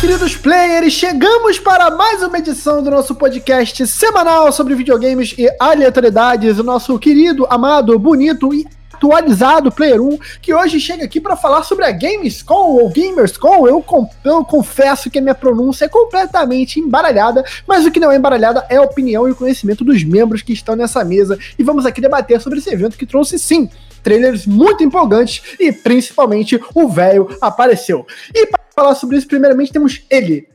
queridos players, chegamos para mais uma edição do nosso podcast semanal sobre videogames e aleatoriedades. O nosso querido, amado, bonito e atualizado Player 1, que hoje chega aqui para falar sobre a Gamescom ou Gamerscom. Eu, eu confesso que a minha pronúncia é completamente embaralhada, mas o que não é embaralhada é a opinião e o conhecimento dos membros que estão nessa mesa. E vamos aqui debater sobre esse evento que trouxe sim trailers muito empolgantes e principalmente o velho apareceu. E falar sobre isso, primeiramente temos ele.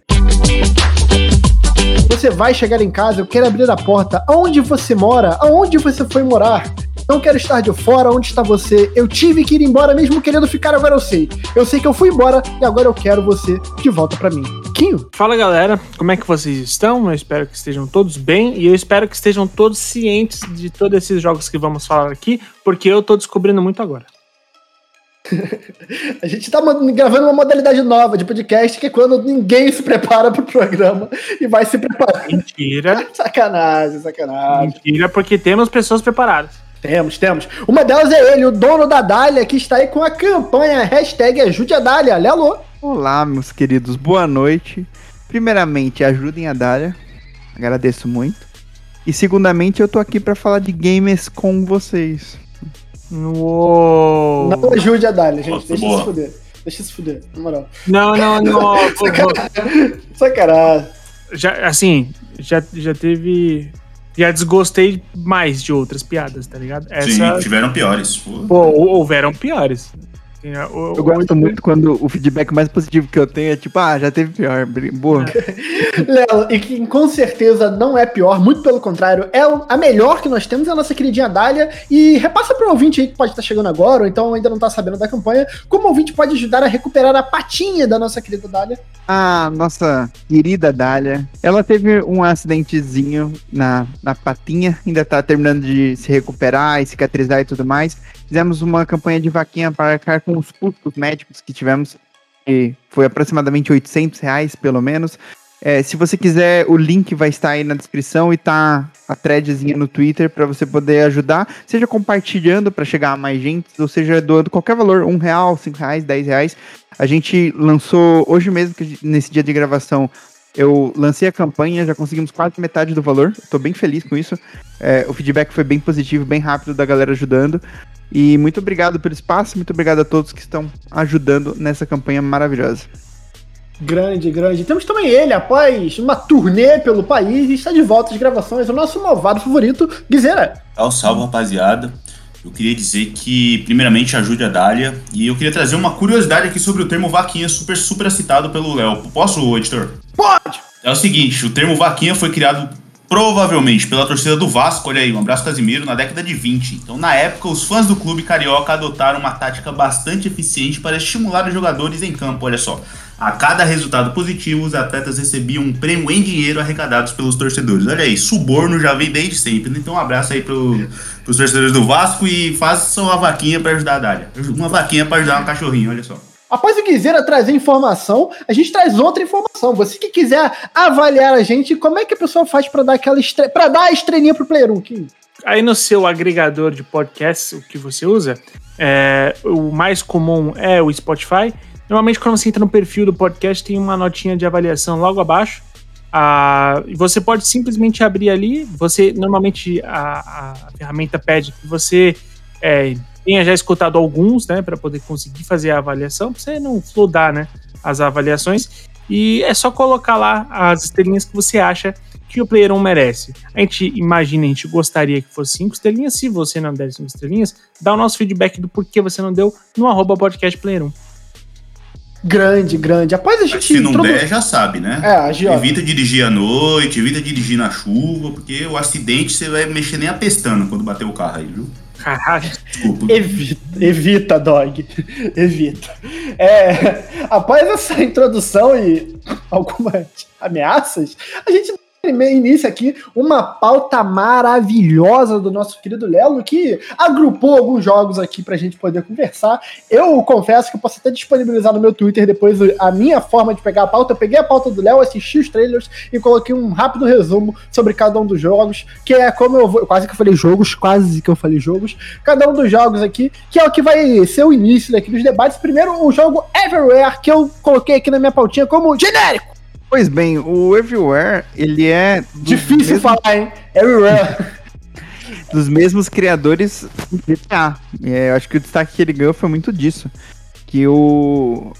Você vai chegar em casa, eu quero abrir a porta. Aonde você mora? Aonde você foi morar? Não quero estar de fora, onde está você? Eu tive que ir embora mesmo querendo ficar, agora eu sei. Eu sei que eu fui embora e agora eu quero você de volta para mim. Quinho? Fala galera, como é que vocês estão? Eu espero que estejam todos bem e eu espero que estejam todos cientes de todos esses jogos que vamos falar aqui, porque eu tô descobrindo muito agora. a gente tá gravando uma modalidade nova de podcast que é quando ninguém se prepara pro programa e vai se preparar. Mentira. sacanagem, sacanagem. Mentira, porque temos pessoas preparadas. Temos, temos. Uma delas é ele, o dono da Dália, que está aí com a campanha hashtag Ajude a Dália. Lelo. Olá, meus queridos, boa noite. Primeiramente, ajudem a Dália. Agradeço muito. E segundamente, eu tô aqui para falar de games com vocês. Uou. Não ajude a Dália, gente. Nossa, deixa boa. se fuder. Deixa se fuder, na moral. Não, não, não. Sacanagem. Sacanagem. Já, assim, já, já teve já desgostei mais de outras piadas, tá ligado? Essa... Sim, tiveram piores. Pô, houveram piores. Eu, eu gosto muito quando o feedback mais positivo que eu tenho é tipo, ah, já teve pior, boa. Léo, e que com certeza não é pior, muito pelo contrário, é a melhor que nós temos, é a nossa queridinha Dália. E repassa pro ouvinte aí que pode estar chegando agora, ou então ainda não tá sabendo da campanha, como o ouvinte pode ajudar a recuperar a patinha da nossa querida Dália. A nossa querida Dália, ela teve um acidentezinho na, na patinha, ainda tá terminando de se recuperar e cicatrizar e tudo mais. Fizemos uma campanha de vaquinha para arcar com os custos médicos que tivemos, e foi aproximadamente 800 reais, pelo menos. É, se você quiser, o link vai estar aí na descrição e tá a threadzinha no Twitter para você poder ajudar, seja compartilhando para chegar a mais gente, ou seja doando qualquer valor, um real, cinco reais, dez reais. A gente lançou hoje mesmo, nesse dia de gravação, eu lancei a campanha, já conseguimos quase metade do valor. Estou bem feliz com isso. É, o feedback foi bem positivo, bem rápido da galera ajudando. E muito obrigado pelo espaço, muito obrigado a todos que estão ajudando nessa campanha maravilhosa. Grande, grande. Temos também ele, após uma turnê pelo país, está de volta às gravações, o nosso malvado favorito, Guizera. Salve, salve, rapaziada. Eu queria dizer que, primeiramente, ajude a Dália. E eu queria trazer uma curiosidade aqui sobre o termo vaquinha, super, super citado pelo Léo. Posso, editor? Pode! É o seguinte, o termo vaquinha foi criado provavelmente pela torcida do Vasco, olha aí, um abraço Casimiro, na década de 20. Então, na época, os fãs do clube carioca adotaram uma tática bastante eficiente para estimular os jogadores em campo, olha só. A cada resultado positivo, os atletas recebiam um prêmio em dinheiro arrecadados pelos torcedores. Olha aí, suborno já vem desde sempre. Então, um abraço aí pro, pros torcedores do Vasco e façam uma vaquinha para ajudar a Dália. Uma vaquinha para ajudar um cachorrinho, olha só. Após o Guizeira trazer informação, a gente traz outra informação. Você que quiser avaliar a gente, como é que a pessoa faz para dar aquela estre... para dar a estrelinha pro Player 1, Kim? Aí no seu agregador de podcasts, o que você usa, é, o mais comum é o Spotify. Normalmente, quando você entra no perfil do podcast, tem uma notinha de avaliação logo abaixo. Ah, você pode simplesmente abrir ali. Você normalmente a, a ferramenta pede que você é, tenha já escutado alguns, né, para poder conseguir fazer a avaliação, para você não flodar, né, as avaliações. E é só colocar lá as estrelinhas que você acha que o Player 1 merece. A gente imagina, a gente gostaria que fosse 5 estrelinhas. Se você não der 5 estrelinhas, dá o nosso feedback do porquê você não deu no arroba podcast Player 1. Grande, grande. Após a gente. Se não introdu... der, já sabe, né? É, agiota. Evita dirigir à noite, evita dirigir na chuva, porque o acidente você vai mexer nem apestando quando bater o carro aí, viu? Caralho. Evita, evita, dog. Evita. É, após essa introdução e algumas ameaças, a gente início aqui uma pauta maravilhosa do nosso querido Lelo, que agrupou alguns jogos aqui pra gente poder conversar. Eu confesso que eu posso até disponibilizar no meu Twitter depois a minha forma de pegar a pauta. Eu peguei a pauta do Léo, assisti os trailers e coloquei um rápido resumo sobre cada um dos jogos, que é como eu vou. Quase que eu falei jogos, quase que eu falei jogos. Cada um dos jogos aqui, que é o que vai ser o início daqui dos debates. Primeiro, o jogo Everywhere, que eu coloquei aqui na minha pautinha como genérico. Pois bem, o Everywhere, ele é. Difícil mesmos... falar, hein? Everywhere. dos mesmos criadores do GTA. É, eu acho que o destaque que ele ganhou foi muito disso. Que o,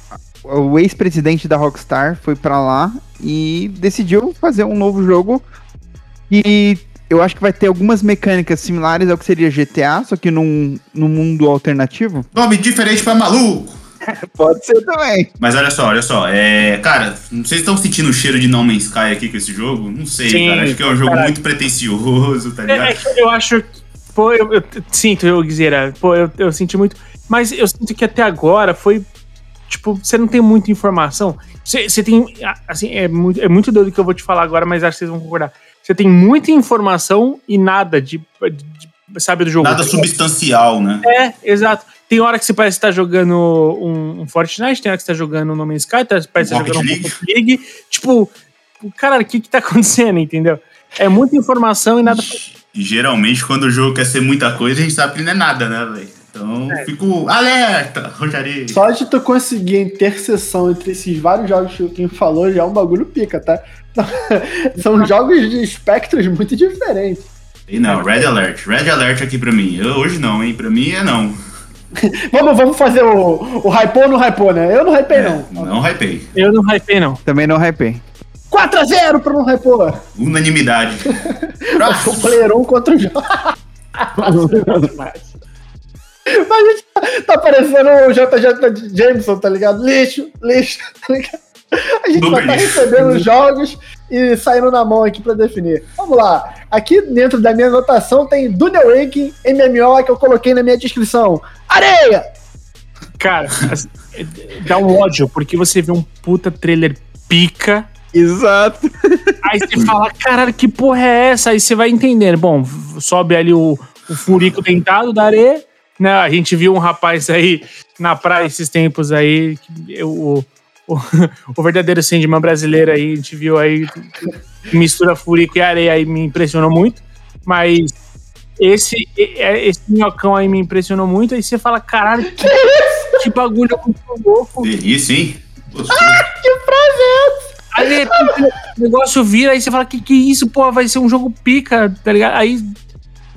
o ex-presidente da Rockstar foi para lá e decidiu fazer um novo jogo e eu acho que vai ter algumas mecânicas similares ao que seria GTA, só que num, num mundo alternativo. Nome diferente para maluco! Pode ser também. Mas olha só, olha só. É, cara, vocês estão sentindo o cheiro de No Man's Sky aqui com esse jogo? Não sei, Sim, cara. Acho que é um jogo cara. muito pretencioso, tá ligado? É, eu acho. Pô, eu, eu sinto, eu Guizera. Pô, eu, eu senti muito. Mas eu sinto que até agora foi. Tipo, você não tem muita informação. Você, você tem. Assim, é muito, é muito doido que eu vou te falar agora, mas acho que vocês vão concordar. Você tem muita informação e nada de, de, de sabe, do jogo. Nada substancial, né? É, exato. Tem hora que você parece estar jogando um, um Fortnite, tem hora que você tá jogando um No Man's Sky, parece estar jogando um Rocket League. Tipo, caralho, o que que tá acontecendo, entendeu? É muita informação e nada... E geralmente, quando o jogo quer ser muita coisa, a gente sabe que não é nada, né, velho? Então, é. fico alerta, Rogério. Só de tu conseguir a interseção entre esses vários jogos que o Kim falou já é um bagulho pica, tá? São jogos de espectros muito diferentes. E não, Red Alert. Red Alert aqui pra mim. Eu, hoje não, hein? Pra mim é não. vamos, vamos fazer o, o hypou ou não hypou, né? Eu não hypei, é, não. Não hypei. Eu não hypei, não. Também não hypei. 4x0 pro não hypou. Unanimidade. o player 1 contra o jogo. Mas a gente tá parecendo o JJ Jameson, tá ligado? Lixo, lixo, tá ligado? A gente só tá recebendo jogos e saindo na mão aqui para definir. Vamos lá. Aqui dentro da minha anotação tem Dunia Ranking MMO que eu coloquei na minha descrição. Areia! Cara, dá um ódio, porque você vê um puta trailer pica. Exato. Aí você fala, caralho, que porra é essa? Aí você vai entendendo. Bom, sobe ali o, o furico dentado da areia. Né? A gente viu um rapaz aí na praia esses tempos aí, o, o, o verdadeiro Sandman brasileiro aí, a gente viu aí mistura furico e areia aí me impressionou muito, mas esse, é, esse minhocão aí me impressionou muito, aí você fala, caralho, que, que bagulho muito louco. Delícia, hein? Ah, que é essa? Aí o negócio vira, aí você fala, que que isso, pô, vai ser um jogo pica, tá ligado? Aí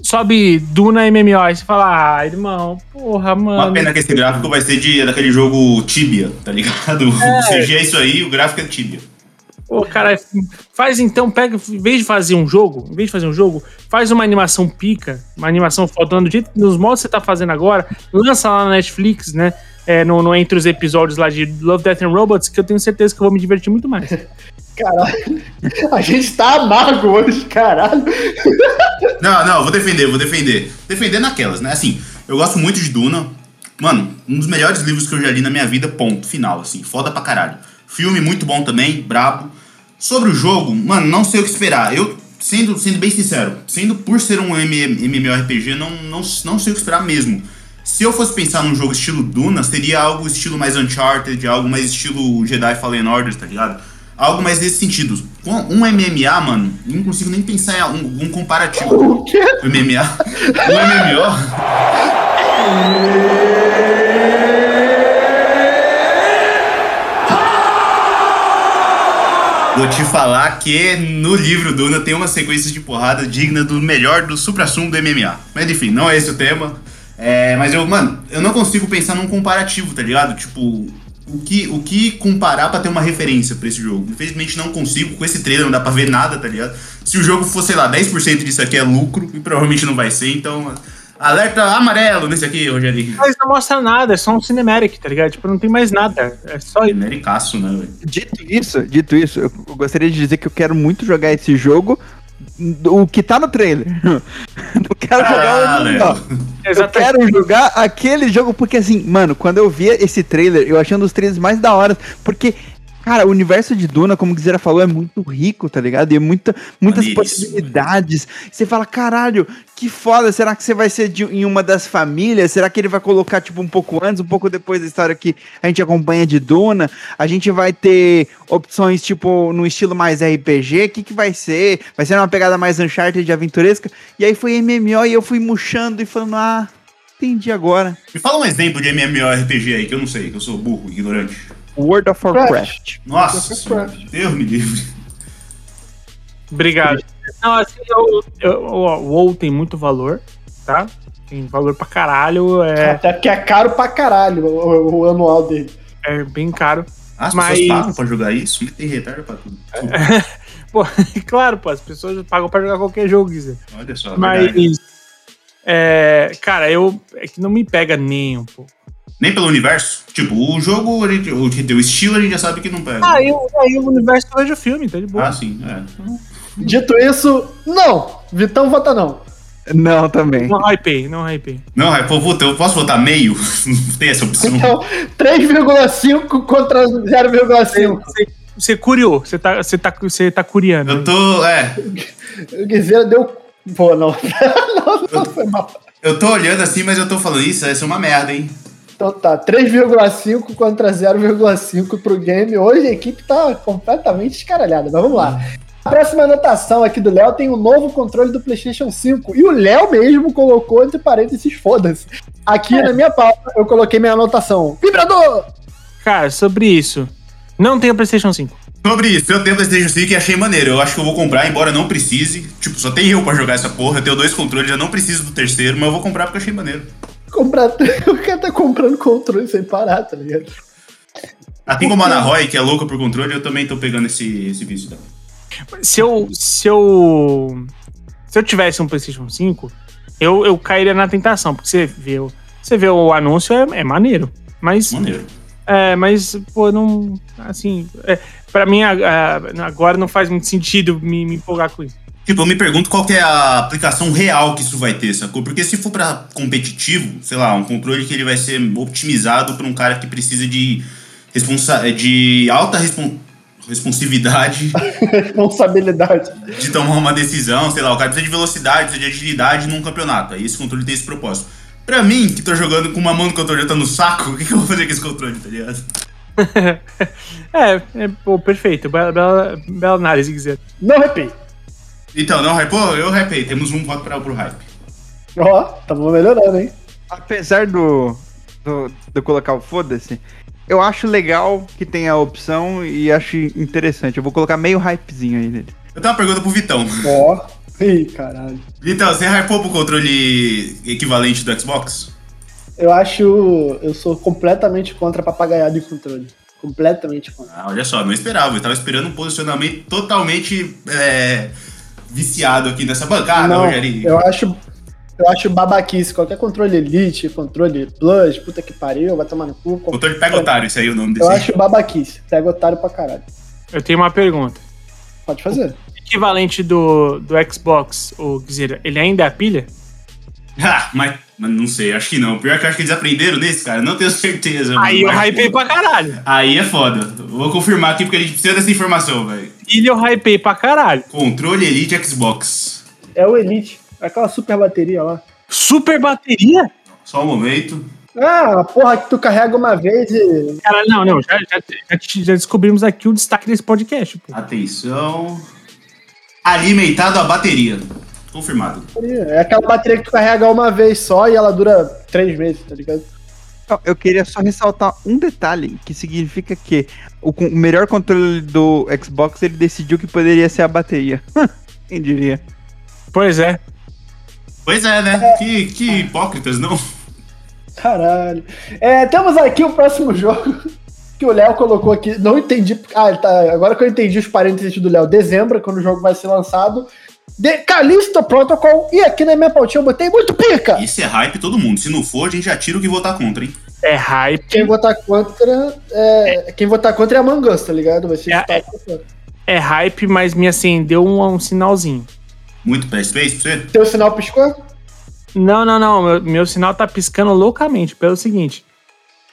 sobe Duna MMO. Aí você fala, ah, irmão, porra, mano. Uma pena que esse gráfico vai ser de, daquele jogo Tibia, tá ligado? É. O CG é isso aí, o gráfico é Tibia. Pô, cara, faz então, pega, em vez de fazer um jogo, em vez de fazer um jogo, faz uma animação pica, uma animação faltando do jeito, nos modos que você tá fazendo agora, lança lá na Netflix, né? É, no, no, entre os episódios lá de Love, Death and Robots, que eu tenho certeza que eu vou me divertir muito mais. Caralho. A gente tá amargo hoje, caralho. Não, não, vou defender, vou defender. Defender naquelas, né? Assim, eu gosto muito de Duna. Mano, um dos melhores livros que eu já li na minha vida, ponto, final, assim. Foda pra caralho. Filme muito bom também, brabo. Sobre o jogo, mano, não sei o que esperar. Eu, sendo, sendo bem sincero, sendo por ser um MMORPG, não, não, não sei o que esperar mesmo. Se eu fosse pensar num jogo estilo Duna, seria algo estilo mais Uncharted, algo mais estilo Jedi Fallen Order, tá ligado? Algo mais nesse sentido. Com um MMA, mano, não consigo nem pensar em um, um comparativo. O quê? O MMA. O MMO. Vou te falar que no livro Duna tem uma sequência de porrada digna do melhor do supra-sumo do MMA. Mas enfim, não é esse o tema. É, mas eu, mano, eu não consigo pensar num comparativo, tá ligado? Tipo, o que, o que comparar para ter uma referência para esse jogo. Infelizmente não consigo, com esse trailer não dá pra ver nada, tá ligado? Se o jogo fosse, sei lá, 10% disso aqui é lucro, e provavelmente não vai ser, então. Alerta amarelo nesse aqui, Rogerinho. Mas não mostra nada, é só um cinematic, tá ligado? Tipo, não tem mais nada. É só. Cinematic, né, velho? Dito isso, dito isso, eu gostaria de dizer que eu quero muito jogar esse jogo o que tá no trailer. Não quero ah, jogar o não. Eu quero jogar aquele jogo, porque assim, mano, quando eu via esse trailer, eu achei um dos trailers mais da hora, porque Cara, o universo de Duna, como o Guizera falou, é muito rico, tá ligado? E é muita, muitas Maneiríssimo. possibilidades. Você fala, caralho, que foda. Será que você vai ser de- em uma das famílias? Será que ele vai colocar, tipo, um pouco antes, um pouco depois da história que a gente acompanha de Duna? A gente vai ter opções, tipo, no estilo mais RPG? O que, que vai ser? Vai ser uma pegada mais Uncharted aventuresca? E aí foi MMO e eu fui murchando e falando, ah, entendi agora. Me fala um exemplo de MMORPG aí, que eu não sei, que eu sou burro, ignorante. World of Warcraft. Nossa, Warcraft. Deus me livre. Obrigado. Não, assim, eu, eu- o WoW tem muito valor, tá? Tem valor pra caralho, é, Até que é caro pra caralho o, o- o anual dele. é bem caro. As Mas- pessoas pagam pra jogar isso? Me tem retardo pra tudo. Pô, claro, pô, as pessoas pagam pra jogar qualquer jogo, Guizé. Olha só, Mas, verdade. é, cara, eu. É que não me pega nem um pouco. Nem pelo universo? Tipo, o jogo, a gente- o, o estilo a gente já sabe que não pega. Ah, eu, aí o universo eu vejo o filme, tá de boa. Ah, sim, é. Dito isso, não. Vitão vota não. Não, também. Não hypei, não hypei. Não, é, pô, puta, eu posso votar meio? Não tem essa opção. Então, 3,5 contra 0,5. Você, você curiou, você tá, você tá, você tá curiando. Eu tô, é, O Guizeira deu. Pô, não. não, não foi mal. eu tô olhando assim, mas eu tô falando, isso vai ser uma merda, hein? Então tá, 3,5 contra 0,5 pro game. Hoje a equipe tá completamente escaralhada, mas vamos lá. A próxima anotação aqui do Léo tem o novo controle do PlayStation 5. E o Léo mesmo colocou entre parênteses, foda-se. Aqui na minha pauta eu coloquei minha anotação. Vibrador! Cara, sobre isso, não tem o PlayStation 5. Sobre isso, eu tenho PlayStation 5 e achei maneiro. Eu acho que eu vou comprar, embora não precise. Tipo, só tem eu pra jogar essa porra. Eu tenho dois controles, eu não preciso do terceiro, mas eu vou comprar porque eu achei maneiro. Comprar... O cara tá comprando controle sem parar, tá ligado? Assim como a Ana Roy, que é louca por controle, eu também tô pegando esse, esse vício dela. Se eu. Se eu. Se eu tivesse um PlayStation 5, eu, eu cairia na tentação, porque você vê, o- você vê o anúncio, é, é maneiro. Mas. Maneiro. É, mas, pô, não. Assim. É, pra mim, a- a- agora não faz muito sentido me, me empolgar com isso. Tipo, eu me pergunto qual que é a aplicação real que isso vai ter, sacou? Porque se for pra competitivo, sei lá, um controle que ele vai ser otimizado pra um cara que precisa de, responsa de alta respon responsividade Responsabilidade. de tomar uma decisão, sei lá, o cara precisa de velocidade, precisa de agilidade num campeonato. Aí esse controle tem esse propósito. Pra mim, que tô jogando com uma mão no controle já tá no saco, o que, que eu vou fazer com esse controle, tá ligado? É, é pô, perfeito. Bela, bela, bela análise, quiser. Não repito. Então, não, hypou? Eu hypei. Temos um voto pra, pro hype. Ó, tamo melhorando, hein? Apesar do, do, de eu colocar o foda-se, eu acho legal que tem a opção e acho interessante. Eu vou colocar meio hypezinho aí nele. Eu tenho uma pergunta pro Vitão. Ó. Ih, caralho. Vitão, você hypou pro controle equivalente do Xbox? Eu acho. Eu sou completamente contra papagaiado de controle. Completamente contra. Ah, olha só, não esperava. Eu tava esperando um posicionamento totalmente é, viciado aqui nessa bancada, não, Rogerinho. eu acho. Eu acho babaquice. Qualquer controle Elite, controle Plus, puta que pariu, vai tomar no cu. Controle pega otário, esse aí é o nome desse. Eu acho babaquice. Pega otário pra caralho. Eu tenho uma pergunta. Pode fazer. Equivalente do, do Xbox, o dizer, ele ainda é pilha? Ah, mas, mas não sei, acho que não. Pior que eu acho que eles aprenderam nesse, cara. Não tenho certeza. mano. Aí eu hypei pra caralho. Aí é foda. Vou confirmar aqui porque a gente precisa dessa informação, velho. Ele eu hypei pra caralho. Controle Elite Xbox. É o Elite. Aquela super bateria lá. Super bateria? Só um momento. Ah, a porra que tu carrega uma vez e. Cara, não, não. Já, já, já- já descobrimos aqui o destaque desse podcast. Pô. Atenção. Alimentado a bateria. Confirmado. É aquela bateria que tu carrega uma vez só e ela dura três meses, tá ligado? Eu queria só ressaltar um detalhe, que significa que o, o melhor controle do Xbox ele decidiu que poderia ser a bateria. Quem diria? Pois é. Pois é, né? Que, que hipócritas, não? Caralho. É, temos aqui o próximo jogo que o Léo colocou aqui. Não entendi. Ah, tá. Agora que eu entendi os parênteses do Léo. Dezembro, quando o jogo vai ser lançado. De Callisto Protocol. E aqui na minha pautinha eu botei muito pica. Isso é hype todo mundo. Se não for, a gente já tira o que votar contra, hein? É hype. Quem votar contra. É, Quem votar contra é a Mangus, tá ligado? Vai ser É, é, É hype, mas me acendeu um, um sinalzinho. Muito PS3 pra você? Teu sinal piscou? Não, não, não. Meu, meu sinal tá piscando loucamente pelo seguinte.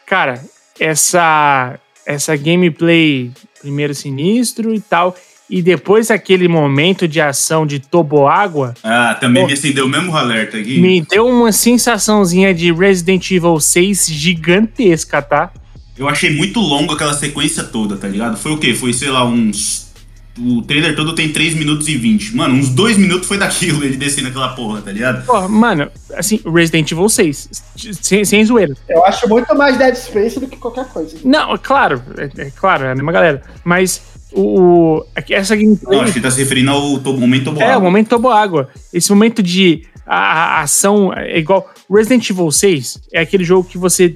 Cara, essa essa gameplay primeiro sinistro e tal. E depois aquele momento de ação de toboágua. Ah, também Pô, me acendeu o mesmo alerta aqui. Me deu uma sensaçãozinha de Resident Evil 6 gigantesca, tá? Eu achei muito longo aquela sequência toda, tá ligado? Foi o quê? Foi, sei lá, uns. O trailer todo tem 3 minutos e 20. Mano, uns 2 minutos foi daquilo ele descendo aquela porra, tá ligado? Porra, mano, assim, Resident Evil 6. Sem, sem zoeira. Eu acho muito mais Dead Space do que qualquer coisa. Não, é claro, é, é claro, é a mesma galera. Mas o, o essa gameplay. Acho que tá se referindo ao to, momento toboágua. É, o momento toboágua. Esse momento de. A, a, ação é igual. Resident Evil 6 é aquele jogo que você.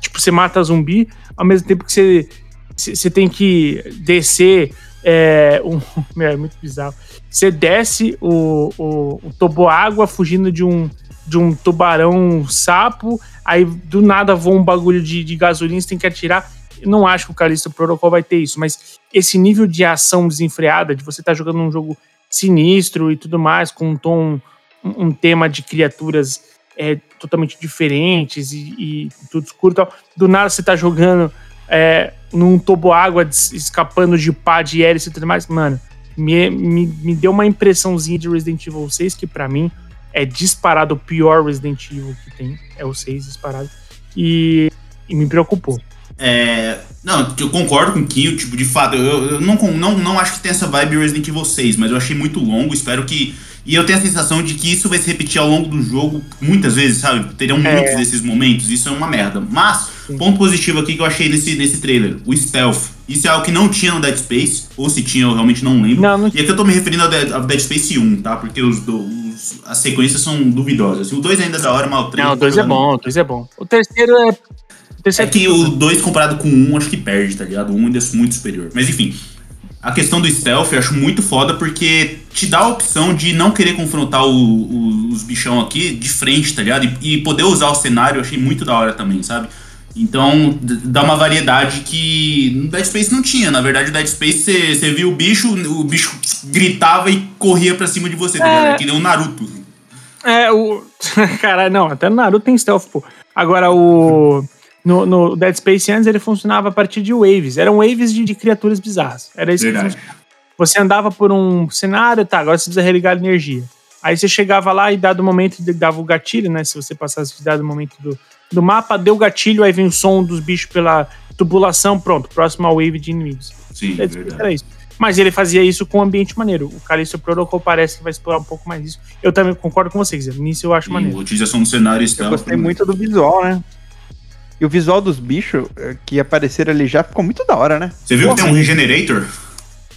Tipo, você mata zumbi, ao mesmo tempo que você, você tem que descer. É, um, é muito bizarro. Você desce o, o, o toboágua fugindo de um, de um tubarão sapo, aí do nada voa um bagulho de, de gasolina, você tem que atirar. Eu não acho que o Callisto Protocol vai ter isso, mas esse nível de ação desenfreada, de você estar tá jogando um jogo sinistro e tudo mais, com um tom, um, tema de criaturas é, totalmente diferentes e, e, tudo escuro e tal. Do nada você tá jogando é, num toboágua escapando de pá de hélice e tudo mais. Mano, me, me, me deu uma impressãozinha de Resident Evil 6 que para mim é disparado o pior Resident Evil que tem. É o 6 disparado. E, e me preocupou. É, não, eu concordo com o Kim, tipo, de fato, eu, eu, não, não, não acho que tem essa vibe Resident Evil 6, mas eu achei muito longo, espero que. E eu tenho a sensação de que isso vai se repetir ao longo do jogo muitas vezes, sabe? Teriam é. muitos desses momentos, isso é uma merda. Mas, Sim. ponto positivo aqui que eu achei nesse, nesse trailer, o stealth. Isso é algo que não tinha no Dead Space, ou se tinha, eu realmente não lembro. Não, não... E aqui eu tô me referindo ao Dead, ao Dead Space 1, tá? Porque os, os, as sequências são duvidosas. O 2 ainda é da hora, mas o 3... Não, o 2 é bom, o 2 é bom. O terceiro é é que o 2 comparado com o 1 um, acho que perde, tá ligado? O 1 um ainda é muito superior. Mas enfim, a questão do stealth eu acho muito foda porque te dá a opção de não querer confrontar o, o, os bichão aqui de frente, tá ligado? E, e, poder usar o cenário eu achei muito da hora também, sabe? Então dá uma variedade que no Dead Space não tinha. Na verdade, no Dead Space você viu o bicho, o bicho gritava e corria pra cima de você, tá ligado? É... Que nem um Naruto. É, o. Caralho, não, até no Naruto tem stealth, pô. Agora o. No, no, Dead Space antes ele funcionava a partir de waves. Eram waves de, de criaturas bizarras. Era isso Verdade. que Você andava por um cenário, tá, agora você precisa religar energia. Aí você chegava lá e dado o momento, dava o gatilho, né? Se você passasse dado o momento do, do mapa, deu o gatilho, aí vem o som dos bichos pela tubulação, pronto, próxima wave de inimigos. Sim, era isso. Mas ele fazia isso com um ambiente maneiro. O Callisto Protocol parece que vai explorar um pouco mais isso. Eu também concordo com vocês, nisso eu acho e maneiro. A utilização do cenário está. Eu gostei muito do visual, né? E o visual dos bichos eh, que apareceram ali já ficou muito da hora, né? Você viu Porra. que tem um Regenerator?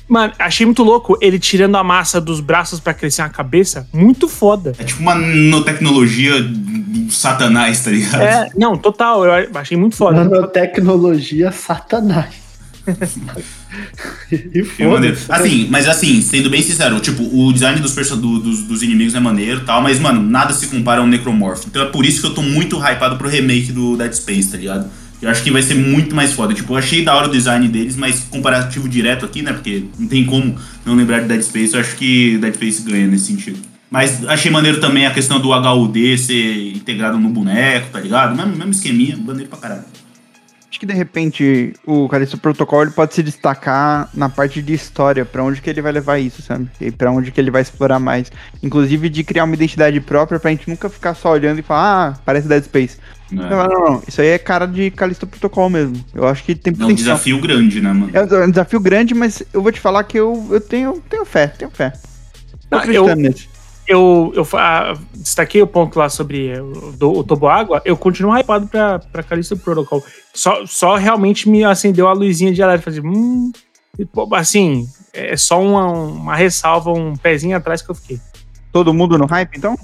Mano, achei muito louco ele tirando a massa dos braços para crescer a cabeça. Muito foda. É tipo uma nanotecnologia satanás, tá ligado? É, não, total. Eu achei muito foda. Nanotecnologia satanás. E foda Assim, mas assim, sendo bem sincero, tipo, o design dos, do, dos, dos, inimigos é maneiro e tal, mas, mano, nada se compara ao Necromorph. Então é por isso que eu tô muito hypado pro remake do Dead Space, tá ligado? Eu acho que vai ser muito mais foda. Tipo, eu achei da hora o design deles, mas comparativo direto aqui, né? Porque não tem como não lembrar de Dead Space. Eu acho que Dead Space ganha nesse sentido. Mas achei maneiro também a questão do HUD ser integrado no boneco, tá ligado? Mesmo, mesmo esqueminha, maneiro pra caralho. Acho que de repente o Callisto Protocol ele pode se destacar na parte de história, para onde que ele vai levar isso, sabe? E para onde que ele vai explorar mais. Inclusive de criar uma identidade própria pra gente nunca ficar só olhando e falar, ah, parece Dead Space. É. Não, não, não, Isso aí é cara de Callisto Protocol mesmo. Eu acho que tem potencial. É um desafio grande, né, mano? É um desafio grande, mas eu vou te falar que eu, eu tenho, tenho fé, tenho fé. Tô ah, eu, nesse eu, eu ah, destaquei o ponto lá sobre o, do, o Toboágua, eu continuo hypado pra, pra Calista Protocol. Só, só realmente me acendeu a luzinha de alerta. Falei, hum, assim, é só uma, uma ressalva, um pezinho atrás que eu fiquei. Todo mundo no hype, então?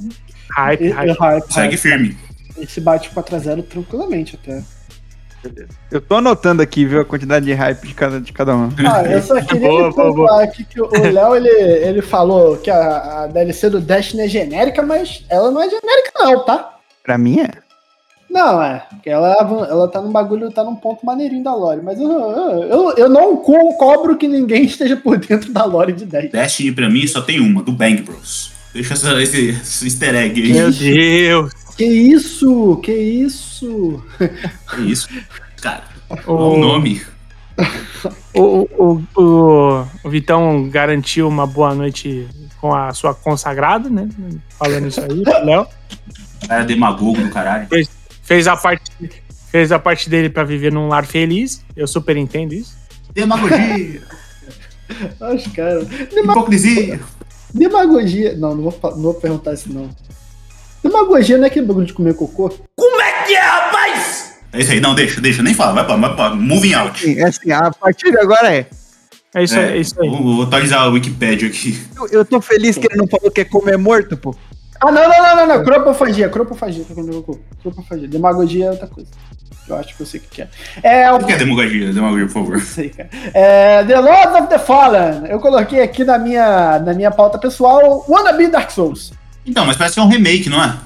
Hype, hype. hype Segue hype. firme. Esse bate 4x0 tranquilamente até. Beleza. Eu tô anotando aqui, viu, a quantidade de hype de cada, de cada um. Ah, eu só queria boa, aqui que o Léo, ele, ele falou que a, a DLC do Destiny é genérica, mas ela não é genérica não, tá? Pra mim é. Não, é. Ela, ela tá num bagulho, tá num ponto maneirinho da lore. Mas eu, eu, eu, eu não cobro que ninguém esteja por dentro da lore de Destiny. Destiny pra mim só tem uma, do Bang Bros. Deixa essa, esse, esse easter egg aí. Meu Deus! Que isso? Que isso? Que isso? Cara, o, o nome. o, o, o, o Vitão garantiu uma boa noite com a sua consagrada, né? Falando isso aí, Léo. Era demagogo do caralho. Fez, fez, a parte, fez a parte dele pra viver num lar feliz. Eu super entendo isso. Demagogia, Acho, cara. hipocrisia. Demagogia. Não, não vou, não vou perguntar isso, não. Demagogia não é aquele bagulho de comer cocô? É isso aí, não, deixa, deixa, nem fala, vai pra, vai pra moving out. Sim, é assim, a partir de agora é. É isso, é, isso aí. Vou, vou atualizar a Wikipedia aqui. Eu, eu tô feliz que ele não falou que é comer morto, pô. Ah, não, não, não, não, não. Cropofagia, cropofagia. Tô comendo cocô. Cropofagia. Demagogia é outra coisa. Eu acho que eu sei o que que é. É, O que é demagogia? Demagogia, por favor. Não sei, cara. É, the Lords of the Fallen. Eu coloquei aqui na minha, na minha pauta pessoal Wannabe Dark Souls. Então, mas parece que é um remake, não é?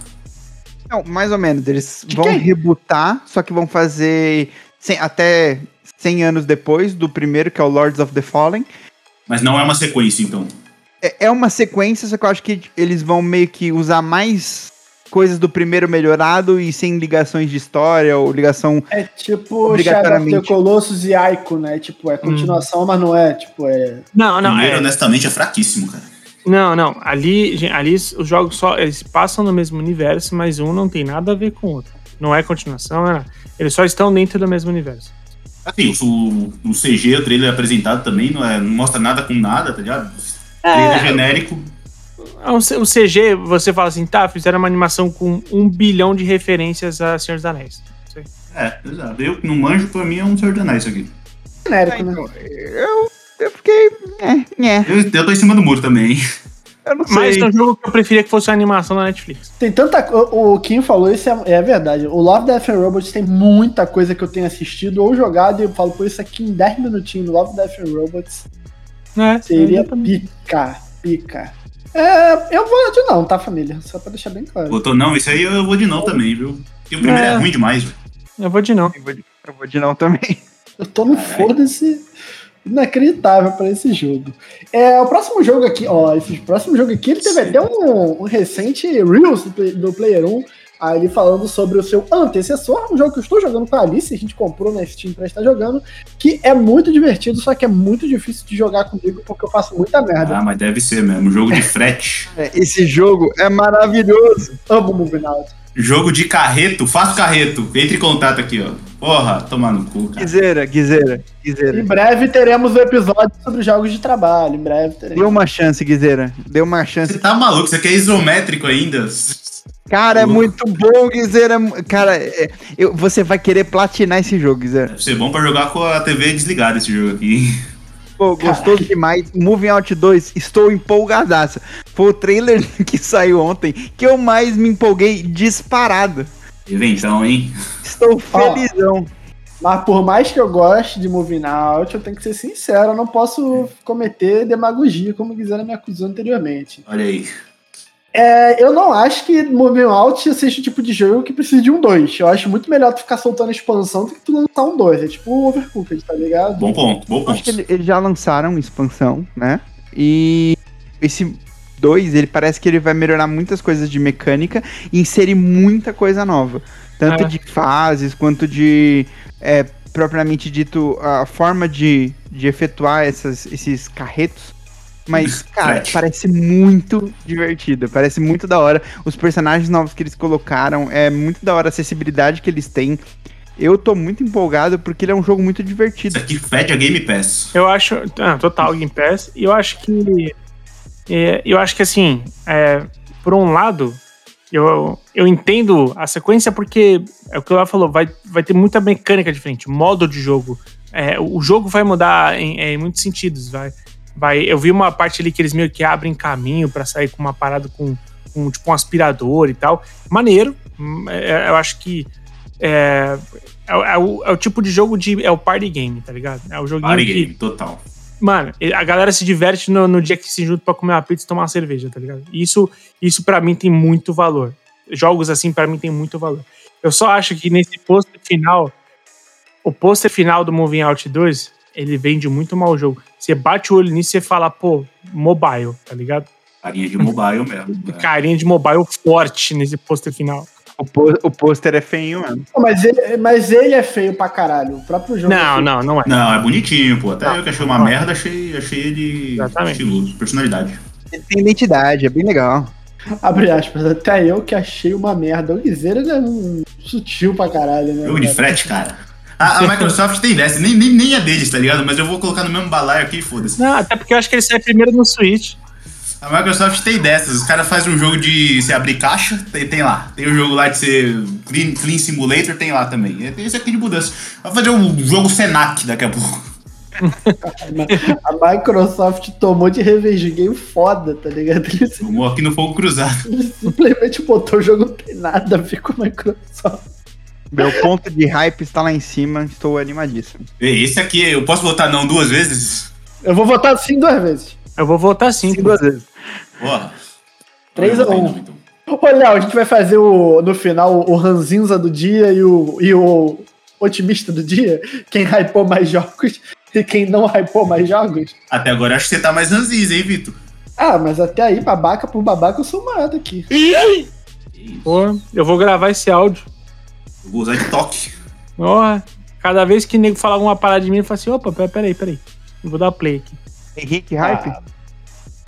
Não, mais ou menos. Eles De vão quem? rebootar, só que vão fazer cem- até 100 anos depois do primeiro, que é o Lords of the Fallen. Mas não é uma sequência, então. É, é uma sequência, só que eu acho que eles vão meio que usar mais coisas do primeiro melhorado e sem ligações de história ou ligação. É tipo Shadow of Obrigatoriamente. the Colossus e Aiko, né? Tipo, é continuação, mas não é. Tipo, é. Não, não, Primeiro, é, honestamente, é fraquíssimo, cara. Não, não. Ali, gente, ali os jogos só eles passam no mesmo universo, mas um não tem nada a ver com o outro. Não é continuação, não é nada. Eles só estão dentro do mesmo universo. Assim, o, o CG, o trailer apresentado também, não, é, não mostra nada com nada, tá ligado? Trailer genérico. Ah, O CG, você fala assim, tá, fizeram uma animação com um bilhão de referências a Senhor dos Anéis. Isso aí. É, exato. Eu que não manjo, pra mim é um Senhor dos Anéis isso aqui. genérico, né? então, eu, eu fiquei. É, é, Eu, eu tô em cima do muro também. eu não Mas sei. é um jogo que eu preferia que fosse uma animação da Netflix. Tem tanta O, o Kim falou isso, é, é verdade. O Love, Death and Robots tem muita coisa que eu tenho assistido ou jogado e eu falo, pô, isso aqui em 10 minutinhos, Love, Death and Robots, É, seria pica, pica. É, eu vou de não, tá, família? Só pra deixar bem claro. Botou não, isso aí eu vou de não também, viu? Porque o primeiro é, É. ruim demais, velho. Eu vou de não. Eu vou de, eu vou de não também. Eu tô no foda-se inacreditável pra esse jogo. É, o próximo jogo aqui, ó, esse próximo jogo aqui, ele teve até um, um recente Reels do, do Player 1, ali falando sobre o seu antecessor, um jogo que eu estou jogando com a Alice, a gente comprou na Steam pra estar jogando, que é muito divertido, só que é muito difícil de jogar comigo porque eu faço muita merda. Ah, mas deve ser mesmo. Jogo de frete. É, Esse jogo é maravilhoso. Amo Moving Out. Jogo de carreto. Faço carreto. Entre em contato aqui, ó. Porra, toma no cu, cara. Guizeira, Guizeira, Guizeira. Em breve teremos o episódio sobre jogos de trabalho, em breve teremos. Deu uma chance, Guizeira. Deu uma chance. Você tá maluco? Você quer isométrico ainda? Cara, é muito bom, Guizeira. Cara, é- eu- você vai querer platinar esse jogo, Guizeira. Deve ser bom pra jogar com a TV desligada esse jogo aqui. Pô, gostoso demais. Moving Out 2, estou empolgadaço. Foi o trailer que saiu ontem que eu mais me empolguei disparado. Inventão, hein? Estou felizão. Mas por mais que eu goste de Moving Out, eu tenho que ser sincero, eu não posso cometer demagogia, como quiseram me acusar anteriormente. Olha aí. É, eu não acho que Moving Out seja o tipo de jogo que precisa de um 2. Eu acho muito melhor tu ficar soltando expansão do que tu lançar um 2. É tipo o Overcooked, tá ligado? Bom ponto, bom Acho que ponto. ele- eles já lançaram expansão, né? E esse 2, ele parece que ele vai melhorar muitas coisas de mecânica e inserir muita coisa nova. Tanto É. de fases quanto de, é, propriamente dito, a forma de, de efetuar essas, esses carretos. Mas, cara, parece muito divertido, parece muito da hora. Os personagens novos que eles colocaram, é muito da hora a acessibilidade que eles têm. Eu tô muito empolgado porque ele é um jogo muito divertido. Isso aqui fede a Game Pass. Eu acho. Ah, total Game Pass. E eu acho que. é, eu acho que assim, é, por um lado, eu, eu entendo a sequência porque é o que ela falou, vai, vai ter muita mecânica diferente, modo de jogo. É, o jogo vai mudar em, em muitos sentidos. Vai, vai, eu vi uma parte ali que eles meio que abrem caminho pra sair com uma parada com, com tipo um aspirador e tal. Maneiro. Hum, é, eu acho que. É, é, o- é o, é o tipo de jogo de. É o party game, tá ligado? É o joguinho Party que- game, total. Mano, a galera se diverte no, no dia que se junta pra comer uma pizza e tomar uma cerveja, tá ligado? Isso, isso para mim tem muito valor. Jogos assim, pra mim, tem muito valor. Eu só acho que nesse pôster final, o pôster final do Moving Out 2, ele vende muito mal o jogo. Você bate o olho nisso e você fala, pô, mobile, tá ligado? Carinha de mobile mesmo. né? Carinha de mobile forte nesse pôster final. O, pô- o pôster é feio, mano. Pô, Mas ele, mas ele é feio pra caralho. O próprio jogo. é Não, feio. não, não é. Não, é bonitinho, pô. Até Não, eu que achei uma não. merda, achei, achei ele Exatamente. estiloso, personalidade. Ele tem identidade, é bem legal. Abre aspas, até eu que achei uma merda. O Guiseira ele é um sutil pra caralho, né? Jogo de frete, cara. A, a Microsoft tem dessa, nem, nem, nem é deles, tá ligado? Mas eu vou colocar no mesmo balaio aqui, foda-se. Não, até porque eu acho que ele sai primeiro no Switch. A Microsoft tem dessas. Os caras fazem um jogo de você abrir caixa, tem, tem lá. Tem o jogo lá de ser Clean, Clean Simulator, tem lá também. É, Tem esse aqui de mudança. Vai fazer um jogo Senac daqui a pouco. A Microsoft tomou de revenge game foda, tá ligado? Ele Tomou aqui no fogo cruzado. simplesmente botou o jogo, não tem nada a ver com a Microsoft. Meu ponto de hype está lá em cima, estou animadíssimo. Ei, Esse aqui, eu posso botar não duas vezes? Eu vou votar sim duas vezes. Eu vou votar sim. Sim, duas vezes. Porra. Três a um. então. Ô, Léo, a gente vai fazer o, no final o ranzinza do dia e o, e o otimista do dia. Quem hypou mais jogos e quem não hypou mais jogos. Até agora acho que você tá mais ranziza, hein, Vitor? Ah, mas até aí, babaca por babaca, eu sou maior daqui. Pô, eu vou gravar esse áudio. Eu vou usar de toque. Ó, cada vez que o nego falar alguma parada de mim, eu falo assim, opa, pera- peraí, peraí. Eu vou dar play aqui. Henrique, hype? Ah,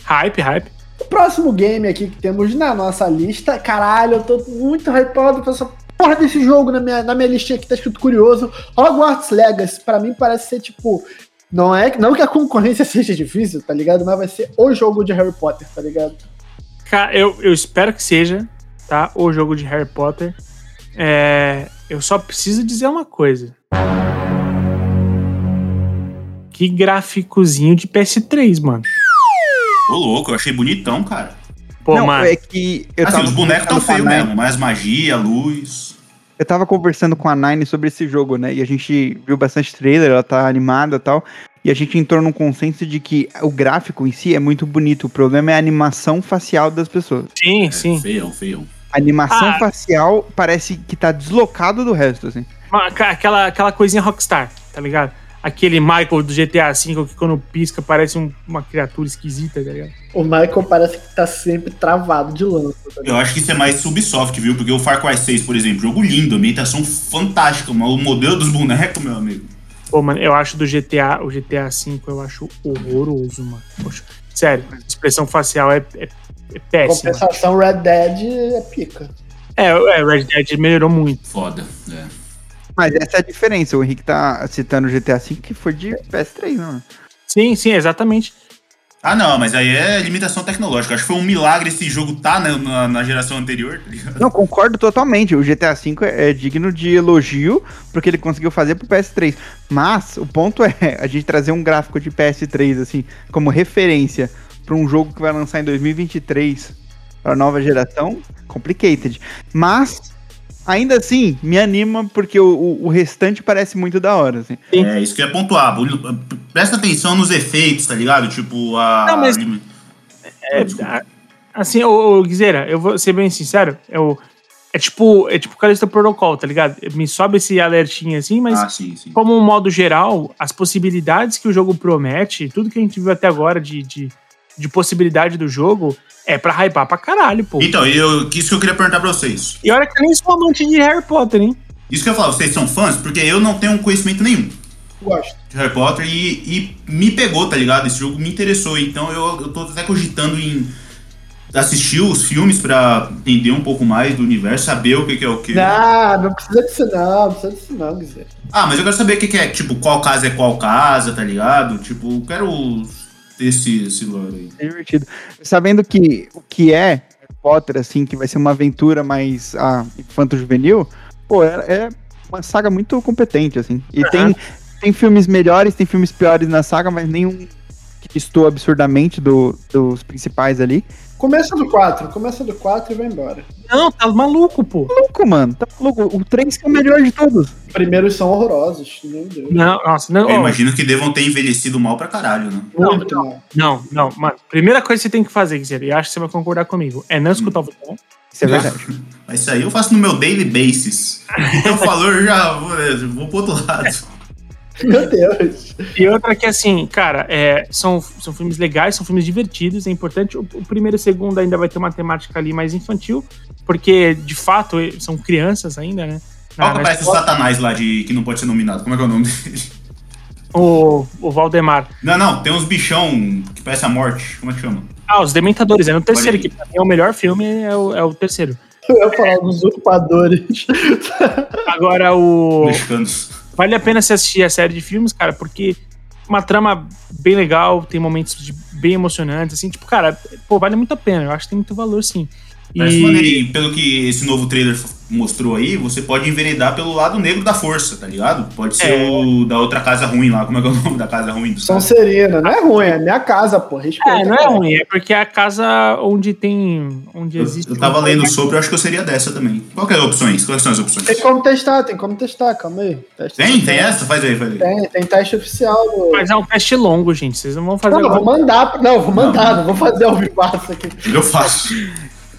Hype, hype. o próximo game aqui que temos na nossa lista, caralho, eu tô muito hypado pra essa porra desse jogo na minha, na minha listinha aqui, tá escrito curioso. Hogwarts Legacy, pra mim parece ser tipo. Não é não que a concorrência seja difícil, tá ligado? Mas vai ser o jogo de Harry Potter, tá ligado? Cara, eu, eu espero que seja, tá? O jogo de Harry Potter. É, eu só preciso dizer uma coisa. Que gráficozinho de PS3, mano. Ô, louco, eu achei bonitão, cara. Pô, não, mano. é que eu assim, tava os bonecos tão feios mesmo, mas magia, luz. Eu tava conversando com a Nine sobre esse jogo, né? E a gente viu bastante trailer, ela tá animada e tal. E a gente entrou num consenso de que o gráfico em si é muito bonito. O problema é a animação facial das pessoas. Sim, É, sim. Feião, feião. A animação Ah. facial parece que tá deslocado do resto, assim. Aquela, aquela coisinha Rockstar, tá ligado? Aquele Michael do GTA V que quando pisca parece um- uma criatura esquisita, tá ligado? O Michael parece que tá sempre travado de lança. Tá ligado? Eu acho que isso é mais Subsoft, viu? Porque o Far Cry 6, por exemplo, jogo lindo, ambientação fantástica, mas o modelo dos bonecos, meu amigo. Pô, mano, eu acho do GTA, o GTA V, eu acho horroroso, mano. Poxa, sério, a expressão facial é, é péssima. Compensação Red Dead é pica. É, é, Red Dead melhorou muito. Foda, é. Mas essa é a diferença. O Henrique tá citando o GTA V que foi de PS3, não. Sim, sim, exatamente. Ah, não, mas aí é limitação tecnológica. Acho que foi um milagre esse jogo tá na, na, na geração anterior, tá ligado? Não, concordo totalmente. O GTA V é, é digno de elogio porque ele conseguiu fazer pro PS3. Mas o ponto é a gente trazer um gráfico de PS3 assim como referência para um jogo que vai lançar em 2023 para nova geração, complicated. Mas ainda assim me anima porque o, o, o restante parece muito da hora, assim. Sim. É, isso que eu ia pontuar. Presta atenção nos efeitos, tá ligado? Tipo, a. Não, mas- É. Ah, Assim, ô, ô eu vou ser bem sincero, eu, é tipo, é tipo Calista Protocol, tá ligado? Me sobe esse alertinho assim, mas Ah, sim, sim. como um modo geral, as possibilidades que o jogo promete, tudo que a gente viu até agora de, de, de possibilidade do jogo, é pra hypar pra caralho, pô. Então, eu, isso que eu queria perguntar pra vocês. E olha que eu nem sou amante de Harry Potter, hein? Isso que eu ia falar, vocês são fãs? Porque eu não tenho conhecimento nenhum Gosto. de Harry Potter e, e me pegou, tá ligado? Esse jogo me interessou. Então eu, eu tô até cogitando em assistir os filmes pra entender um pouco mais do universo, saber o que, que é o que. Não, não precisa disso não, não precisa disso não, Guiseira. Ah, mas eu quero saber o que, que é, tipo, qual casa é qual casa, tá ligado? Tipo, eu quero ter esse, esse lore aí. É divertido. Sabendo que o que é Harry Potter, assim, que vai ser uma aventura mais ah, infanto-juvenil, pô, é, é uma saga muito competente, assim. E tem, tem filmes melhores, tem filmes piores na saga, mas nenhum que estou absurdamente do, dos principais ali. Começa do 4, começa do 4 e vai embora. Não, tá maluco, pô. Louco, mano, tá louco. O 3 que é o melhor de todos. Os primeiros são horrorosos, meu Deus. Não, nossa, não. Eu ó, imagino que devam ter envelhecido mal pra caralho, né? Muito mal. Não, não, mano. Primeira coisa que você tem que fazer, Guizeira, e acho que você vai concordar comigo, é não escutar o Vitão. Isso é verdade. Mas isso aí eu faço no meu daily basis. Então falou, eu já vou, vou pro outro lado. Meu Deus. E outra que, assim, cara, é, são, são filmes legais, são filmes divertidos, é importante. O, o primeiro e o segundo ainda vai ter uma temática ali mais infantil, porque, de fato, são crianças ainda, né? Qual Na- que na aparece o. Satanás lá de que não pode ser nominado? Como é que é o nome dele? o, o Valdemar. Não, não, tem uns bichão que parece a morte. Como é que chama? Ah, Os Dementadores, é no terceiro, que pra mim é o melhor filme, é o, é o terceiro. Eu ia falar dos usurpadores. Agora, o. Mexicanos. Vale a pena você assistir a série de filmes, cara, porque uma trama bem legal, tem momentos de- bem emocionantes, assim, tipo, cara, pô, vale muito a pena, eu acho que tem muito valor, sim. Parece E- pelo que esse novo trailer mostrou aí, você pode enveredar pelo lado negro da força, tá ligado? Pode ser É. o da outra casa ruim lá. Como é que é o nome da casa ruim do São? Serena, não é ruim, é minha casa, pô. Respeita. É, não é ruim, é porque é a casa onde tem. onde Eu, existe. eu tava lendo sobre, eu acho que eu seria dessa também. Qual que é as opções? Quais são as opções? Tem como testar, tem como testar, calma aí. Teste Tem? Tem essa? Faz aí, faz aí. Tem, tem teste oficial do. Mas é um teste longo, gente. Vocês não vão fazer Não, vou mandar. Não, eu vou mandar, não, vou fazer ao vivaço aqui. Eu faço.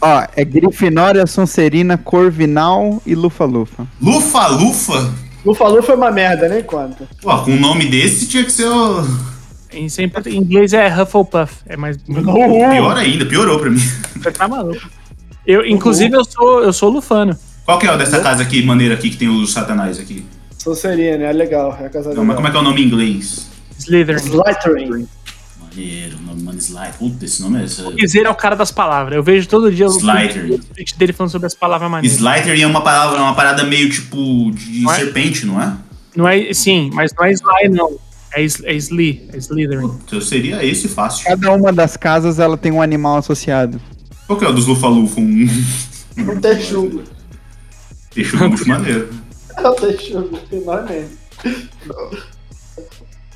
Ó, é Grifinória, Sonserina, Corvinal e Lufa-Lufa. Lufa, Lufa? Lufa foi uma merda, nem conta. Pô, com um nome desse tinha que ser o. Em, sempre, em inglês é Hufflepuff. É mais. Pior ainda, piorou pra mim. Você tá maluco. Eu, inclusive, eu sou, eu sou lufano. Qual que é o dessa casa aqui, maneira aqui, que tem os satanás aqui? Sou Serena, é legal. É a casa Não, mas como é que é o nome em inglês? Slytherin. Slytherin. Maneiro, nome, mano, Slide. Puta, esse nome é. Dizer é o cara das palavras. Eu vejo todo dia o Slytherin. o tweet dele falando sobre as palavras maneiras. Slytherin é uma palavra, uma parada meio tipo de Não é? serpente, não é? Não é, sim, mas não é Sly, não. É, é Sly, é Slytherin. Puta, seria esse fácil. Cada uma das casas ela tem um animal associado. Qual que é o dos Lufa-Lufa? Um. Um texugo. Deixa o bicho maneiro. É um texugo, finalmente.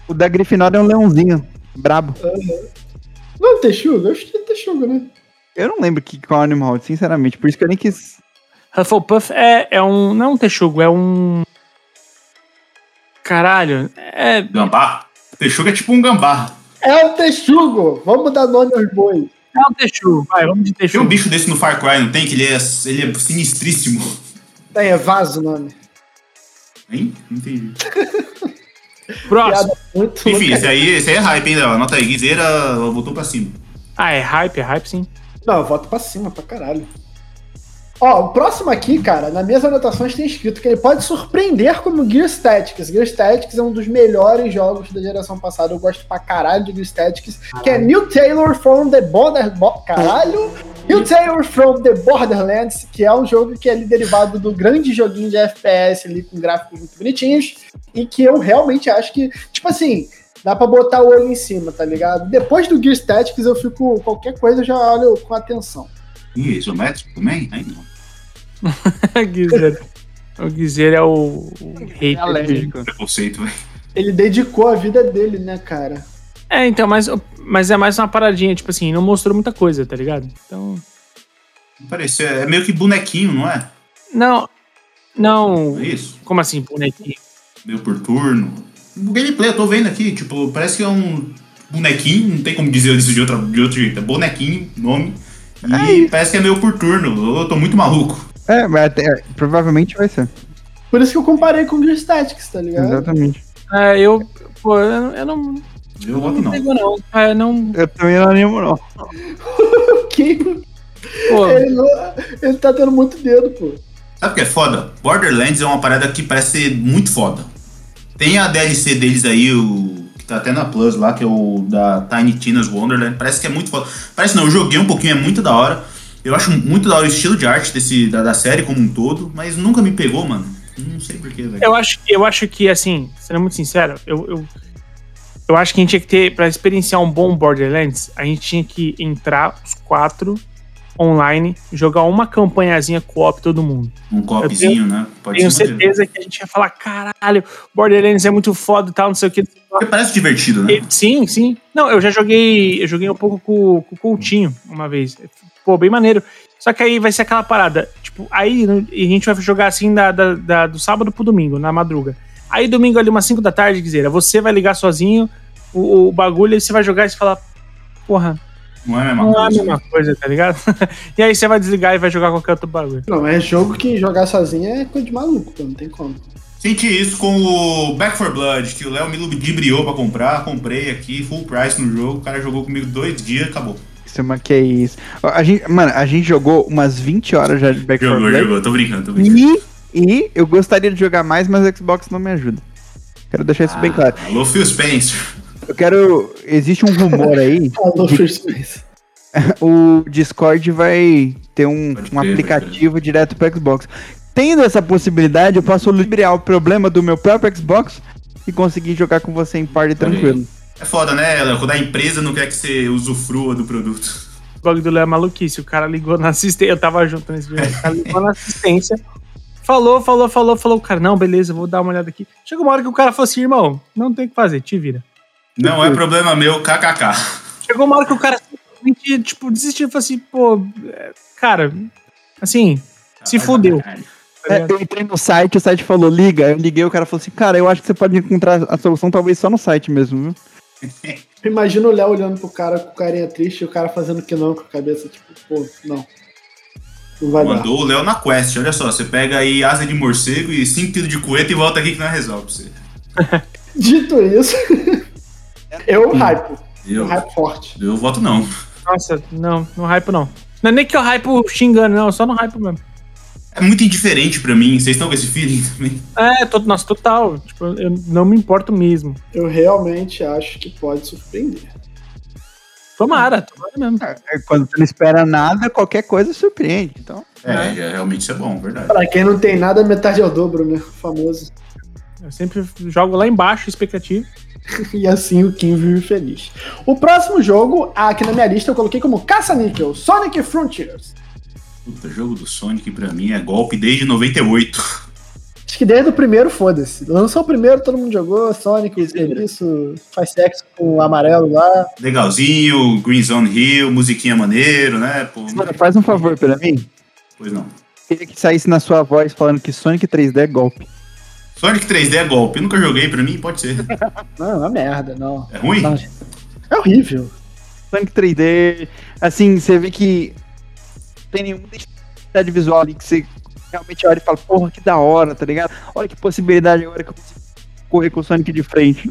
O da Grifinória é um leãozinho, brabo. Não, é texugo? Eu acho que é texugo, né? Eu não lembro que, qual animal, sinceramente, por isso que eu nem quis. Hufflepuff é, é um. Não é um texugo, é um. Caralho. É. Gambá? Texuga é tipo um gambá. É um texugo! Vamos dar nome aos bois. É um texugo. Vai, vamos de Tem um texugo. bicho desse no Far Cry, não tem? Que ele é, ele é sinistríssimo. Tem, é vaso o nome. Hein? Não entendi. Próximo. Muito Enfim, louca. esse aí, esse aí é hype, hein, Léo? Anota aí. Guiseira voltou pra cima. Ah, é hype, é hype sim. Não, eu voto pra cima, pra caralho. Ó, o próximo aqui, cara, nas minhas anotações tem escrito que ele pode surpreender como Gear Tactics. Gear Tactics é um dos melhores jogos da geração passada. Eu gosto pra caralho de Gear Tactics. Que é New Taylor from the Border... Bo- Caralho! New Taylor from the Borderlands, que é um jogo que é derivado do grande joguinho de FPS ali com gráficos muito bonitinhos. E que eu realmente acho que, tipo assim, dá pra botar o olho em cima, tá ligado? Depois do Gear Tactics eu fico... Qualquer coisa eu já olho com atenção. Ih, isométrico também? Aí não. Guizeira. O Guizeira é o, o hater. alérgico. Preconceito, velho. Ele dedicou a vida dele, né, cara? É, então, mas, mas é mais uma paradinha, tipo assim, não mostrou muita coisa, tá ligado? Então. Parece, é meio que bonequinho, não é? Não. Não. É isso? Como assim, bonequinho? Meio por turno. O gameplay, eu tô vendo aqui, tipo, parece que é um bonequinho, não tem como dizer isso de, outra, de outro jeito. É bonequinho, nome. E parece que é meio por turno. Eu tô muito maluco. É, mas até- provavelmente vai ser. Por isso que eu comparei com o Gear Tactics, tá ligado? Exatamente. É, eu. Pô, eu, eu não. Eu voto não. pego, não. É, não. Eu também não animo, não. Que Pô, ele, não- ele tá tendo muito dedo, pô. Sabe o que é foda? Borderlands é uma parada que parece ser muito foda. Tem a DLC deles aí, o que tá até na Plus lá, que é o da Tiny Tina's Wonderland. Parece que é muito foda. Parece não, eu joguei um pouquinho, é muito da hora. Eu acho muito da hora o estilo de arte desse, da, da série como um todo, mas nunca me pegou, mano. Não sei porquê, velho. eu acho, eu acho que, assim, sendo muito sincero, eu, eu, eu acho que a gente tinha que ter, pra experienciar um bom Borderlands, a gente tinha que entrar os quatro online, jogar uma campanhazinha co-op todo mundo. Um copzinho, né? Pode Tenho certeza que a gente ia falar, caralho, Borderlands é muito foda e tal, não sei o que. Porque parece divertido, né? Sim, sim. Não, eu já joguei. Eu joguei um pouco com, com o Coutinho uma vez. Pô, bem maneiro. Só que aí vai ser aquela parada. Tipo, aí a gente vai jogar assim da, da- da- do sábado pro domingo, na madruga. Aí domingo ali, umas 5 da tarde, dizer, você vai ligar sozinho o, o bagulho e você vai jogar e você fala, porra, Não é a mesma Não é a coisa. mesma coisa, tá ligado? e aí você vai desligar e vai jogar qualquer outro bagulho. Não, é jogo que jogar sozinho é coisa de maluco, não tem como. Senti isso com o Back 4 Blood, que o Léo me ludibriou pra comprar. Comprei aqui, full price no jogo. O cara jogou comigo dois dias e acabou. Que é isso. A gente, mano, a gente jogou umas 20 horas já de Back 4 Jogou, Blood. jogou. Tô brincando, tô brincando. E, e eu gostaria de jogar mais, mas o Xbox não me ajuda. Quero deixar isso bem claro. Alô, Phil Spencer. Eu quero. Existe um rumor aí. Falou First Place. o Discord vai ter um, Pode um aplicativo direto pro Xbox. Tendo essa possibilidade, eu posso liberar o problema do meu próprio Xbox e conseguir jogar com você em party Olha aí. tranquilo. É foda, né, Léo? Quando a empresa não quer que você usufrua do produto. O bagulho do Léo é maluquice. O cara ligou na assistência. Eu tava junto nesse vídeo. O cara ligou na assistência. Falou, falou, falou, falou. O cara, não, beleza, vou dar uma olhada aqui. Chegou uma hora que o cara falou assim, irmão, não tem o que fazer, te vira. Não é problema meu, kkk. Chegou uma hora que o cara simplesmente, tipo, desistiu e falou assim, pô, cara, assim, se fudeu. tá É, eu entrei no site, o site falou, liga. Eu liguei, o cara falou assim, cara, eu acho que você pode encontrar a solução talvez só no site mesmo, viu? Imagina o Léo olhando pro cara com carinha triste e o cara fazendo que não com a cabeça, tipo, pô, não. Não vai dar. Mandou o Léo na quest. Olha só, você pega aí asa de morcego e 5 kg de coeta e volta aqui que nós resolve pra você. Dito isso, eu hype. Eu hype forte. eu voto não. Nossa, não, não hype não. Não é nem que eu hype xingando, não, só no hype mesmo. É muito indiferente pra mim. Vocês estão com esse feeling também? É, to, nossa, total. Tipo, eu não me importo mesmo. Eu realmente acho que pode surpreender. Tomara, tomara mesmo. É, Quando você não espera nada, qualquer coisa surpreende. Então, É, é, realmente isso é bom, verdade. Pra quem não tem nada, metade é o dobro, né? O famoso. Eu sempre jogo lá embaixo, expectativa. E assim o Kim vive feliz. O próximo jogo, aqui na minha lista, eu coloquei como Caça-Níquel, Sonic Frontiers. Puta, jogo do Sonic pra mim é golpe desde 98. Acho que desde o primeiro, foda-se. Lançou o primeiro, todo mundo jogou, Sonic, isso, faz sexo com o amarelo lá. Legalzinho, Green Zone Hill, musiquinha maneiro, né? Pô, mano, faz um favor pra mim. pois não. Queria que saísse na sua voz falando que Sonic 3D é golpe. Sonic 3D é golpe. Eu nunca joguei, pra mim pode ser. Não, é uma merda, não. É ruim? Não. É horrível. Sonic 3D, assim, você vê que tem nenhuma identidade visual ali que você realmente olha e fala, porra, que da hora, tá ligado? Olha que possibilidade agora que eu consigo correr com o Sonic de frente.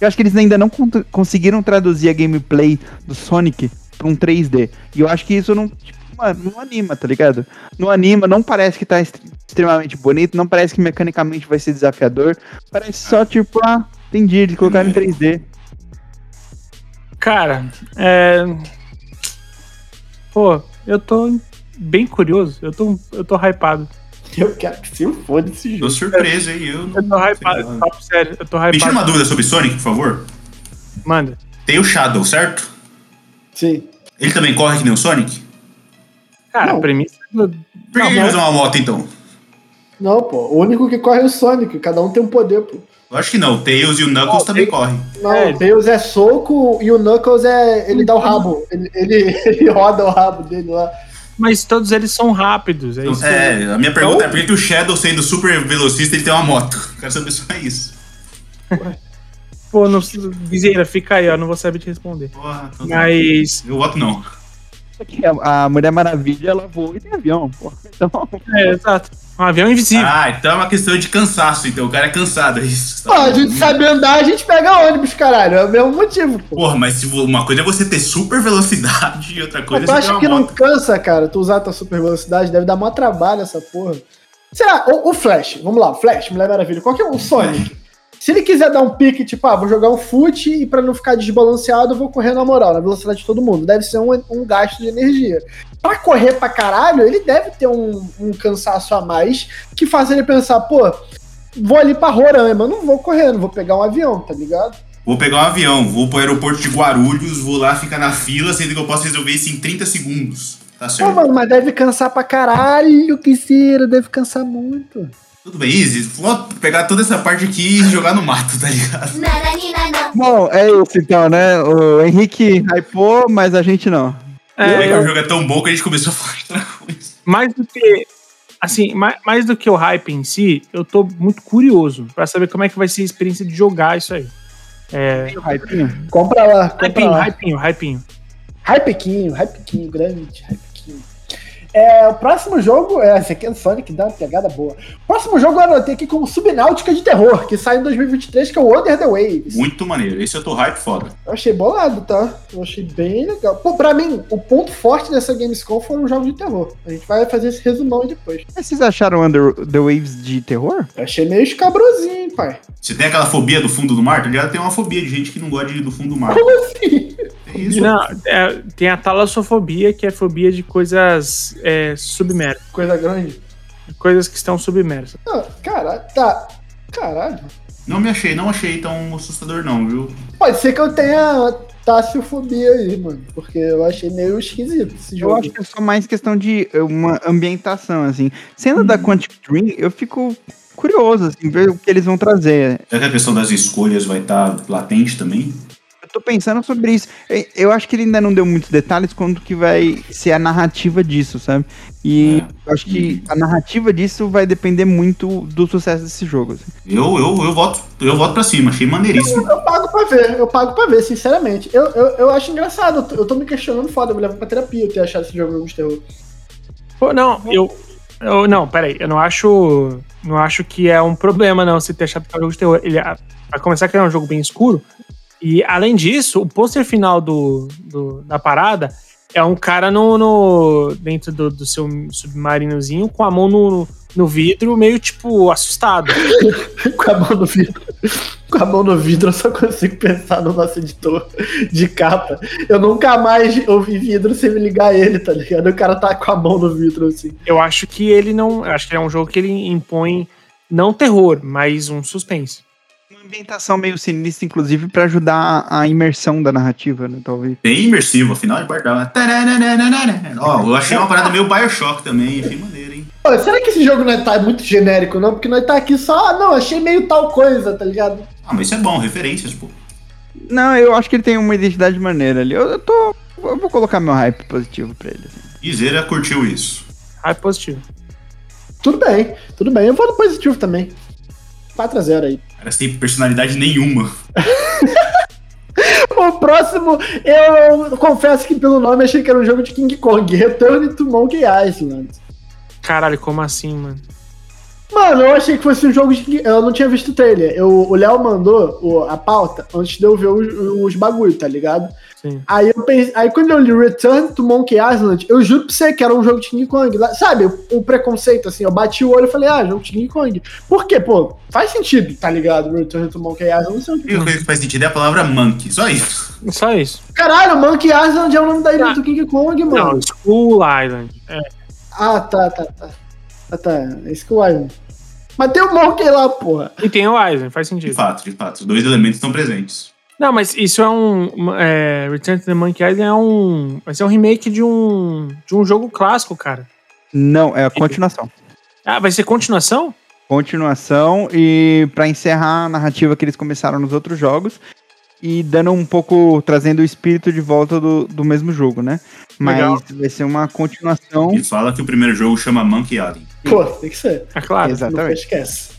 Eu acho que eles ainda não con- conseguiram traduzir a gameplay do Sonic pra um 3D. E eu acho que isso não, tipo, mano, não anima, tá ligado? Não anima, não parece que tá est- extremamente bonito, não parece que mecanicamente vai ser desafiador. Parece só, tipo, ah, entendi, eles colocaram em 3D. Cara, é. Pô, eu tô bem curioso. Eu tô, eu tô hypado. Eu quero que se foda esse Tô jogo. surpreso aí. Eu não Eu tô hypado. Papo sério, eu tô Me tira hypado. uma dúvida sobre Sonic, por favor. Manda. Tem o Shadow, certo? Sim. Ele também corre que nem o Sonic? Cara, Não. a premissa do. Por que ele usa uma moto, então? Não, pô. O único que corre é o Sonic. Cada um tem um poder, pô. Eu acho que não. O Tails e o Knuckles Não, também correm. Não, É. o Tails é soco e o Knuckles é. Ele dá o rabo. Ele, ele, ele roda o rabo dele lá. Mas todos eles são rápidos. É isso. É, a minha pergunta Então- é por que que o Shadow, sendo super velocista, ele tem uma moto? Quero saber só isso. Pô, não, Viseira, fica aí, ó. Não vou saber te responder. Porra, então- Mas. Eu voto não. A, a Mulher Maravilha, ela voa e tem avião, porra. Então, É, exato. Um avião invisível. Ah, então é uma questão de cansaço, então. O cara é cansado, é isso. Pô, a gente sabe andar, a gente pega ônibus, caralho. É o mesmo motivo, pô. Porra, mas uma coisa é você ter super velocidade e outra coisa tu é você ter acha uma que não moto. cansa, cara, tu usar tua super velocidade? Deve dar maior trabalho essa porra. Sei lá, o, o Flash, vamos lá, o Flash, Mulher Maravilha, qual que é o Sonic? Se ele quiser dar um pique, tipo, ah, vou jogar um fute e pra não ficar desbalanceado, eu vou correr na moral, na velocidade de todo mundo. Deve ser um, um gasto de energia. Pra correr pra caralho, ele deve ter um, um cansaço a mais que faz ele pensar, pô, vou ali pra Roraima, não vou correr, não vou pegar um avião, tá ligado? Vou pegar um avião, vou pro aeroporto de Guarulhos, vou lá ficar na fila, sendo que eu posso resolver isso em 30 segundos. Tá Pô, certo? mano, mas deve cansar pra caralho, que cira, deve cansar muito. Tudo bem, Easy. Vou pegar toda essa parte aqui e jogar no mato, tá ligado? bom, é isso então, né? O Henrique hypou, mas a gente não. É, Como é que eu- o jogo é tão bom que a gente começou a falar de outra coisa. mais do que. Assim, mais, mais do que o hype em si, eu tô muito curioso pra saber como é que vai ser a experiência de jogar isso aí. É. Tem o hypinho? Compra lá, compra Hypinho, lá. hypinho, hypinho. Hypequinho, hypequinho, grande, hypequinho. É, o próximo jogo, é, esse aqui é o Sonic, dá uma pegada boa. O próximo jogo eu anotei aqui como Subnáutica de Terror, que sai em 2023, que é o Under the Waves. Muito maneiro. Esse eu tô hype foda. Eu achei bolado, tá? Eu achei bem legal. Pô, pra mim, o ponto forte dessa Gamescom foram os jogos de terror. A gente vai fazer esse resumão aí depois. Mas Vocês acharam Under the Waves de terror? Eu achei meio escabrosinho, pai. Você tem aquela fobia do fundo do mar? Tu já tem uma fobia de gente que não gosta de ir do fundo do mar. Como assim? Tem isso. Não, é, tem a talassofobia, que é fobia de coisas é, submersas. Coisa grande. Coisas que estão submersas. Ah, caralho, tá. Caralho. Não me achei, não achei tão assustador não, viu? Pode ser que eu tenha tassiofobia aí, mano. Porque eu achei meio esquisito esse jogo. Eu acho que é só mais questão de eh, uma ambientação, assim. Sendo da Quantic Dream, eu fico curioso, assim, ver o que eles vão trazer. Será que a questão das escolhas vai estar latente também? Eu tô pensando sobre isso. Eu acho que ele ainda não deu muitos detalhes quanto que vai ser a narrativa disso, sabe? E eu acho que a narrativa disso vai depender muito do sucesso desse jogo. assim. Eu, eu, eu voto, eu voto pra cima, achei maneiríssimo. Eu pago pra ver, eu pago pra ver, sinceramente. Eu, eu, eu acho engraçado, eu tô, eu tô me questionando foda, eu me levo pra terapia eu ter achado esse jogo de terror. Pô, não, eu, eu. Não, peraí, eu não acho. Não acho que é um problema, não, você ter achado que é um jogo de terror. Ele, a- pra começar, que ele é um jogo bem escuro. E além disso, o pôster final do, do- da parada é um cara no, no- dentro do, do seu submarinozinho com a mão no, no vidro, meio tipo assustado. Com a mão no vidro. Com a mão no vidro, eu só consigo pensar no nosso editor de capa. Eu nunca mais ouvi vidro sem me ligar a ele, tá ligado? O cara tá com a mão no vidro, assim. Eu acho que ele não. Acho que é um jogo que ele impõe não terror, mas um suspense. Uma ambientação meio sinistra, inclusive, pra ajudar a imersão da narrativa, né? Talvez. Bem imersivo, afinal de? Tarananana. Ó, eu achei uma parada meio Bioshock também, achei maneiro, hein? Pô, será que esse jogo não é tá muito genérico, não? Porque nós tá aqui só, não, achei meio tal coisa, tá ligado? Ah, mas isso é bom, referências, pô. Não, eu acho que ele tem uma identidade maneira ali. Eu, eu tô. Eu vou colocar meu hype positivo pra ele. assim. Curtiu isso. É positivo. Tudo bem, tudo bem. Eu vou no positivo também. 4x0 aí. Cara, sem personalidade nenhuma. O próximo, eu confesso que pelo nome achei que era um jogo de King Kong, Return to Monkey Island. Caralho, como assim, mano? Mano, eu achei que fosse um jogo de. Eu não tinha visto o trailer. Eu, o Léo mandou o- a pauta antes de eu ver os, os bagulho, tá ligado? Sim. Aí eu pensei. Aí quando eu li Return to Monkey Island, eu juro pra você que era um jogo de King Kong. Sabe, o, o preconceito, assim, eu bati o olho e falei, ah, jogo de King Kong. Por quê, pô? Faz sentido, tá ligado? Return to Monkey Island, não sei o A única que. coisa que faz sentido é a palavra monkey, só isso. Só isso. Caralho, Monkey Island é o nome da ilha Ah. do King Kong, mano. Não, School Island. É, Ah, tá, tá, tá. Ah, tá. É isso que o Island. Mas tem o Monkey lá, porra. e tem o Island, faz De sentido. fato, de fato. Os dois elementos estão presentes. Não, mas isso é um. uma- É, Return to the Monkey Island é um. Vai ser um remake de um. de um jogo clássico, cara. Não, é a continuação. Ah, vai ser continuação? Continuação e pra encerrar a narrativa que eles começaram nos outros jogos e dando um pouco, trazendo o espírito de volta do, do mesmo jogo, né? Mas Legal. vai ser uma continuação. E fala que o primeiro jogo chama Monkey Island. Pô, tem que ser. É claro. Exatamente. esquece.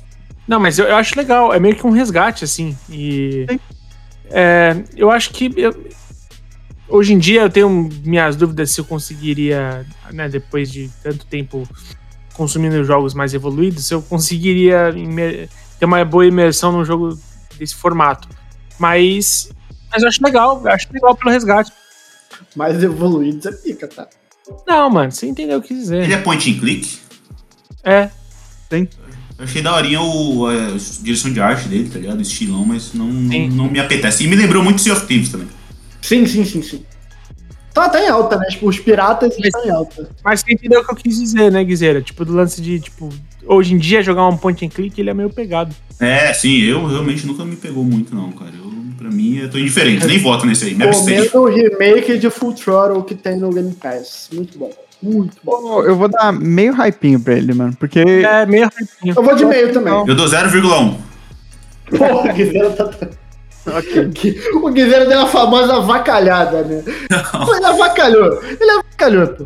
Não, mas eu, eu acho legal. É meio que um resgate, assim. E. Sim. É, eu acho que. eu- hoje em dia eu tenho minhas dúvidas se eu conseguiria, né, depois de tanto tempo consumindo jogos mais evoluídos, se eu conseguiria ter uma boa imersão num jogo desse formato. Mas. Mas eu acho legal, eu acho legal pelo resgate. Mais evoluídos é pica, tá? Não, mano, você entendeu o que dizer. Ele é point and click. É. Eu achei daorinha o, a direção de arte dele, tá ligado? O estilão, mas não, não, não me apetece. E me lembrou muito Sea of Thieves também. Sim, sim, sim, sim. Tá, tá em alta, né? Tipo, os piratas estão em alta. Mas você entendeu o que eu quis dizer, né, Guizeira? Tipo, do lance de, tipo, hoje em dia jogar um point and click, ele é meio pegado. É, sim, eu realmente nunca me pegou muito, não, cara. Eu, pra mim, eu tô indiferente, nem voto nesse aí, me abstenho. Comendo o remake de Full Throttle que tem no Game Pass. Muito bom. Muito bom. Eu vou dar meio hypinho pra ele, mano, porque É meio rapidinho. Eu vou de meio também. Eu dou 0,1. Porra, o Guizeira tá. O Guizeira deu a famosa avacalhada, né? Pô, Ele avacalhou. Ele avacalhou, pô.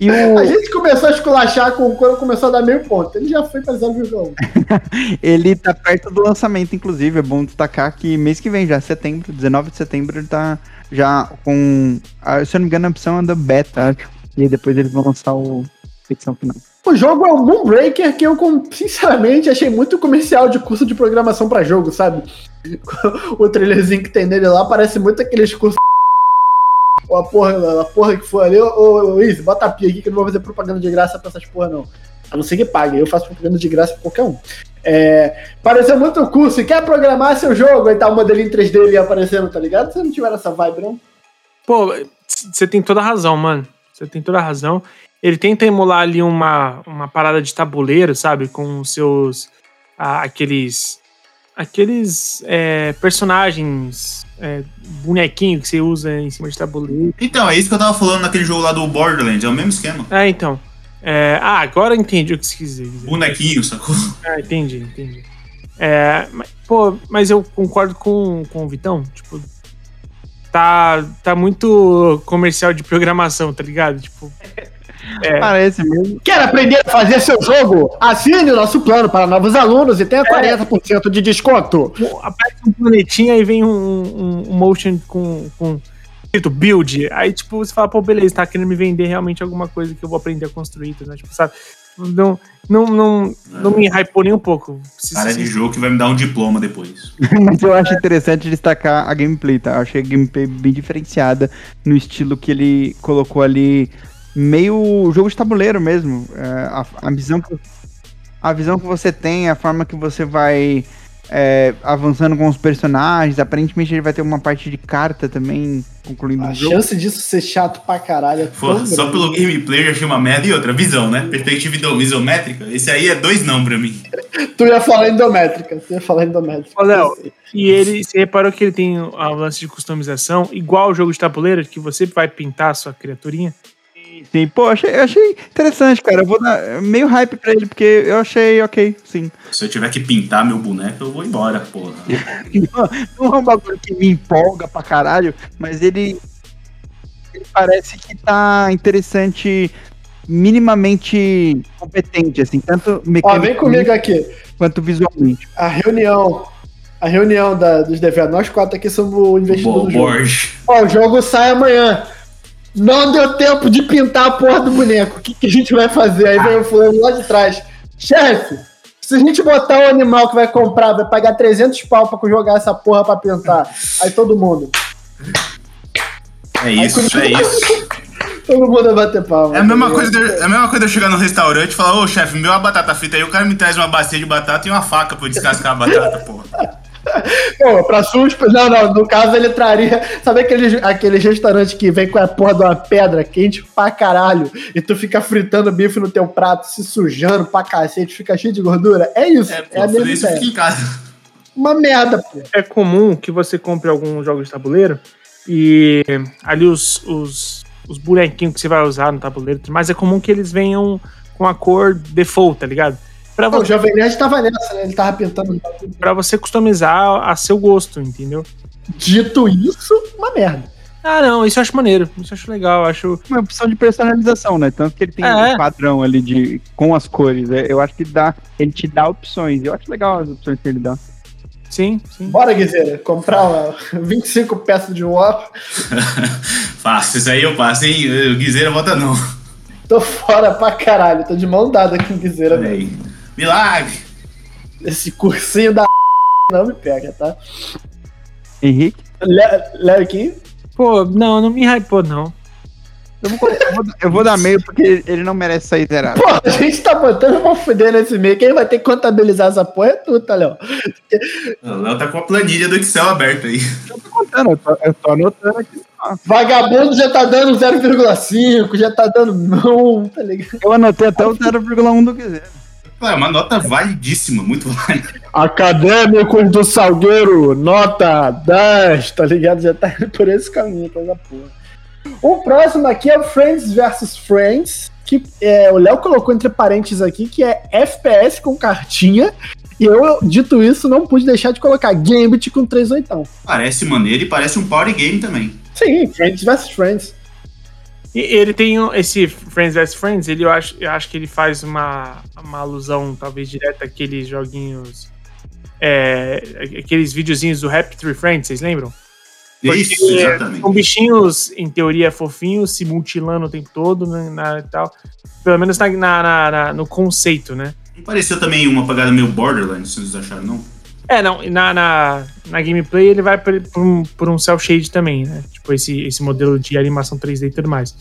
E o, A gente começou a esculachar com quando começou a dar meio ponto. Ele já foi pra 0,1. ele tá perto do lançamento, inclusive. É bom destacar que mês que vem, já setembro, 19 de setembro, ele tá já com. ah, Se eu não me engano, a opção é da beta. E depois eles vão lançar o edição final. O jogo é um Moonbreaker que eu, sinceramente, achei muito comercial de curso de programação pra jogo, sabe? O trailerzinho que tem nele lá parece muito aqueles cursos. Ou a porra, a porra que for ali. Ô, Izzy, bota a pia aqui que eu não vou fazer propaganda de graça pra essas porra, não. A não ser que pague, eu faço propaganda de graça pra qualquer um. É, pareceu muito curso. E quer programar seu jogo? Aí tá o modelinho 3D ali aparecendo, tá ligado? Se não tiver essa vibe, não. Pô, você tem toda a razão, mano. Você tem toda a razão. Ele tenta emular ali uma, uma parada de tabuleiro, sabe? Com os seus. aqueles. Aqueles é, personagens. é, bonequinho que você usa em cima de tabuleiro. Então, é isso que eu tava falando naquele jogo lá do Borderlands, é o mesmo esquema. É, então. É, ah, agora entendi o que você quis dizer. Bonequinho, sacou? Ah, entendi, entendi. É, mas, pô, mas eu concordo com, com o Vitão. Tipo, tá, tá muito comercial de programação, tá ligado? Tipo, É. Parece mesmo. Quer aprender a fazer seu jogo? Assine o nosso plano para novos alunos e tenha 40% de desconto. aparece um planetinha e vem um, um- um motion com, com escrito build. Aí, tipo, você fala, pô, beleza, tá querendo me vender realmente alguma coisa que eu vou aprender a construir, né? Tipo, sabe? Não, não, não, não me hypou nem um pouco. Cara de jogo que vai me dar um diploma depois. Mas eu acho interessante destacar a gameplay, tá? Eu achei a gameplay bem diferenciada no estilo que ele colocou ali, meio jogo de tabuleiro mesmo. É, a, a visão que, a visão que você tem, a forma que você vai é, avançando com os personagens. Aparentemente ele vai ter uma parte de carta também, concluindo A o jogo. chance disso ser chato pra caralho é Pô, tão só pelo gameplay eu já achei uma merda. E outra, visão, né? Perspectiva iso- isométrica. Esse aí é dois não pra mim. Tu ia falar endométrica. Tu ia falar endométrica. Ô, Léo. E ele, você reparou que ele tem a lance de customização, igual o jogo de tabuleiro, que você vai pintar a sua criaturinha. Sim, pô, achei, eu achei interessante, cara. Eu vou dar meio hype pra ele, porque eu achei ok, sim. Se eu tiver que pintar meu boneco, eu vou embora, porra. Não é um bagulho que me empolga pra caralho, mas ele, ele parece que tá interessante, minimamente competente, assim, tanto Ó, vem comigo aqui. quanto visualmente. A reunião. A reunião da, dos develops. Nós quatro aqui somos o investidor do jogo. Borges. Ó, o jogo sai amanhã. Não deu tempo de pintar a porra do boneco. O que, que a gente vai fazer? Aí vem o fulano lá de trás. Chefe, se a gente botar o animal que vai comprar, vai pagar 300 pau pra jogar essa porra pra pintar. Aí todo mundo. É isso, é isso. Todo mundo vai bater palma. É a mesma coisa de, eu- é a mesma coisa de eu chegar no restaurante e falar, ô chefe, me deu uma batata frita aí, o cara me traz uma bacia de batata e uma faca pra eu descascar a batata, porra. Pô, pra suspe... Não, não, no caso ele traria. Sabe aquele, aquele restaurante que vem com a porra de uma pedra quente pra caralho e tu fica fritando bife no teu prato, se sujando pra cacete, fica cheio de gordura? É isso. É, É, pô, a mesma isso ideia. fica em casa. Uma merda, pô. É comum que você compre alguns jogos de tabuleiro e ali os, os, os bonequinhos que você vai usar no tabuleiro, mas é comum que eles venham com a cor default, tá ligado? Pra, Pô, o Jovem Nerd tava nessa, né? Ele tava pintando. pra você customizar a seu gosto, entendeu? Dito isso, uma merda. Ah, não, isso eu acho maneiro, isso eu acho legal, eu acho. Uma opção de personalização, né? Tanto que ele tem É. um padrão ali de, com as cores. né? Eu acho que dá, ele te dá opções. Eu acho legal as opções que ele dá. Sim, sim. Bora, Guizeira, comprar uma 25 peças de War. Fácil, isso aí eu passo, hein? O Guiseira volta não. Tô fora pra caralho. Tô de mão dada com o Guizeira, Olha velho. aí. Milagre! Esse cursinho da não me pega, tá? Henrique? Léo aqui. Pô, não, não me hypou, não. Eu vou, eu vou dar- eu vou dar meio porque ele não merece sair zerado. Pô, a gente tá botando pra fuder nesse meio. Quem vai ter que contabilizar essa porra é tu, tá, Léo? O Léo tá com a planilha do Excel aberta aí. Eu tô contando, eu tô, eu tô anotando aqui. Vagabundo já tá dando 0,5, já tá dando não, tá ligado? Eu anotei até o 0,1 do quiser. É uma nota validíssima, muito válida. Acadêmicos do Salgueiro, nota 10, tá ligado? Já tá indo por esse caminho, coisa porra. O próximo aqui é o Friends vs Friends, que é, o Léo colocou entre parênteses aqui, que é FPS com cartinha. E eu, dito isso, não pude deixar de colocar Gambit com 3 oitão. Parece maneiro e parece um party game também. Sim, Friends vs Friends. E ele tem esse Friends vs Friends, ele, eu, acho, eu acho que ele faz uma, uma alusão, talvez, direta àqueles joguinhos. é, aqueles videozinhos do Happy Tree Friends, vocês lembram? Isso, Porque exatamente. São bichinhos, em teoria, fofinhos, se mutilando o tempo todo, né, na, tal. Pelo menos na, na- na- no conceito, né? Não pareceu também uma pegada meio Borderlands, vocês acharam, não? É, não, na, na, na gameplay ele vai por, por um, por um cel shade também, né? Tipo, esse, esse modelo de animação 3D e tudo mais.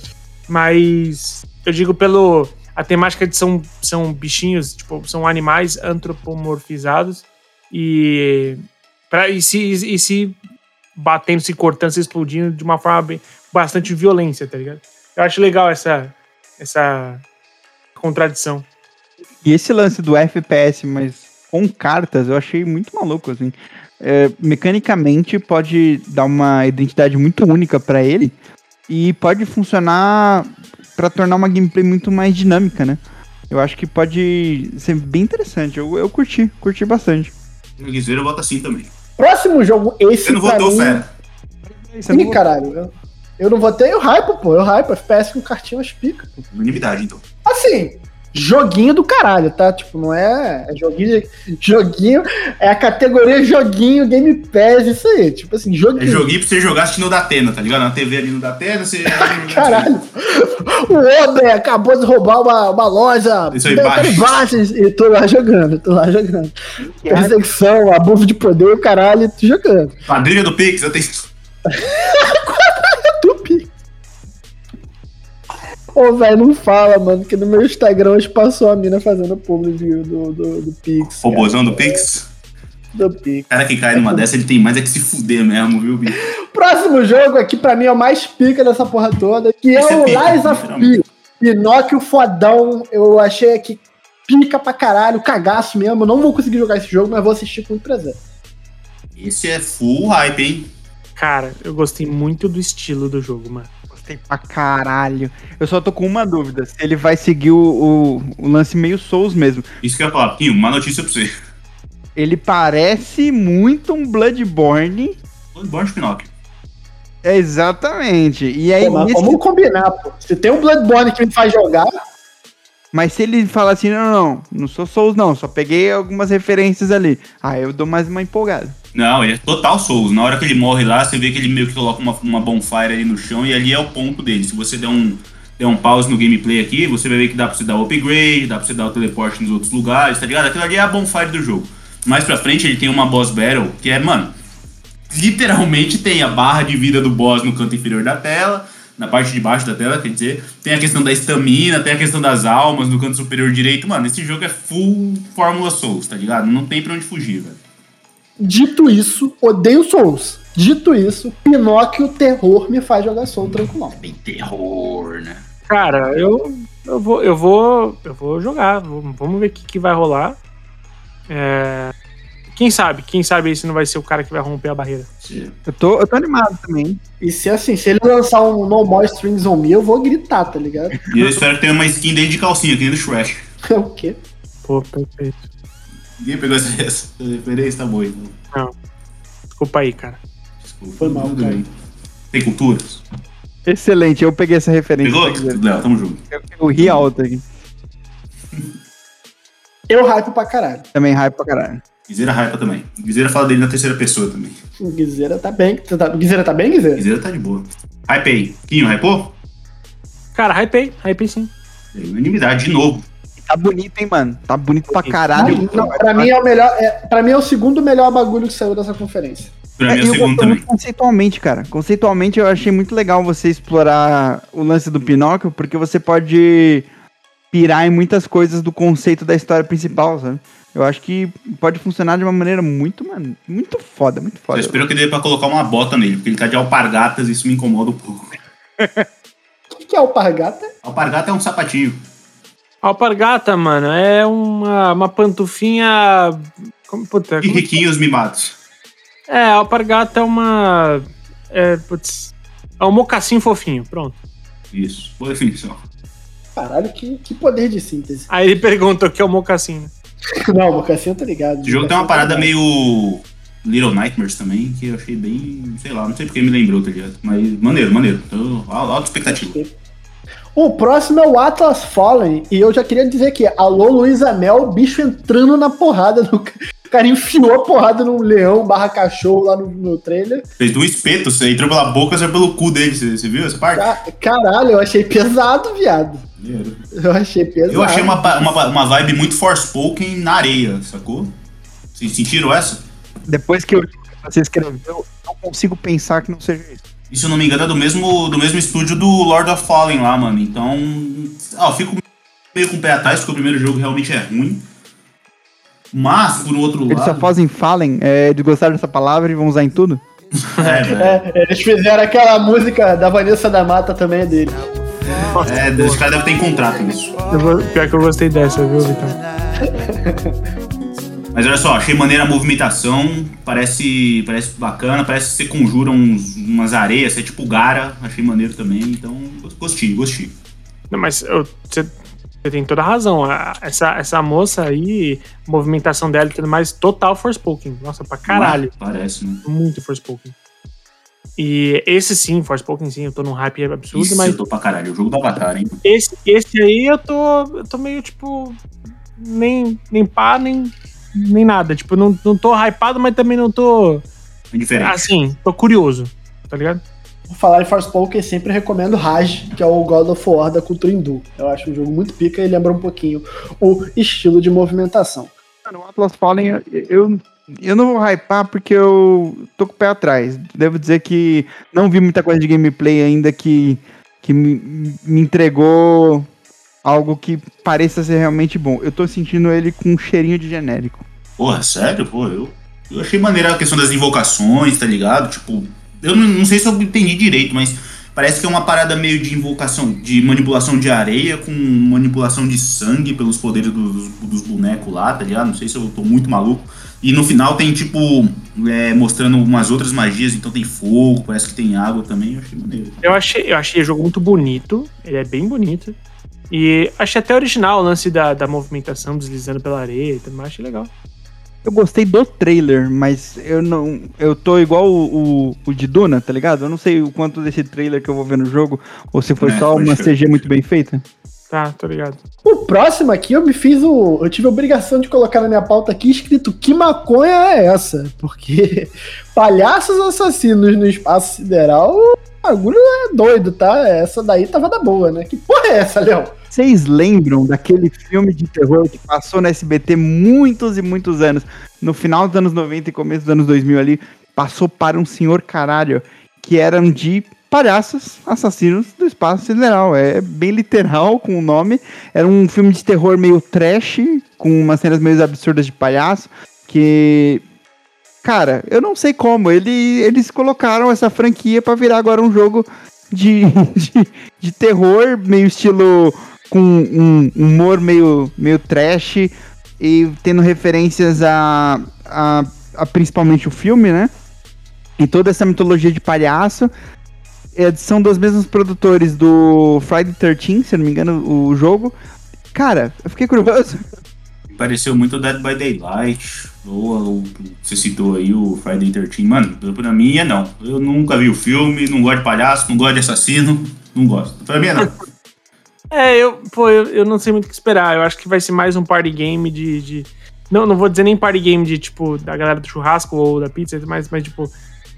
Mas eu digo pelo. A temática de são, são bichinhos, tipo, são animais antropomorfizados e. Pra, e, se, e se batendo, se cortando, se explodindo de uma forma bem, bastante violência, tá ligado? Eu acho legal essa, essa contradição. E esse lance do FPS, mas com cartas, eu achei muito maluco, assim. É, mecanicamente pode dar uma identidade muito única pra ele e pode funcionar pra tornar uma gameplay muito mais dinâmica, né? Eu acho que pode ser bem interessante. Eu, eu curti, curti bastante. Guiseiro vota assim também. Próximo jogo, esse Você não votou, mim... fera. Ih, caralho. Eu, eu não votei, eu hype, pô. Eu hype. FPS com cartinha, as pica. pô. Unanimidade, então. Assim, joguinho do caralho, tá? Tipo, não é, é joguinho, joguinho, é a categoria joguinho Game Pass, isso aí. Tipo assim, É joguinho. joguinho pra você jogar assistindo o Datena, tá ligado? Na TV ali no Datena, você. Caralho. O homem acabou de roubar uma, uma loja. Isso aí, Deu baixo. imagens E tô lá jogando, tô lá jogando. Perseguição, abuso de poder, o caralho, tô jogando. Quadrilha do Pix, eu tenho. Ô, velho, não fala, mano, que no meu Instagram hoje passou a mina fazendo publi de- do, do, do Pix. Robozão do Pix. Do Pix. cara que cai numa dessa, ele tem mais é que se fuder mesmo, viu, bicho? Próximo jogo aqui, pra mim, é o mais pica dessa porra toda, que é Esse é o pica, Lies of P. Pinóquio fodão. Eu achei aqui pica pra caralho, cagaço mesmo. Não vou conseguir jogar esse jogo, mas vou assistir com muito prazer. Esse é full hype, hein? Cara, eu gostei muito do estilo do jogo, mano. Gostei pra caralho. Eu só tô com uma dúvida: se ele vai seguir o, o, o lance meio Souls mesmo. Isso que eu ia falar. Pinho, uma notícia pra você. Ele parece muito um Bloodborne. Bloodborne Pinóquio. É, exatamente. E aí, Pô, nesse- vamos combinar, pô. Se tem um Bloodborne que me faz jogar, mas se ele falar assim, não, não, não sou Souls não, só peguei algumas referências ali. Aí eu dou mais uma empolgada. Não, ele é total Souls. Na hora que ele morre lá, você vê que ele meio que coloca uma, uma bonfire ali no chão e ali é o ponto dele. Se você der um, der um pause no gameplay aqui, você vai ver que dá pra você dar o upgrade, dá pra você dar o teleporte nos outros lugares, tá ligado? Aquilo ali é a bonfire do jogo. Mais pra frente ele tem uma boss battle que é, mano, literalmente tem a barra de vida do boss no canto inferior da tela, na parte de baixo da tela, quer dizer, tem a questão da estamina, tem a questão das almas no canto superior direito. Mano, esse jogo é full Fórmula Souls, tá ligado? Não tem pra onde fugir, velho. dito isso, odeio Souls. Dito isso, Pinóquio terror me faz jogar Soul tranquilão. Bem terror, né? Cara, eu, eu vou, eu vou, eu vou jogar. Vamos vamos ver o que, que vai rolar. É, quem sabe? Quem sabe esse não vai ser o cara que vai romper a barreira. Eu tô, eu tô animado também. E se assim, se ele lançar um No More Strings on Me, eu vou gritar, tá ligado? E eu espero que tenha uma skin dele de calcinha, que nem do Shrek. É o quê? Pô, perfeito. Ninguém pegou essa, essa referência, tá bom, então. Desculpa aí, cara. Desculpa. Foi mal, cara. bem. Tem culturas? Excelente, eu peguei essa referência. Pegou? Léo, tamo junto. Eu, eu ri alto aqui. Eu hype pra caralho. Também hype pra caralho. Guiseira hypa também. Guiseira fala dele na terceira pessoa também. O Guizeira tá bem. Tá, Guizeira tá bem, Guizeira? Guiseira tá de boa. Hype aí. Quinho, hypou? Cara, hypei, hypei sim. Unanimidade de novo. Tá bonito, hein, mano? Tá bonito pra caralho. Não, pra mim é o melhor. É, pra mim é o segundo melhor bagulho que saiu dessa conferência. Pra mim é o segundo gosto também. muito conceitualmente, cara. Conceitualmente eu achei muito legal você explorar o lance do Pinóquio, porque você pode pirar em muitas coisas do conceito da história principal, sabe? Eu acho que pode funcionar de uma maneira muito, mano, muito foda, muito foda. espero que dê pra colocar uma bota nele, porque ele tá de alpargatas e isso me incomoda um pouco. O que, que é o Pargata? Alpargata é um sapatinho. Alpargata, mano, é uma, uma pantufinha. Como, puta, E riquinhos mimados. É, alpargata é uma. É, putz, é um mocassim fofinho, pronto. Isso. Boa definição. Caralho, que, que poder de síntese. Aí ele pergunta o que é o mocassim, né? Não, o Mocassim eu tô ligado. Esse jogo tem uma parada ligado. meio Little Nightmares também, que eu achei bem, sei lá, não sei porque me lembrou, tá ligado? Mas maneiro, maneiro. Tô alta expectativa. O próximo é o Atlas Fallen. E eu já queria dizer que, alô, Luísa Mel, o bicho entrando na porrada no. O cara enfiou a porrada num leão barra cachorro lá no, no trailer. Fez um espeto, você entrou pela boca, saiu pelo cu dele. Você, você viu essa parte? Ca- Caralho, eu achei pesado, viado. Eu achei pesado. Eu achei uma, uma, uma vibe muito Forspoken na areia, sacou? Vocês sentiram essa? Depois que eu- você escreveu, eu não consigo pensar que não seja isso. E se eu não me engano, é do mesmo, do mesmo estúdio do Lord of Fallen lá, mano. Então. Ah, eu fico meio com o pé atrás, porque o primeiro jogo realmente é ruim. Mas, por outro Eles só lado. fazem Fallen, é, de gostar dessa palavra e vão usar em tudo? É. É, eles fizeram aquela música da Vanessa da Mata também é dele. É, esse cara deve ter contrato isso. Eu vou- pior que eu gostei dessa, viu, Vitão? Mas olha só, achei maneira a movimentação, parece, parece bacana, parece que você conjura uns, umas areias, você é tipo Gara, achei maneiro também, então gostei, gostei. Não, mas eu- você você tem toda a razão. Essa, essa moça aí, movimentação dela e tudo mais, total Forspoken. Nossa, pra caralho. Parece, né? Muito Forspoken. E esse sim, Forspoken sim, eu tô num hype absurdo, Isso, mas eu tô pra caralho, o jogo do Avatar, hein? esse, esse aí eu tô, eu tô meio tipo. Nem, nem pá, nem, nem nada. Tipo, não, não tô hypado, mas também não tô. Indiferente. Assim, tô curioso, tá ligado? Por falar em Forspoken, sempre recomendo Raj, que é o God of War da cultura hindu. Eu acho um jogo muito pica e lembra um pouquinho o estilo de movimentação. Mano, o Atlas Fallen, eu, eu, eu não vou hypar porque eu tô com o pé atrás. Devo dizer que não vi muita coisa de gameplay ainda que, que me, me entregou algo que pareça ser realmente bom. Eu tô sentindo ele com um cheirinho de genérico. Porra, sério? Pô, eu, eu achei maneira a questão das invocações, tá ligado? Tipo, eu não, não sei se eu entendi direito, mas parece que é uma parada meio de invocação, de manipulação de areia com manipulação de sangue pelos poderes dos, dos bonecos lá, tá ligado? Não sei se eu tô muito maluco. E no final tem, tipo, é, mostrando umas outras magias, então tem fogo, parece que tem água também, eu achei maneiro. Eu achei, eu achei o jogo muito bonito. Ele é bem bonito. E achei até original o lance da, da movimentação deslizando pela areia e tudo mais. Achei legal. Eu gostei do trailer, mas eu não. Eu tô igual o, o, o de Duna, tá ligado? Eu não sei o quanto desse trailer que eu vou ver no jogo, ou se foi É, só uma. CG muito bem feita. Tá, tô ligado. O próximo aqui eu me fiz o. Eu tive a obrigação de colocar na minha pauta aqui escrito que maconha é essa? Porque palhaços assassinos no espaço sideral, o bagulho é doido, tá? Essa daí tava da boa, né? Que porra é essa, Léo? Vocês lembram daquele filme de terror que passou na SBT muitos e muitos anos? No final dos anos 90 e começo dos anos 2000 ali, passou para um senhor caralho, que eram de palhaços assassinos do espaço sideral. É bem literal com o nome. Era um filme de terror meio trash, com umas cenas meio absurdas de palhaço, que... Cara, eu não sei como. Ele, eles colocaram essa franquia para virar agora um jogo de, de, de terror, meio estilo com um humor meio, meio trash e tendo referências a, a, a principalmente o filme, né? E toda essa mitologia de palhaço. É, são dos mesmos produtores do Friday 13, se não me engano, o jogo. Cara, eu fiquei curioso. Pareceu muito Dead by Daylight, ou, você citou aí o Friday 13. Mano, pra mim é não. Eu nunca vi o filme, não gosto de palhaço, não gosto de assassino, não gosto. Pra mim é não. É, eu, pô, eu, eu não sei muito o que esperar. Eu acho que vai ser mais um party game de. de- Não, não vou dizer nem party game de, tipo, da galera do churrasco ou da pizza, mas, mas tipo,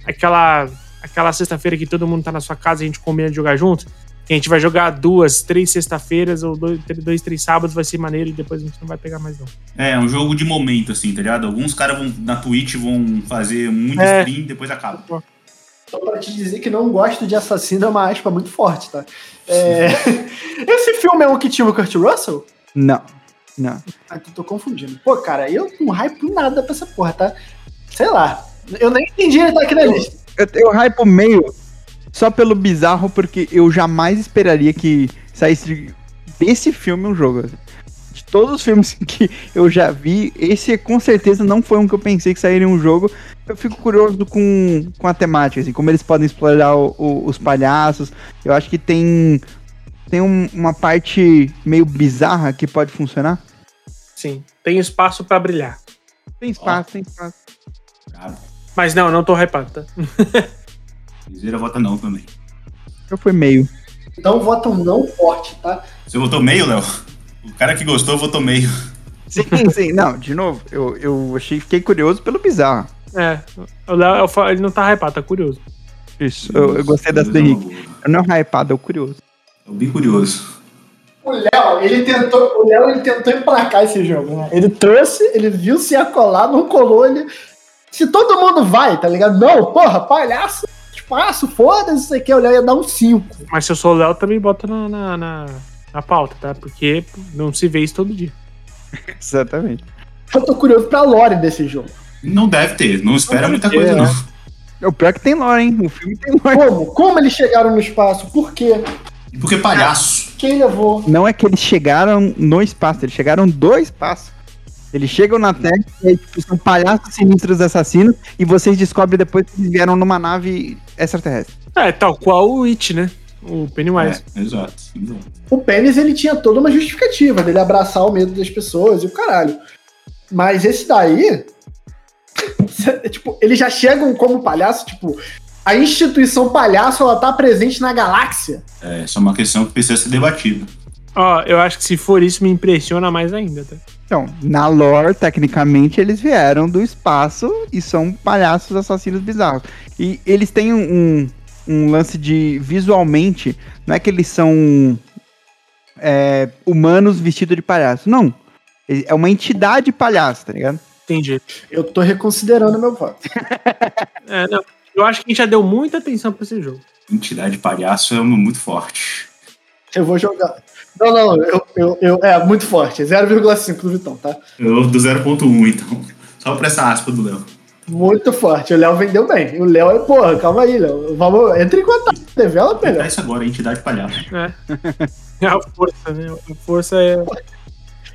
aquela, aquela sexta-feira que todo mundo tá na sua casa e a gente combina de jogar junto. Que a gente vai jogar duas, três sexta-feiras ou dois, dois, três sábados, vai ser maneiro e depois a gente não vai pegar mais, não. É, é um jogo de momento, assim, tá ligado? Alguns caras vão na Twitch vão fazer muito É. stream e depois acaba. Só pra te dizer que não gosto de assassino é uma aspa muito forte, tá? É... Esse filme é um que tinha o Kurt Russell? Não, não. Ah, eu tô confundindo. Pô, cara, eu não hype nada pra essa porra, tá? Sei lá. Eu nem entendi ele tá aqui na lista. Eu, eu hypo meio só pelo bizarro, porque eu jamais esperaria que saísse desse filme um jogo. De todos os filmes que eu já vi, esse com certeza não foi um que eu pensei que sairia um jogo. Eu fico curioso com, com a temática, assim, como eles podem explorar o- o- os palhaços. Eu acho que tem, tem um- uma parte meio bizarra que pode funcionar. Sim, tem espaço pra brilhar. Tem espaço, tem espaço. Mas não, não tô hypado, tá? Zera vota não também. Eu fui meio. Então votam não forte, tá? Você votou meio, Léo? O cara que gostou votou meio. Sim, sim. Não, de novo, eu, eu achei, fiquei curioso pelo bizarro. É, o Léo, ele não tá hypado, tá curioso. Isso, eu, eu gostei dessa do Henrique. Eu não hypado, eu curioso. Eu bem curioso. O Léo, ele tentou, o Léo ele tentou emplacar esse jogo, né? Ele trouxe, ele viu se ia colar, não colou, ele. Se todo mundo vai, tá ligado? Não, porra, palhaço, espaço, foda-se, isso aqui, o Léo ia dar um 5. Mas se eu sou o Léo, também bota na, na, na, na pauta, tá? Porque não se vê isso todo dia. Exatamente. Eu tô curioso pra lore desse jogo. Não deve ter, não espera Não muita deve coisa, ter, não. O pior é que tem lore, hein? O filme tem lore. Como? Como eles chegaram no espaço? Por quê? Porque palhaço. Quem levou? Não é que eles chegaram no espaço, eles chegaram do espaço. Eles chegam na Terra e aí, tipo, são palhaços sinistros assassinos e vocês descobrem depois que eles vieram numa nave extraterrestre. É, tal qual o It, né? O Pennywise. É, exato. O Pênis, ele tinha toda uma justificativa dele abraçar o medo das pessoas e o caralho. Mas esse daí. tipo, eles já chegam como palhaço, tipo. A instituição palhaço, ela tá presente na galáxia. É, só uma questão que precisa ser debatida. Ó, eu acho que se for isso, me impressiona mais ainda, tá? Então, na lore, tecnicamente, eles vieram do espaço e são palhaços assassinos bizarros. E eles têm um, um, lance de visualmente, não é que eles são é, humanos vestidos de palhaço, não. Ele- É uma entidade palhaço, tá ligado? Entendi. Eu tô reconsiderando meu voto. É, não. Eu acho que a gente já deu muita atenção pra esse jogo. Entidade palhaço é uma muito forte. Eu vou jogar. Não, não, eu, eu, eu- é muito forte. 0,5 do Vitão, tá? Eu do 0.1, então. Só pra essa aspa do Léo. Muito forte. O Léo vendeu bem. O Léo é, porra, calma aí, Léo. Vamos, entre em contato. Devela Vou melhor. isso agora, entidade palhaço. É. A força, né? A força é.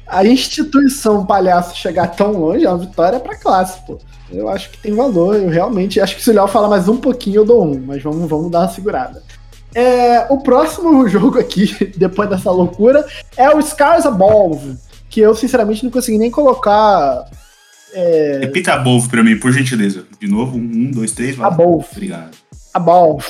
A instituição palhaço chegar tão longe é uma vitória pra classe, pô. Eu acho que tem valor. Eu realmente acho que se o Léo falar mais um pouquinho, eu dou um. Mas vamos, vamos dar uma segurada. É, o próximo jogo aqui, depois dessa loucura, é o Scars Evolve. Que eu, sinceramente, não consegui nem colocar Repita a Bolvo pra mim, por gentileza. De novo, um, dois, três, vai. a Evolve. Obrigado. a ball.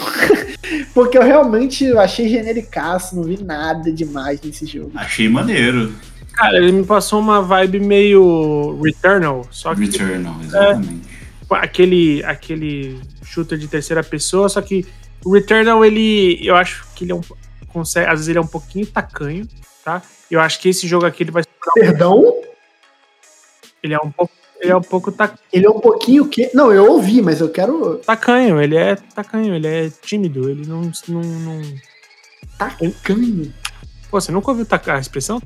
Porque eu realmente achei genericaço, não vi nada demais nesse jogo. Achei maneiro. Cara, ele me passou uma vibe meio Returnal, só que Returnal, exatamente. tipo, aquele, aquele shooter de terceira pessoa, só que o Returnal, ele. Eu acho que ele é um. Consegue, às vezes ele é um pouquinho tacanho, tá? Eu acho que esse jogo aqui ele vai. Perdão? Ele é um pouco. Ele é um pouco ta- Ele é um pouquinho que. Não, eu ouvi, mas eu quero. tacanho, ele é tacanho, ele é tímido, ele não. não, não... Tacanho. Pô, você nunca ouviu a expressão?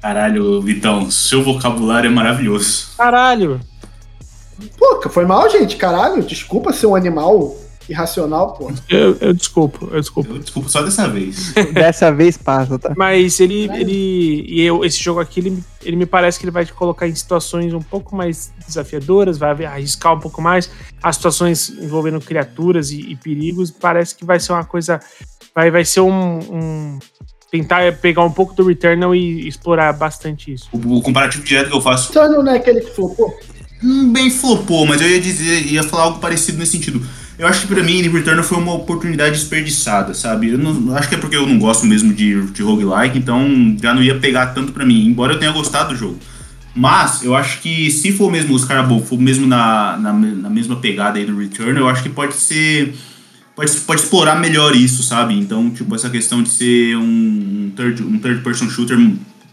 Caralho, Vitão, seu vocabulário é maravilhoso. Caralho! Pô, foi mal, gente. Caralho, desculpa ser um animal irracional, pô. Eu, eu desculpo, eu desculpo. Eu desculpa só dessa vez. Dessa vez passa, tá? Mas ele, Caralho. ele e eu, esse jogo aqui, ele, ele me parece que ele vai te colocar em situações um pouco mais desafiadoras, vai arriscar um pouco mais. As situações envolvendo criaturas e, e perigos, parece que vai ser uma coisa, vai, vai ser um, um- tentar pegar um pouco do Returnal e explorar bastante isso. O, o comparativo direto que eu faço Turtle não é aquele que flopou? hum, bem flopou, mas eu ia dizer, ia falar algo parecido nesse sentido. Eu acho que pra mim, Returnal foi uma oportunidade desperdiçada, sabe? Eu não, acho que é porque eu não gosto mesmo de, de roguelike, então já não ia pegar tanto pra mim, embora eu tenha gostado do jogo. Mas eu acho que se for mesmo os Carabou, for mesmo na, na, na mesma pegada aí do Return, eu acho que pode ser. Pode, pode explorar melhor isso, sabe? Então, tipo, essa questão de ser um, um third, um third person shooter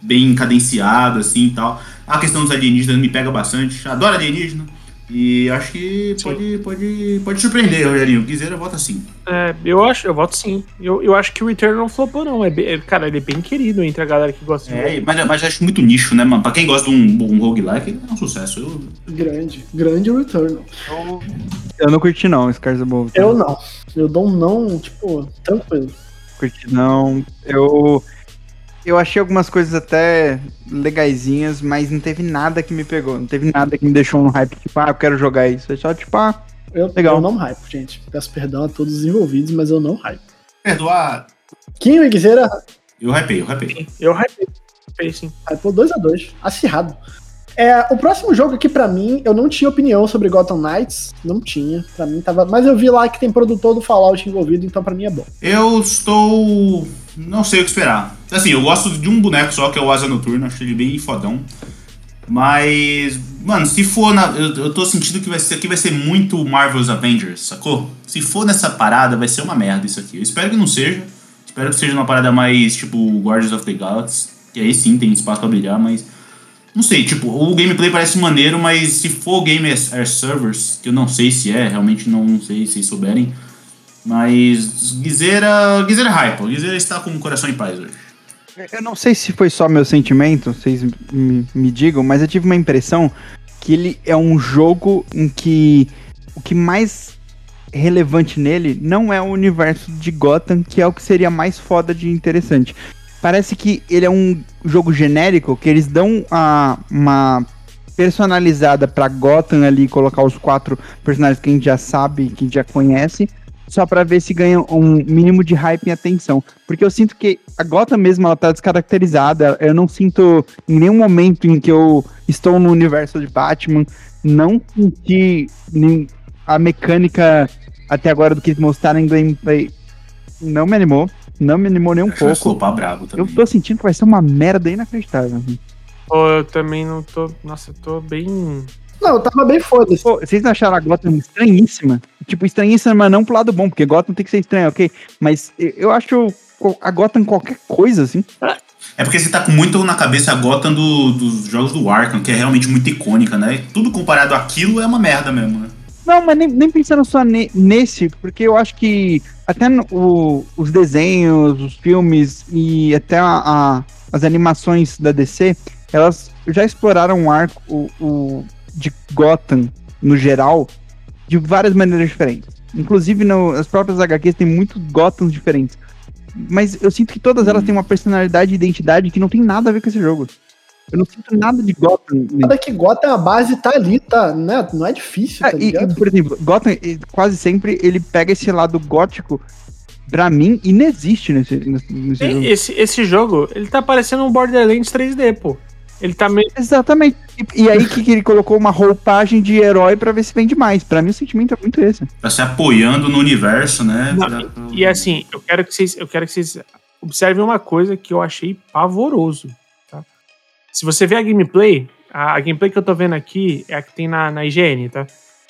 bem cadenciado, assim e tal. A questão dos alienígenas me pega bastante. Adoro alienígena. E acho que Sim. pode, pode, pode surpreender, Rogerinho. Quiser, eu voto assim. É, eu acho, eu voto sim. Eu, eu acho que o Returnal não flopou, não. É é- cara, ele é bem querido entre a galera que gosta de É, mas, mas acho muito nicho, né, mano? Pra quem gosta de um, um roguelike, é um sucesso. Eu, Grande. Grande Returnal. Eu não curti não, Scars Above. Eu não. Eu dou um não, tipo, tranquilo. curti não. Eu eu achei algumas coisas até legaisinhas, mas não teve nada que me pegou, não teve nada que me deixou no hype tipo, ah, eu quero jogar isso. Foi só tipo, ah, Eu, Legal. eu não hype, gente. Peço perdão a todos os envolvidos, mas eu não hype. perdoar. Kim e Guizeira Eu hypei, eu hypei. Eu hypei, hypei sim. hypou 2x2. Acirrado. É, o próximo jogo aqui pra mim, eu não tinha opinião sobre Gotham Knights, não tinha, pra mim tava, mas eu vi lá que tem produtor do Fallout envolvido, então pra mim é bom. Eu estou. Não sei o que esperar. Assim, eu gosto de um boneco só, que é o Asa Noturno, acho ele bem fodão. Mas, mano, se for na. Eu, eu tô sentindo que vai ser, aqui vai ser muito Marvel's Avengers, sacou? Se for nessa parada, vai ser uma merda isso aqui. Eu espero que não seja. Espero que seja uma parada mais tipo Guardians of the Galaxy. Que aí sim tem espaço pra brilhar, mas. Não sei, tipo, o gameplay parece maneiro, mas se for Game as, as Servers, que eu não sei se é, realmente não, sei se souberem. Mas Guizeira. Guizeira hype. Guizeira está com o coração em paz hoje. Eu não sei se foi só meu sentimento, vocês me, me digam, mas eu tive uma impressão que ele é um jogo em que o que mais relevante nele não é o universo de Gotham, que é o que seria mais foda de interessante. Parece que ele é um jogo genérico, que eles dão a, uma personalizada pra Gotham ali, colocar os quatro personagens que a gente já sabe, que a gente já conhece, só para ver se ganha um mínimo de hype e atenção. Porque eu sinto que a Gotham mesmo, ela tá descaracterizada, eu não sinto em nenhum momento em que eu estou no universo de Batman, não senti a mecânica até agora do que mostraram em gameplay não me animou. Não me animou nem um pouco. brabo também. Eu tô sentindo que vai ser uma merda inacreditável. Pô, eu também não tô. Nossa, eu tô bem. Não, eu tava bem foda-se. Pô, vocês não acharam a Gotham estranhíssima? Tipo, estranhíssima, mas não pro lado bom, porque Gotham tem que ser estranha, ok? Mas eu- eu acho a Gotham qualquer coisa, assim. É porque você tá com muito na cabeça a Gotham do- dos jogos do Arkham, que é realmente muito icônica, né? Tudo comparado àquilo é uma merda mesmo, né? Não, mas nem, nem pensando só ne- nesse, porque eu acho que até no- o- os desenhos, os filmes e até a- a- as animações da DC, elas já exploraram o arco o, o- de Gotham no geral de várias maneiras diferentes. Inclusive no, as próprias HQs tem muitos Gothams diferentes. Mas eu sinto que todas elas têm uma personalidade e identidade que não tem nada a ver com esse jogo. Eu não sinto nada de Gotham. Nada que Gotham, a base tá ali, tá? Né? Não é difícil, É, tá e, ligado? e, por exemplo, Gotham quase sempre ele pega esse lado gótico, pra mim, inexiste nesse, nesse, jogo. Esse, esse jogo, ele tá parecendo um Borderlands 3D, pô. Ele tá meio. Exatamente. E, e aí que, que ele colocou uma roupagem de herói pra ver se vende mais. Pra mim o sentimento é muito esse. Tá se apoiando no universo, né? Não, Pra- E assim, eu quero que vocês, eu quero que vocês observem uma coisa que eu achei pavoroso, tá? Se você vê a gameplay, a, a gameplay que eu tô vendo aqui é a que tem na, na IGN, tá?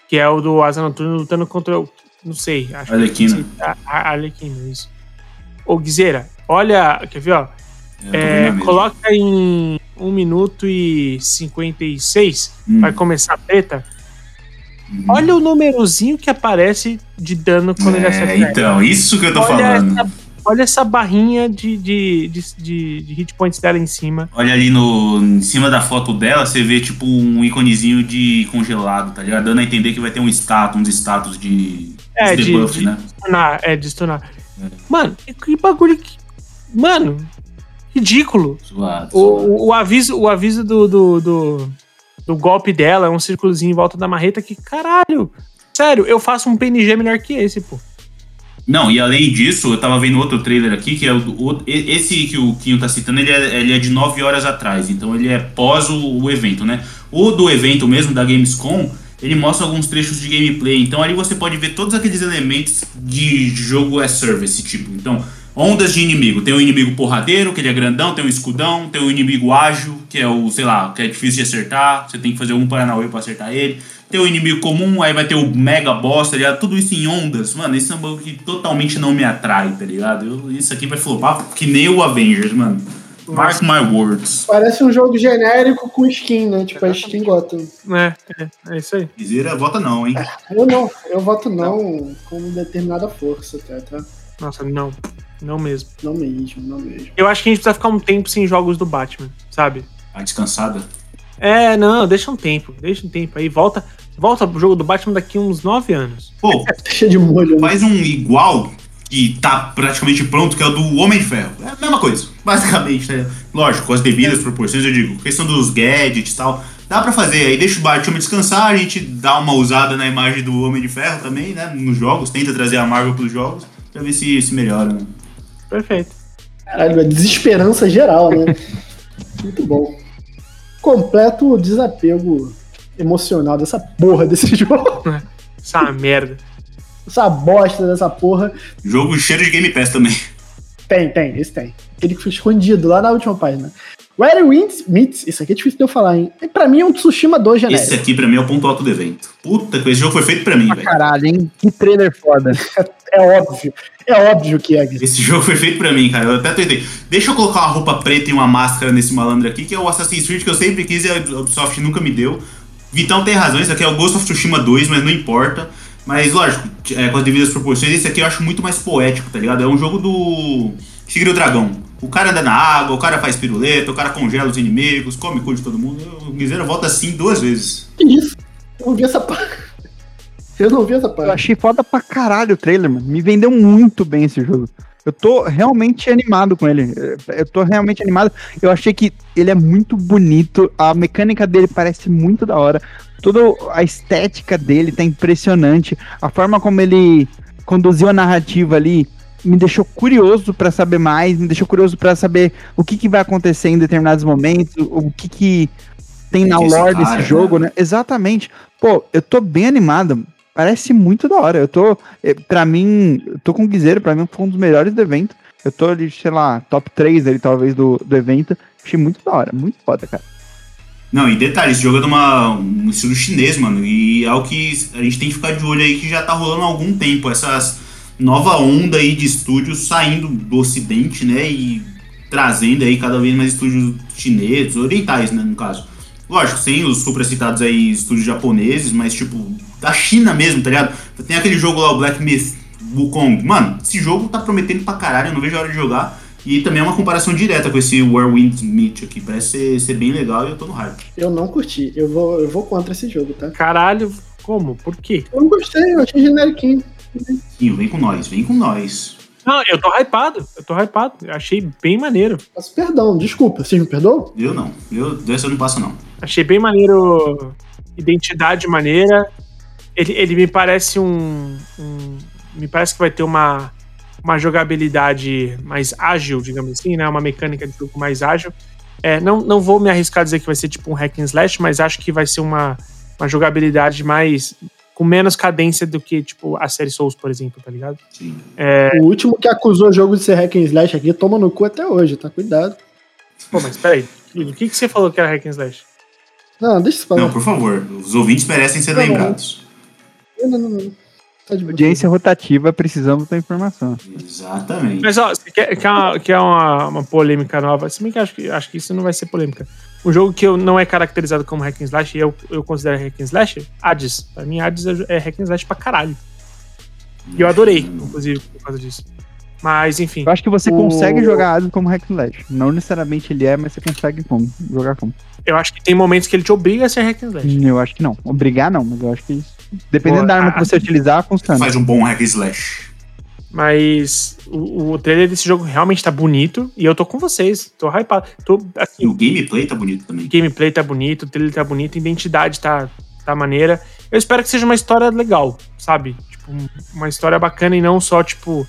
Que é o do Asa Noturno lutando contra, o- não sei, acho Arlequina. que a, a Arlequina, isso. Ô, Guizeira, olha, quer ver, ó? É, mesma. coloca em 1 minuto e 56, Hum. vai começar a treta. Uhum. Olha o númerozinho que aparece de dano quando ele acerta. É, então, isso que eu tô olha, falando. essa, olha essa barrinha de, de, de, de, de hit points dela em cima. Olha ali no, em cima da foto dela, você vê tipo um íconezinho de congelado, tá ligado? Dando a entender que vai ter um status, uns status de, É, de de- debuff, de- né? Stunar, é, de stunar. É. Mano, que, bagulho que. Mano, ridículo. Zoado, zoado. O, o, o aviso, o aviso do, do, do, do golpe dela é um círculozinho em volta da marreta que, caralho. Sério, eu faço um PNG melhor que esse, pô. Não, e além disso, eu tava vendo outro trailer aqui, que é o, o- esse que o Quinho tá citando, ele é, ele é de 9 horas atrás, então ele é pós o, o evento, né? O do evento mesmo, da Gamescom, ele mostra alguns trechos de gameplay, então ali você pode ver todos aqueles elementos de jogo as service, tipo, então, ondas de inimigo, tem o inimigo porradeiro, que ele é grandão, tem o escudão, tem o inimigo ágil, que é o, sei lá, que é difícil de acertar, você tem que fazer um paranauê pra acertar ele, tem o inimigo comum, aí vai ter o mega boss, tá ligado? Tudo isso em ondas. Mano, esse é um bagulho que totalmente não me atrai, tá ligado? Eu- isso aqui vai flopar que nem o Avengers, mano. Mark my words. Parece um jogo genérico com skin, né? Tipo, a skin Gotham. É, é, é isso aí. Viseira, vota não, hein? Eu não, eu voto não com determinada força, tá? tá? Nossa, não. Não mesmo. Não mesmo, não mesmo. Eu acho que a gente precisa ficar um tempo sem jogos do Batman, sabe? A descansada. É, não, deixa um tempo. Deixa um tempo aí. Volta, volta pro jogo do Batman daqui uns 9 anos. Pô, Deixa de molho. né? faz um igual que tá praticamente pronto, que é o do Homem de Ferro. É a mesma coisa, basicamente, né? Lógico, com as devidas proporções, eu digo, questão dos gadgets e tal. Dá pra fazer, aí deixa o Batman descansar, a gente dá uma usada na imagem do Homem de Ferro também, né? Nos jogos, tenta trazer a Marvel pros jogos, pra ver se, se melhora, né? Perfeito. Caralho, a desesperança geral, né? Muito bom. completo desapego emocional dessa porra desse jogo. Essa merda. Essa bosta dessa porra. Jogo cheiro de Game Pass também. Tem, tem, esse tem. Aquele que foi escondido lá na última página. Where Winds Meets, isso aqui é difícil de eu falar, hein? Pra mim é um Tsushima 2 genérico. Esse aqui pra mim é o ponto alto do evento. Puta que esse jogo foi feito pra mim, Pra velho. caralho, hein? Que trailer foda. É óbvio. É óbvio que é. Esse jogo foi feito pra mim, cara. Eu até tentei. Deixa eu colocar uma roupa preta e uma máscara nesse malandro aqui, que é o Assassin's Creed que eu sempre quis e a Ubisoft nunca me deu. Vitão tem razão, isso aqui é o Ghost of Tsushima 2, mas não importa. Mas, lógico, é, com as devidas proporções, esse aqui eu acho muito mais poético, tá ligado? É um jogo do Tigre e o Dragão. O cara anda na água, o cara faz piruleta, o cara congela os inimigos, come cu de todo mundo. O Guiseiro volta assim duas vezes. Que isso? Eu não vi essa parte. Eu não vi essa Eu parte. achei foda pra caralho o trailer, mano. Me vendeu muito bem esse jogo. Eu tô realmente animado com ele. Eu tô realmente animado. Eu achei que ele é muito bonito. A mecânica dele parece muito da hora. Toda a estética dele tá impressionante. A forma como ele conduziu a narrativa ali me deixou curioso pra saber mais. Me deixou curioso pra saber o que, que vai acontecer em determinados momentos. O que, que tem na lore cara, desse jogo, né? Exatamente. Pô, eu tô bem animado. Parece muito da hora. Eu tô, eh, pra mim, eu tô com o Guiseiro, pra mim foi um dos melhores do evento. Eu tô ali, sei lá, top 3 ali, talvez, do, do evento. Achei muito da hora, muito foda, cara. Não, e detalhe, esse jogo é de uma, um estilo chinês, mano. E é o que a gente tem que ficar de olho aí que já tá rolando há algum tempo. Essas nova onda aí de estúdios saindo do ocidente, né? E trazendo aí cada vez mais estúdios chineses, orientais, né, no caso. Lógico, sem os supracitados aí estúdios japoneses, mas tipo, da China mesmo, tá ligado? Tem aquele jogo lá, o Black Myth, Wukong. Mano, esse jogo tá prometendo pra caralho, eu não vejo a hora de jogar. E também é uma comparação direta com esse Where Winds Meet aqui. Parece ser, ser bem legal e eu tô no hype. Eu não curti. Eu vou, eu vou contra esse jogo, tá? Caralho, como? Por quê? Eu não gostei, eu achei generiquinho. Sim, vem com nós, vem com nós. Não, eu tô hypado. Eu tô hypado. Eu achei bem maneiro. Peço perdão, desculpa. Vocês me perdoam? Eu não. Eu, dessa eu não passo, não. Achei bem maneiro. Identidade maneira. Ele, ele me parece um, um- Me parece que vai ter uma, uma jogabilidade mais ágil, digamos assim, né? Uma mecânica de jogo mais ágil. É, não, não vou me arriscar a dizer que vai ser tipo um hack and slash, mas acho que vai ser uma, uma jogabilidade mais. Com menos cadência do que, tipo, a série Souls, por exemplo, tá ligado? Sim. O último que acusou o jogo de ser hack and slash aqui toma no cu até hoje, tá? Cuidado. Pô, mas peraí. O que, que você falou que era hack and slash? Não, deixa isso pra lá. Não, por favor. Os ouvintes merecem ser bom. lembrados. Não, não, não, não. Tá. Audiência rotativa, precisamos da informação. Exatamente. Mas ó, você quer, quer, uma, quer uma, uma polêmica nova? Se bem que acho, que acho que isso não vai ser polêmica. Um jogo que eu, não é caracterizado como hack and slash e eu, eu considero hack and slash, Hades. Pra mim, Hades é, é hack and slash pra caralho. E eu adorei, inclusive, por causa disso. Mas, enfim. Eu acho que você O- consegue jogar Hades como hack and slash. Não necessariamente ele é, mas você consegue como, jogar como. Eu acho que tem momentos que ele te obriga a ser hack and slash. Eu acho que não. Obrigar não, mas eu acho que dependendo Pô, da arma a- que você utilizar, funciona. Faz um bom hack and slash. Mas o, o trailer desse jogo realmente tá bonito e eu tô com vocês. Tô hypado. Tô, E assim, o gameplay tá bonito também. O gameplay tá bonito, o trailer tá bonito, a identidade tá, tá maneira. Eu espero que seja uma história legal, sabe? Tipo, um- uma história bacana e não só, tipo,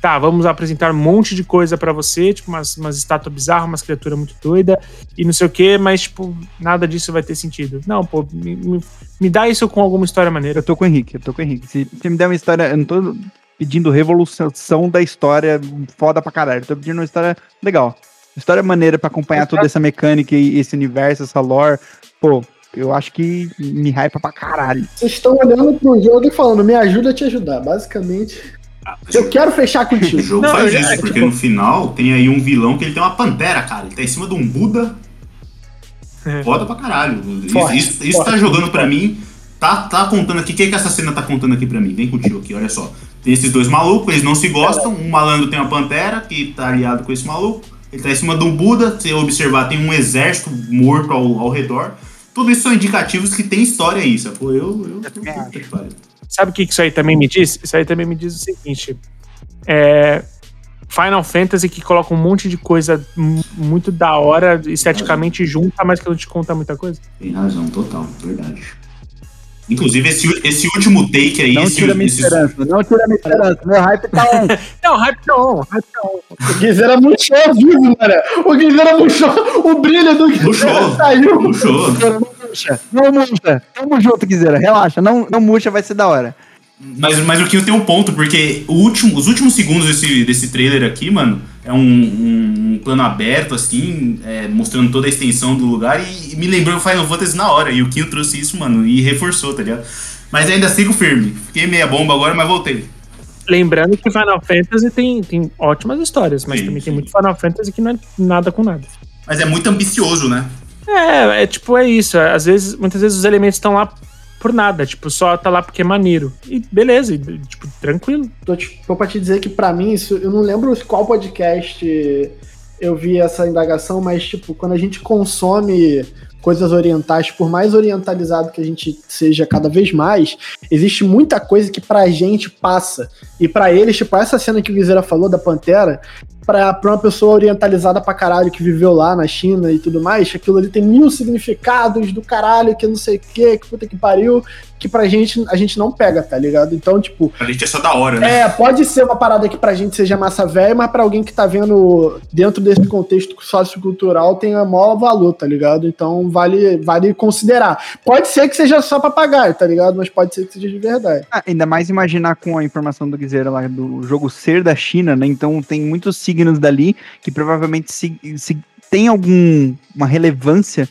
tá, vamos apresentar um monte de coisa pra você, tipo, umas, umas estátuas bizarras, umas criaturas muito doidas e não sei o que, mas, tipo, nada disso vai ter sentido. Não, pô, me, me- me dá isso com alguma história maneira. Eu tô com o Henrique, eu tô com o Henrique. Se você me der uma história, eu não tô pedindo revolução da história foda pra caralho. Tô pedindo uma história legal. História maneira pra acompanhar toda essa mecânica e esse universo, essa lore. Pô, eu acho que me hypa pra caralho. Vocês estão olhando pro jogo e falando, me ajuda a te ajudar. Basicamente, Ah, eu quero fechar O contigo. jogo Não, faz isso, é, porque tipo- no final tem aí um vilão que ele tem uma pantera, cara. Ele tá em cima de um Buda. É. Foda pra caralho. Isso, Forte, isso, isso forte. tá jogando pra mim. Tá, tá contando aqui. O que, que essa cena tá contando aqui pra mim? Vem contigo aqui, olha só. Tem esses dois malucos, eles não se gostam. Um malandro tem uma pantera que tá aliado com esse maluco. Ele tá em cima de um Buda. Se observar, tem um exército morto ao, ao redor. Tudo isso são indicativos que tem história aí, sacou? Eu, eu, que pariu. Sabe o que isso aí também me diz? Isso aí também me diz o seguinte: é, Final Fantasy que coloca um monte de coisa mu- muito da hora, esteticamente junta, mas que não te conta muita coisa. Tem razão, total, verdade. Inclusive, esse, esse último take aí. Não esse, tira minha esse- esperança, não tira minha esperança. Meu hype tá on. Não, hype tá on, hype tá on. O Guizeira murchou ao vivo, mano. O Guizeira murchou, o brilho do Murchou. saiu. Puxou. Guizeira, não murcha. Não murcha. Tamo junto, Guizeira. Relaxa. Não, não murcha, vai ser da hora. Mas, mas o Kinho tem um ponto, porque o último, os últimos segundos desse, desse trailer aqui, mano, é um, um- um plano aberto, assim, é, mostrando toda a extensão do lugar e, e me lembrou o Final Fantasy na hora. E o Kinho trouxe isso, mano, e reforçou, tá ligado? Mas ainda sigo firme. Fiquei meia bomba agora, mas voltei. Lembrando que Final Fantasy tem, tem ótimas histórias, mas Sim, também sim. tem muito Final Fantasy que não é nada com nada. Mas é muito ambicioso, né? É, é tipo, é isso. Às vezes, muitas vezes os elementos estão lá por nada, tipo, só tá lá porque é maneiro. E beleza, e, tipo, tranquilo. Tô, tipo, tô pra te dizer que pra mim, isso, eu não lembro qual podcast eu vi essa indagação, mas tipo, quando a gente consome coisas orientais, por mais orientalizado que a gente seja cada vez mais, existe muita coisa que pra gente passa. E pra eles, tipo, essa cena que o Viseira falou da Pantera, pra, pra uma pessoa orientalizada pra caralho que viveu lá na China e tudo mais, aquilo ali tem mil significados do caralho, que não sei o que, que puta que pariu, que pra gente a gente não pega, tá ligado? Então, tipo, Pra gente é só da hora, né? é, pode ser uma parada que pra gente seja massa velha, mas pra alguém que tá vendo dentro desse contexto sociocultural tem a maior valor, tá ligado? Então vale, vale considerar. Pode ser que seja só papagaio, tá ligado? Mas pode ser que seja de verdade. Ah, ainda mais imaginar com a informação do Guizeira lá do jogo ser da China, né? Então tem muitos signos dali que provavelmente se, se tem alguma relevância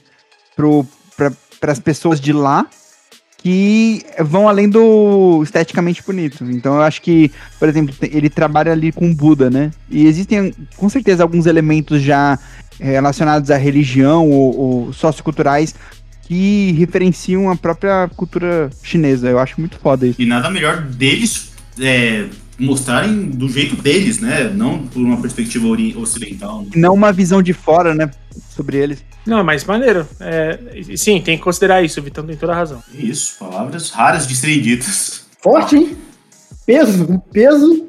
para as pessoas de lá que vão além do esteticamente bonito. Então eu acho que, por exemplo, ele trabalha ali com Buda, né? E existem com certeza alguns elementos já eh, relacionados à religião ou, ou socioculturais que referenciam a própria cultura chinesa. Eu acho muito foda isso. E nada melhor deles é, mostrarem do jeito deles, né? Não por uma perspectiva ocidental. né? Não uma visão de fora, né? Sobre eles. Não, é mais maneiro. É, sim, tem que considerar isso, o Vitão tem toda a razão. Isso, palavras raras de serem ditas. Forte, hein? Peso, um peso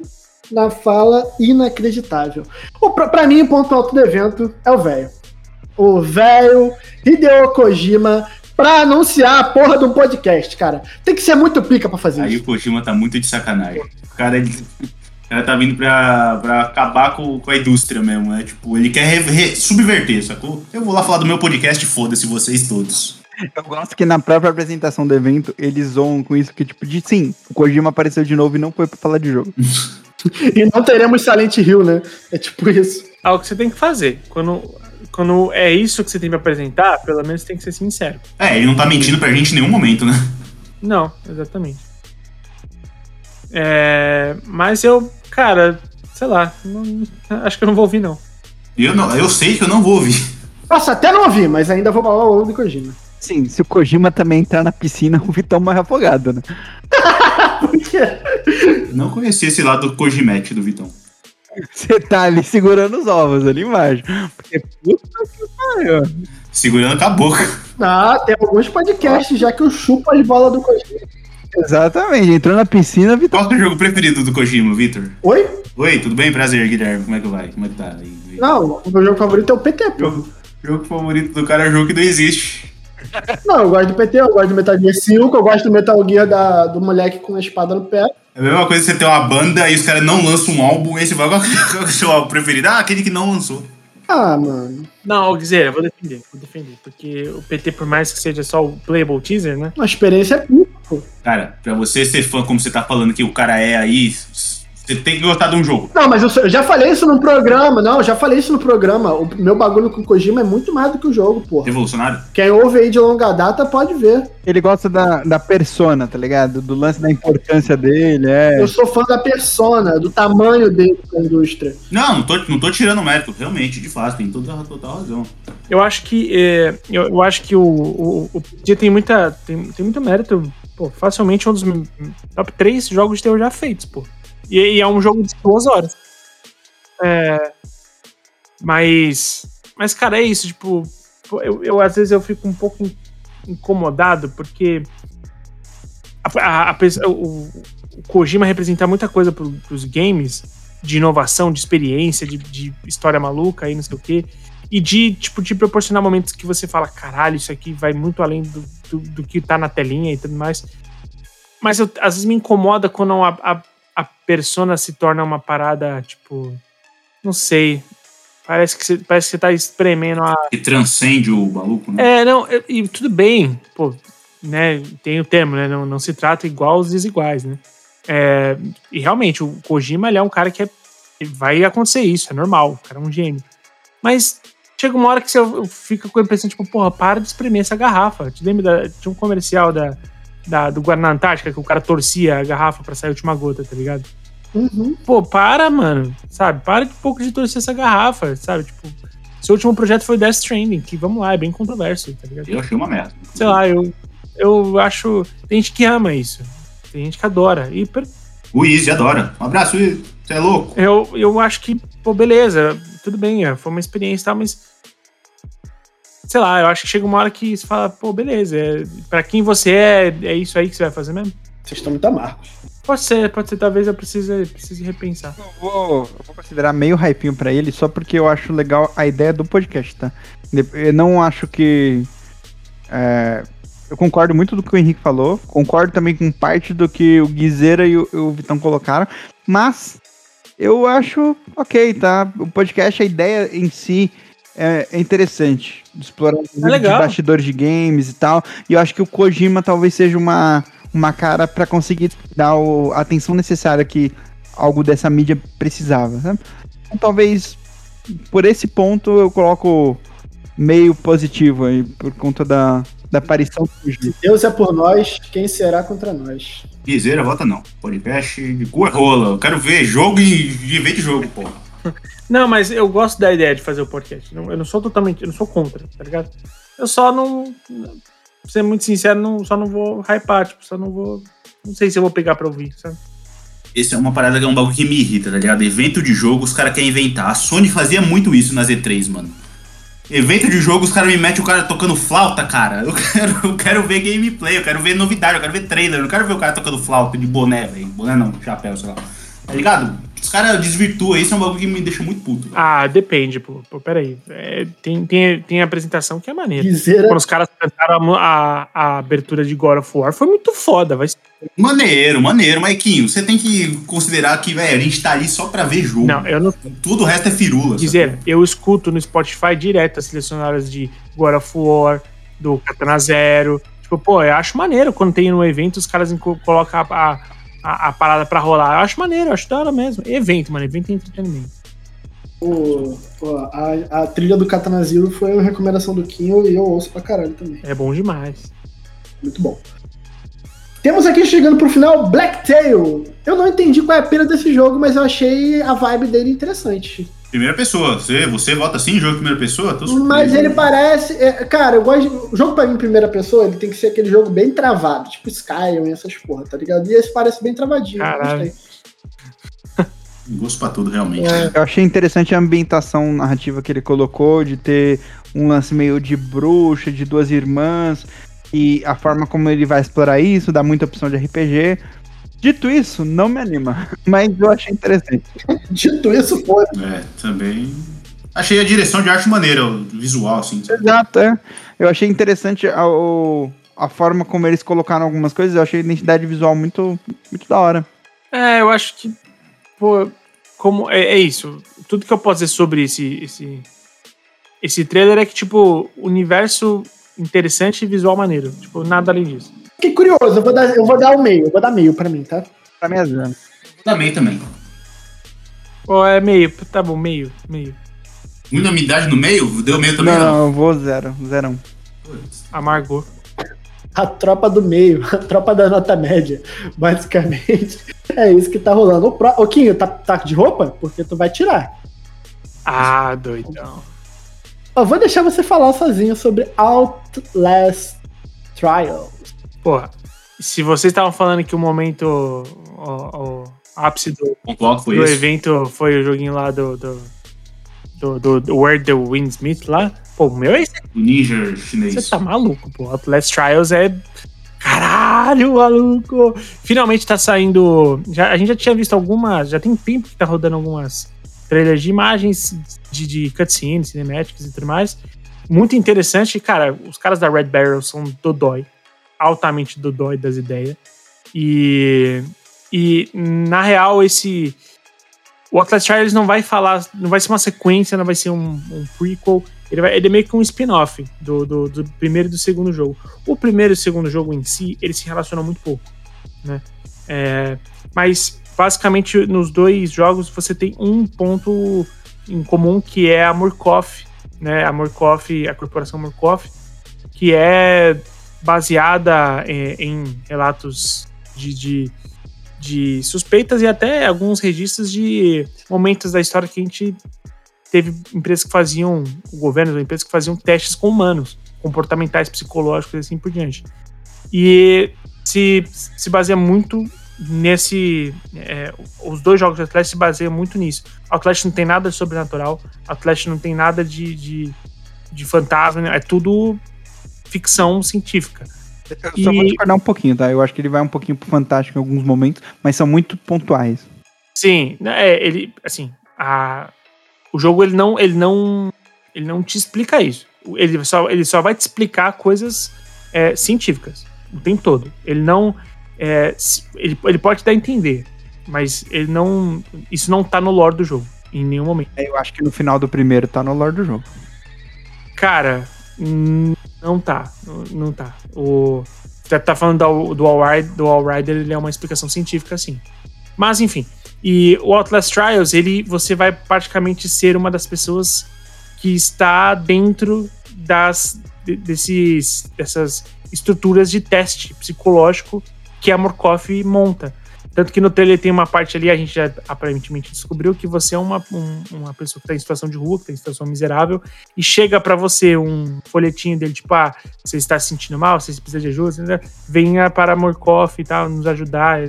na fala inacreditável. O, pra, pra mim, o ponto alto do evento é o velho. O velho Hideo Kojima pra anunciar a porra de um podcast, cara. Tem que ser muito pica pra fazer Aí isso. o Kojima tá muito de sacanagem. O cara, ele- o cara tá vindo pra, pra acabar com, com a indústria mesmo. É tipo, ele quer re- re- subverter, sacou? Eu vou lá falar do meu podcast, foda-se vocês todos. Eu gosto que na própria apresentação do evento eles zoam com isso, que tipo, de sim, o Kojima apareceu de novo e não foi pra falar de jogo. E não teremos Silent Hill, né? É tipo isso. É o que você tem que fazer. Quando, quando é isso que você tem pra apresentar, pelo menos tem que ser sincero. É, ele não tá mentindo pra gente em nenhum momento, né? Não, exatamente. É, mas eu, cara, sei lá, não- acho que eu não vou ouvir, não. Eu, não, eu sei que eu não vou ouvir. Posso até não ouvir, mas ainda vou falar o ovo do Kojima. Sim, se o Kojima também entrar na piscina, o Vitão morre afogado, né? Por quê? Não conhecia esse lado do Kojimete do Vitão. Você tá ali segurando os ovos ali embaixo. Porque puta que pariu. Segurando com a boca. Ah, tem alguns podcasts já que eu chupo as bolas do Kojima. Exatamente, entrou na piscina, Vitão. Qual é o jogo preferido do Kojima, Vitor? Oi? Oi, tudo bem? Prazer, Guilherme. Como é que vai? Como é que tá? aí? Não, o meu jogo favorito é o PT, pô. Jogo, jogo favorito do cara é o jogo que não existe. Não, eu gosto do PT, eu gosto do Metal Gear 5, eu gosto do Metal Gear da, do moleque com a espada no pé. É a mesma coisa que você ter uma banda e os caras não lançam um álbum, e aí você vai, qual é o seu álbum preferido? Ah, aquele que não lançou. Ah, mano. Não, ô, Guizeira, vou defender, vou defender. Porque o PT, por mais que seja só o playable teaser, né? Uma experiência é pô. Cara, pra você ser fã, como você tá falando que o cara é aí, você tem que gostar de um jogo. Não, mas eu, sou- eu já falei isso no programa. Não, eu já falei isso no programa. O meu bagulho com o Kojima é muito mais do que o jogo, porra. Revolucionário? Quem ouve aí de longa data pode ver. Ele gosta da, da persona, tá ligado? Do lance da importância dele, é. Eu sou fã da persona, do tamanho dele pra indústria. Não, não tô, não tô tirando mérito, realmente, de fato, tem toda total razão. Eu acho que. é, eu, eu acho que o, o, o tem muita. Tem, tem muito mérito. Pô, facilmente um dos top 3 jogos de terror já feitos, pô. E, e é um jogo de duas horas. É, mas. Mas, cara, é isso, tipo. Eu, eu às vezes eu fico um pouco in- incomodado, porque. A, a- a o, o Kojima representa muita coisa pro, pros games de inovação, de experiência, de, de história maluca aí, não sei o quê. e de, tipo, te proporcionar momentos que você fala, caralho, isso aqui vai muito além do, do, do que tá na telinha e tudo mais. Mas eu, às vezes me incomoda quando a, a, persona se torna uma parada, tipo, não sei. Parece que você, parece que você tá espremendo a. Que transcende o maluco, né? É, não, e tudo bem, pô, né? Tem o termo, né? Não, não se trata igual os desiguais, né? É, e realmente, o Kojima ele é um cara que é, vai acontecer isso, é normal, o cara é um gênio. Mas chega uma hora que você fica com a impressão, tipo, porra, para de espremer essa garrafa. Te lembra da, de um comercial da, da, do Guaraná Antártica que o cara torcia a garrafa para sair a última gota, tá ligado? Uhum. Pô, para, mano. Sabe? Para de pouco de torcer essa garrafa, sabe? Tipo, seu último projeto foi Death Stranding, que vamos lá, é bem controverso, tá ligado? Eu achei uma merda. Sei lá, eu, eu acho. Tem gente que ama isso. Tem gente que adora. E per... O Easy adora. Um abraço, Easy. Você é louco. eu, eu acho que, pô, beleza, tudo bem, é, foi uma experiência e tal, mas. Sei lá, eu acho que chega uma hora que você fala, pô, beleza, é, pra quem você é, é isso aí que você vai fazer mesmo? Vocês estão muito amargos. Pode ser, pode ser, talvez eu precise, precise repensar. Eu vou, eu vou considerar meio hypinho pra ele, só porque eu acho legal a ideia do podcast, tá? Eu não acho que. é, eu concordo muito do que o Henrique falou, concordo também com parte do que o Guizeira e o, o Vitão colocaram, mas eu acho ok, tá? O podcast, a ideia em si é, é interessante. Explorar os legal. bastidores de games e tal. E eu acho que o Kojima talvez seja uma, uma cara pra conseguir dar o- a atenção necessária que algo dessa mídia precisava. Sabe? Então, talvez por esse ponto eu coloco meio positivo aí, por conta da, da aparição do Kojima. Deus é por nós, quem será contra nós? Guizeira, vota não. Podcast de cu é rola. Eu quero ver jogo e viver de jogo, porra. Não, mas eu gosto da ideia de fazer o podcast. Eu não sou totalmente, eu não sou contra, tá ligado? Eu só não. Pra ser muito sincero, não, só não vou hypar, tipo, só não vou. Não sei se eu vou pegar pra ouvir, sabe? Esse é uma parada que é um bagulho que me irrita, tá ligado? Evento de jogo, os caras querem inventar. A Sony fazia muito isso nas E3, mano. Evento de jogo, os caras me metem o cara tocando flauta, cara. Eu quero, eu quero ver gameplay, eu quero ver novidade, eu quero ver trailer. Eu não quero ver o cara tocando flauta de boné, velho. Boné não, chapéu, sei lá. Tá ligado? Os caras desvirtuam isso, é um bagulho que me deixa muito puto. Ah, depende, pô. pô peraí. É, tem, tem, tem apresentação que é maneira. Guizeira, Quando os caras cantaram a, a, a abertura de God of War, foi muito foda. Vai... ser- Maneiro, maneiro, Maiquinho. Você tem que considerar que, velho, a gente tá ali só pra ver jogo. Não, eu não. Tudo o resto é firula. sabe? Dizer, eu escuto no Spotify direto as selecionadas de God of War, do Katana Zero. Tipo, pô, eu acho maneiro quando tem no evento os caras colocam a, a, a, a parada pra rolar. Eu acho maneiro, eu acho da hora mesmo. Evento, mano, evento é entretenimento. o- a, a trilha do Katana Zero foi uma recomendação do Kinho e eu ouço pra caralho também. É bom demais. Muito bom. Temos aqui chegando pro final Blacktail. Eu não entendi qual é a pena desse jogo, mas eu achei a vibe dele interessante. Primeira pessoa. Você, você vota assim em jogo em primeira pessoa? Tô. Mas ele parece. é, cara, eu gosto. de- o jogo pra mim em primeira pessoa, ele tem que ser aquele jogo bem travado, tipo Skyrim e essas porra, tá ligado? E esse parece bem travadinho. Caralho. Gosto pra tudo, realmente. É. Eu achei interessante a ambientação narrativa que ele colocou, de ter um lance meio de bruxa, de duas irmãs, e a forma como ele vai explorar isso, dá muita opção de RPG. Dito isso, não me anima, mas eu achei interessante. Dito isso, foi. É, também. Achei a direção de arte maneira, o visual, assim. Exato, é. Eu achei interessante a, a forma como eles colocaram algumas coisas, eu achei a identidade visual muito, muito da hora. É, eu acho que. Pô, como. É, é isso. Tudo que eu posso dizer sobre esse, esse. Esse trailer é que, tipo, universo interessante e visual maneiro. Tipo, nada além disso. Fiquei curioso, eu vou dar, eu vou dar o meio, eu vou dar meio pra mim, tá? Pra mim é zero. Também, também. Ou é meio, tá bom, meio, meio. Unanimidade no meio? Deu meio também, Não, não. eu vou zero, zerão. Putz. Amargou. A tropa do meio, a tropa da nota média. Basicamente, é isso que tá rolando. Ô, pro... Ô Kinho, tá, tá de roupa? Porque tu vai tirar. Ah, doidão. Eu vou deixar você falar sozinho sobre Outlast Trials. Porra, se vocês estavam falando que o momento. O, o ápice do, do evento foi o joguinho lá do. do, do, do- do Where the Winds Meet lá. Pô, o meu é esse. O ninja chinês. Você tá maluco, pô. Outlast Trials é. Caralho, maluco! Finalmente tá saindo. Já, a gente já tinha visto algumas. Já tem tempo que tá rodando algumas trailers de imagens, de, de cutscenes, cinemáticas e tudo mais. Muito interessante. Cara, os caras da Red Barrel são dodói. Altamente dodói das ideias. E, e na real, esse. O Atlas Trials não vai falar. Não vai ser uma sequência, não vai ser um, um prequel. Ele, vai, ele é meio que um spin-off do, do, do, primeiro e do segundo jogo. O primeiro e o segundo jogo em si, eles se relacionam muito pouco. Né? É, mas basicamente nos dois jogos você tem um ponto em comum que é a Murkoff, né? A Murkoff, a corporação Murkoff, que é baseada em, é, em relatos de, de, de, suspeitas e até alguns registros de momentos da história que a gente teve empresas que faziam, o governo, empresas que faziam testes com humanos, comportamentais, psicológicos e assim por diante. E se, se baseia muito nesse. É, os dois jogos de Atlético se baseiam muito nisso. O Atlético não tem nada de sobrenatural, o Atlético não tem nada de, de, de fantasma, né? é tudo ficção científica. Eu e... só vou discordar um pouquinho, tá? Eu acho que ele vai um pouquinho pro fantástico em alguns momentos, mas são muito pontuais. Sim, né, é, ele, assim, a, o jogo ele não, ele não, ele não te explica isso. Ele só, ele só vai te explicar coisas é, científicas o tempo todo. Ele não, é, ele, ele pode dar a entender, mas ele não. Isso não tá no lore do jogo, em nenhum momento. É, eu acho que no final do primeiro tá no lore do jogo. Cara, não tá. Não, tá. O. Você tá falando do, do All Rider, do All Rider, ele é uma explicação científica, assim. Mas, enfim. E o Outlast Trials, ele, você vai praticamente ser uma das pessoas que está dentro das, desses, dessas estruturas de teste psicológico que a Murkoff monta. Tanto que no trailer tem uma parte ali, a gente já aparentemente descobriu que você é uma, um, uma pessoa que está em situação de rua, que está em situação miserável, e chega para você um folhetinho dele, tipo, ah, você está se sentindo mal, você precisa de ajuda, venha para Morkoff e tal, nos ajudar,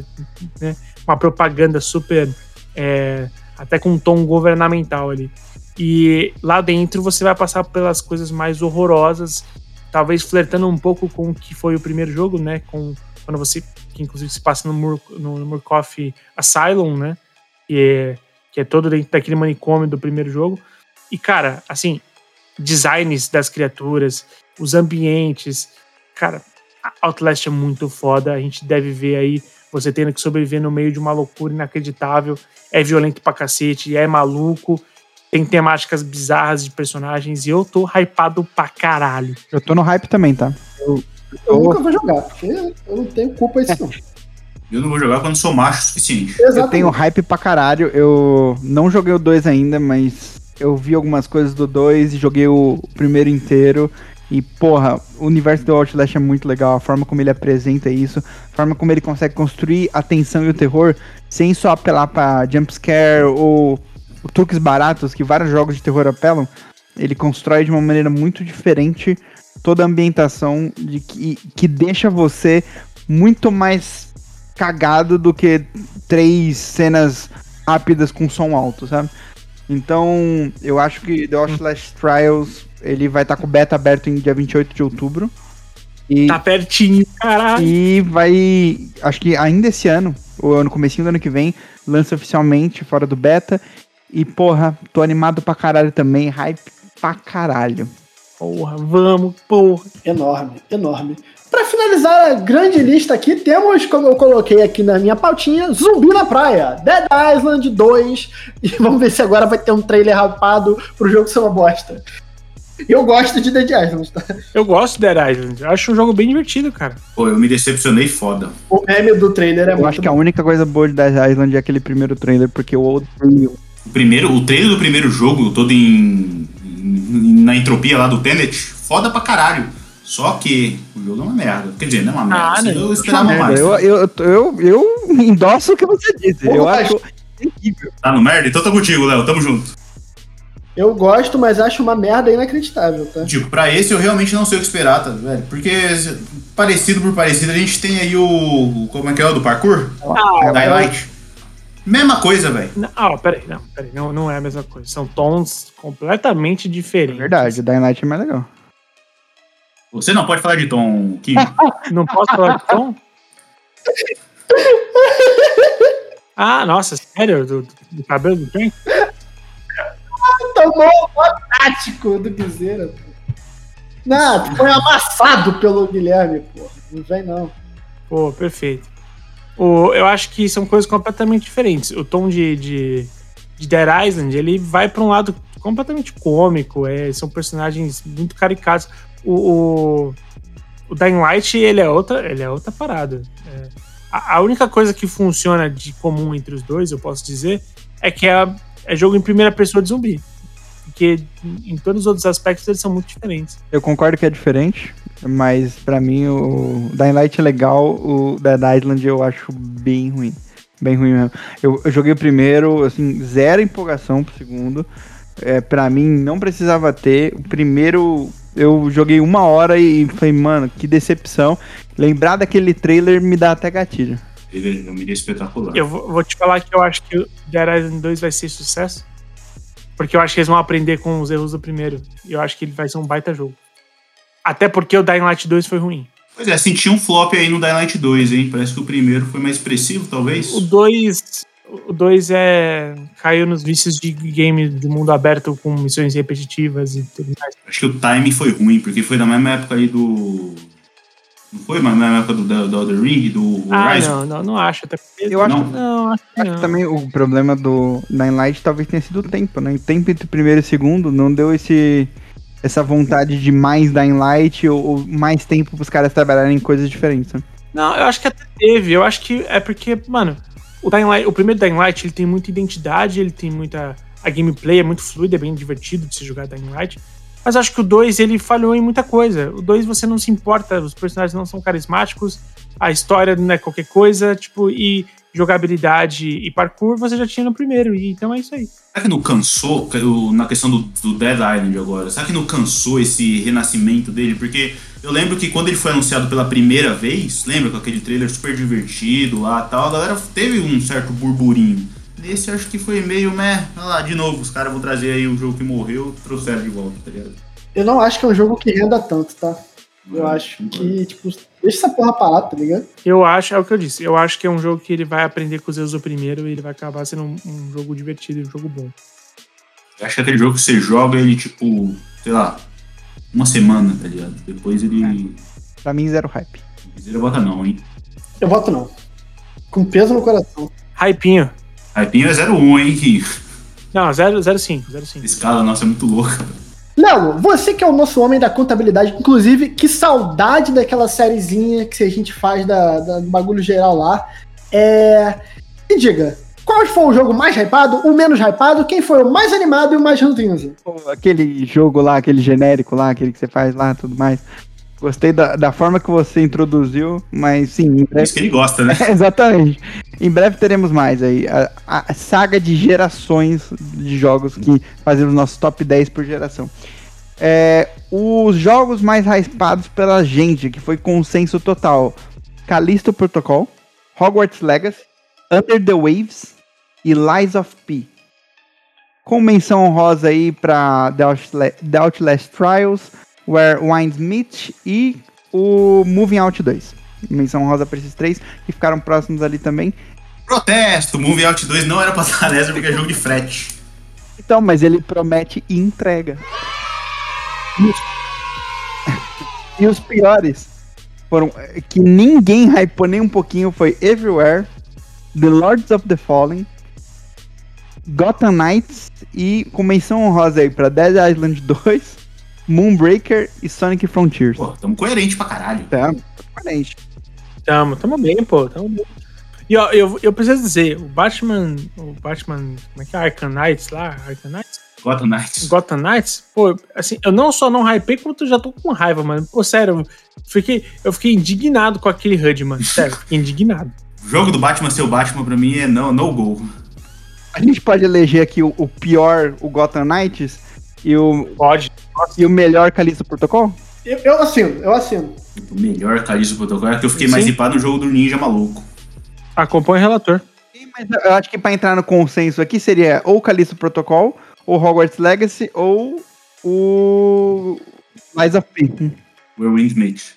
né? Uma propaganda super, é, até com um tom governamental ali. E lá dentro você vai passar pelas coisas mais horrorosas, talvez flertando um pouco com o que foi o primeiro jogo, né? Com quando você, que inclusive se passa no, Mur, no, Murkoff Asylum, né? Que é, que é todo dentro daquele manicômio do primeiro jogo. E, cara, assim, designs das criaturas, os ambientes. Cara, Outlast é muito foda. A gente deve ver aí você tendo que sobreviver no meio de uma loucura inacreditável. É violento pra cacete, é maluco. Tem temáticas bizarras de personagens e eu tô hypado pra caralho. Eu tô no hype também, tá? Eu, eu nunca vou jogar, porque eu não tenho culpa disso não. Eu não vou jogar quando sou macho o suficiente. Exatamente. Eu tenho hype pra caralho. Eu não joguei o 2 ainda, mas eu vi algumas coisas do 2 e joguei o primeiro inteiro. E, porra, o universo do Outlast é muito legal. A forma como ele apresenta isso, a forma como ele consegue construir a tensão e o terror sem só apelar pra jumpscare ou truques baratos que vários jogos de terror apelam. Ele constrói de uma maneira muito diferente toda a ambientação de que, que deixa você muito mais cagado do que três cenas rápidas com som alto, sabe? Então, eu acho que The Outlast Trials ele vai estar tá com o beta aberto em dia 28 de outubro. E, tá pertinho, caralho. E vai, acho que ainda esse ano, ou no comecinho do ano que vem, lança oficialmente fora do beta. E, porra, tô animado pra caralho também, hype pra caralho. Porra, vamos, porra. Enorme, enorme. Para finalizar a grande lista aqui, temos, como eu coloquei aqui na minha pautinha, Zumbi na Praia, Dead Island 2. E vamos ver se agora vai ter um trailer rapado pro jogo ser uma bosta. Eu gosto de Dead Island, tá? Eu gosto de Dead Island. Eu acho um jogo bem divertido, cara. Pô, eu me decepcionei foda. O meme do trailer é eu muito. Eu acho que a única coisa boa de Dead Island é aquele primeiro trailer, porque o outro. O primeiro, o trailer do primeiro jogo, todo em na entropia lá do Tenet, foda pra caralho. Só que o jogo é uma merda. Quer dizer, não é uma merda. Ah, assim, eu esperava mais. Eu, eu, eu, eu endosso o que você disse. eu acho incrível. Tá no merda? Então tô contigo, Léo. Tamo junto. Eu gosto, mas acho uma merda inacreditável, tá? Tipo, pra esse eu realmente não sei o que esperar, tá, velho? Porque, parecido por parecido, a gente tem aí o. Como é que é o do parkour? Ah, Daylight. Mesma coisa, velho. Ah, peraí, não, peraí, não, não é a mesma coisa. São tons completamente diferentes. É verdade, o Dying Light é mais legal. Você não pode falar de tom, Kim. não posso falar de tom? ah, nossa, sério? Do, do cabelo do Ken? o novo tático do Guiseira, pô. Não, foi amassado pelo Guilherme, pô. Não vem, não. Pô, perfeito. O, eu acho que são coisas completamente diferentes. O tom de, de, de Dead Island, ele vai para um lado completamente cômico. É, são personagens muito caricatos. O, o, o Dying Light, ele é outra, ele é outra parada. É, a, a, única coisa que funciona de comum entre os dois, eu posso dizer, é que é, é jogo em primeira pessoa de zumbi porque em todos os outros aspectos eles são muito diferentes. Eu concordo que é diferente, mas para mim o Dying Light é legal, o Dead Island eu acho bem ruim. Bem ruim mesmo. Eu, eu joguei o primeiro, assim, zero empolgação pro segundo. É, para mim não precisava ter. O primeiro eu joguei uma hora e falei, mano, que decepção. Lembrar daquele trailer me dá até gatilho. Ele é um espetacular. Eu vou, vou te falar que eu acho que o Dead Island 2 vai ser sucesso. Porque eu acho que eles vão aprender com os erros do primeiro. E eu acho que ele vai ser um baita jogo. Até porque o Dying Light 2 foi ruim. Pois é, senti um flop aí no Dying Light 2, hein? Parece que o primeiro foi mais expressivo, talvez. O 2. O 2 é. caiu nos vícios de game de mundo aberto com missões repetitivas e tudo mais. Acho que o timing foi ruim, porque foi na mesma época aí do. Não foi mas na época do, do Other Ring, do ah, Horizon? Ah, não, não, não acho. Até eu acho, não. Que, não, acho que, acho que também o problema do Dying Light talvez tenha sido o tempo, né? O tempo entre o primeiro e o segundo não deu esse essa vontade de mais Dying Light ou, ou mais tempo para os caras trabalharem em coisas diferentes. Né? Não, eu acho que até teve. Eu acho que é porque, mano, o, Dying Light, o primeiro Dying Light ele tem muita identidade, ele tem muita. A gameplay é muito fluida, é bem divertido de se jogar Dying Light. Mas acho que o 2 ele falhou em muita coisa. O 2 você não se importa, os personagens não são carismáticos, a história não é qualquer coisa, tipo, e jogabilidade e parkour você já tinha no primeiro, e então é isso aí. Será que não cansou, na questão do, do Dead Island agora, será que não cansou esse renascimento dele? Porque eu lembro que quando ele foi anunciado pela primeira vez, lembra com aquele trailer super divertido lá tal, a galera teve um certo burburinho. Esse acho que foi meio, meh, olha lá, de novo, os caras vão trazer aí o jogo que morreu, trouxeram de volta, tá ligado? Eu não acho que é um jogo que renda tanto, tá? Eu não, acho que, tipo, deixa essa porra parada, tá ligado? Eu acho, é o que eu disse, eu acho que é um jogo que ele vai aprender com os erros do primeiro e ele vai acabar sendo um, um jogo divertido, um jogo bom. Eu acho que é aquele jogo que você joga ele, tipo, sei lá, uma semana, tá ligado? Depois ele. É. Pra mim, zero hype. Zero vota não, hein? Eu voto não. Com peso no coração. Hypinho. Hypinho é 01, hein, Kim? Não, 05, 05. Escala nossa é muito louca. Léo, você que é o nosso homem da contabilidade, inclusive, que saudade daquela sériezinha que a gente faz da, da, do bagulho geral lá. É. Me diga, qual foi o jogo mais hypado, o menos hypado, quem foi o mais animado e o mais ranzinho? Aquele jogo lá, aquele genérico lá, aquele que você faz lá tudo mais. Gostei da, da forma que você introduziu, mas sim. Isso que ele gosta, né? É, exatamente. Em breve teremos mais aí. A, a, saga de gerações de jogos que fazemos nosso top 10 por geração. É, os jogos mais hypados pela gente, que foi consenso total: Callisto Protocol, Hogwarts Legacy, Under the Waves e Lies of P. Com menção honrosa aí para The Outlast Trials, Where Winds Meet e o Moving Out 2. Menção rosa para esses três que ficaram próximos ali também. Protesto! Moving Out 2 não era pra estar nessa porque é jogo de frete. Então, mas ele promete e entrega. E os, piores foram que ninguém hypou nem um pouquinho foi Everywhere, The Lords of the Fallen, Gotham Knights e com menção honrosa aí pra Dead Island 2 Moonbreaker e Sonic Frontiers. Pô, tamo coerente pra caralho. Tamo, coerente. Tamo, tamo bem, pô, tamo bem. E ó, eu, eu preciso dizer, o Batman, o Batman, como é que é? Arkham Knights lá? Arkham Knights? Gotham Knights. Gotham Knights? Pô, assim, eu não só não hypei, como eu já tô com raiva, mano. Pô, sério, eu fiquei, eu fiquei indignado com aquele HUD, mano. Sério, fiquei indignado. O jogo do Batman ser o Batman pra mim é no, no go. A gente pode eleger aqui o, o pior, o Gotham Knights, e o. Pode. E o melhor Calixto Protocol? Eu, eu assino, eu assino. O melhor Calixto Protocol é que eu fiquei Sim. mais hipado no jogo do Ninja maluco. Acompanha o relator. Sim, mas eu acho que pra entrar no consenso aqui seria ou Calixto Protocol, ou Hogwarts Legacy, ou o. Lies of P. O Windmate.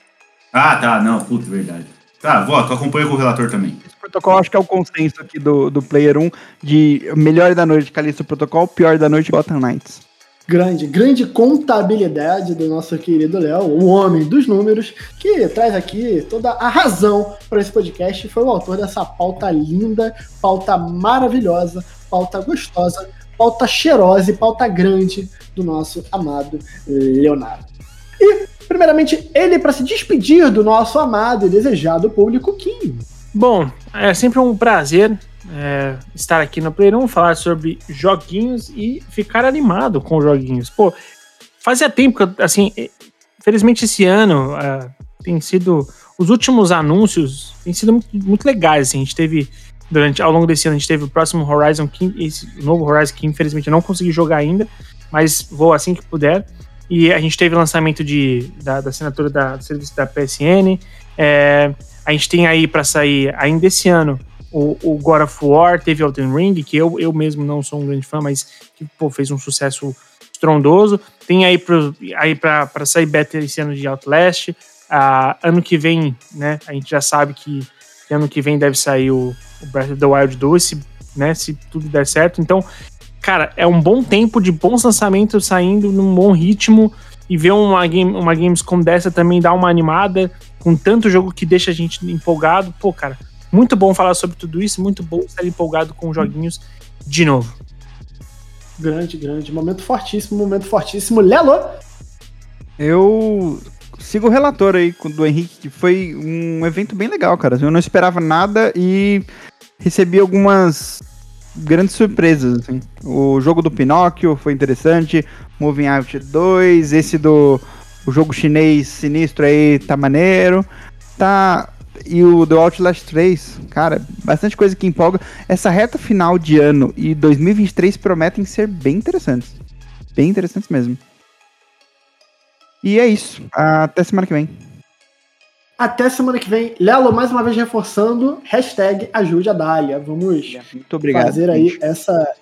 Ah, tá, não, puta, verdade. Tá, voto, acompanha com o relator também. Esse protocolo acho que é o consenso aqui do, do Player 1 de melhor da noite Calixto Protocol, pior da noite Gotham Knights. Grande, grande contabilidade do nosso querido Léo, o homem dos números, que traz aqui toda a razão para esse podcast. Foi o autor dessa pauta linda, pauta maravilhosa, pauta gostosa, pauta cheirosa e pauta grande do nosso amado Leonardo. E, primeiramente, ele para se despedir do nosso amado e desejado público Kim. Bom, é sempre um prazer é, estar aqui no Playroom, falar sobre joguinhos e ficar animado com joguinhos. Pô, fazia tempo que, assim, felizmente esse ano uh, tem sido. Os últimos anúncios têm sido muito, muito legais. Assim, a gente teve. Durante, ao longo desse ano, a gente teve o próximo Horizon, que, esse novo Horizon, que infelizmente eu não consegui jogar ainda, mas vou assim que puder. E a gente teve lançamento de, da, da assinatura da, do serviço da PSN. É, a gente tem aí para sair ainda esse ano o, o God of War, teve Elden Ring, que eu, eu mesmo não sou um grande fã, mas que pô, fez um sucesso estrondoso. Tem aí para aí pra, sair beta esse ano de Outlast. Uh, ano que vem, né, a gente já sabe que, que ano que vem deve sair o, o, Breath of the Wild 2, se, né, se tudo der certo. Então, cara, é um bom tempo de bons lançamentos saindo num bom ritmo e ver uma, game, uma Gamescom dessa também dá uma animada com tanto jogo que deixa a gente empolgado. Pô, cara, muito bom falar sobre tudo isso, muito bom estar empolgado com joguinhos de novo. Grande, grande. Momento fortíssimo, momento fortíssimo. Lelo! Eu sigo o relator aí do Henrique, que foi um evento bem legal, cara. Eu não esperava nada e recebi algumas grandes surpresas. Assim. O jogo do Pinóquio foi interessante, Moving Out 2, esse do o jogo chinês sinistro aí tá maneiro. Tá e o The Outlast 3, cara, bastante coisa que empolga. Essa reta final de ano e 2023 prometem ser bem interessantes. Bem interessantes mesmo. E é isso. Até semana que vem. Até semana que vem. Lelo, mais uma vez reforçando, hashtag ajude a Dália. Vamos Muito obrigado, fazer aí essa,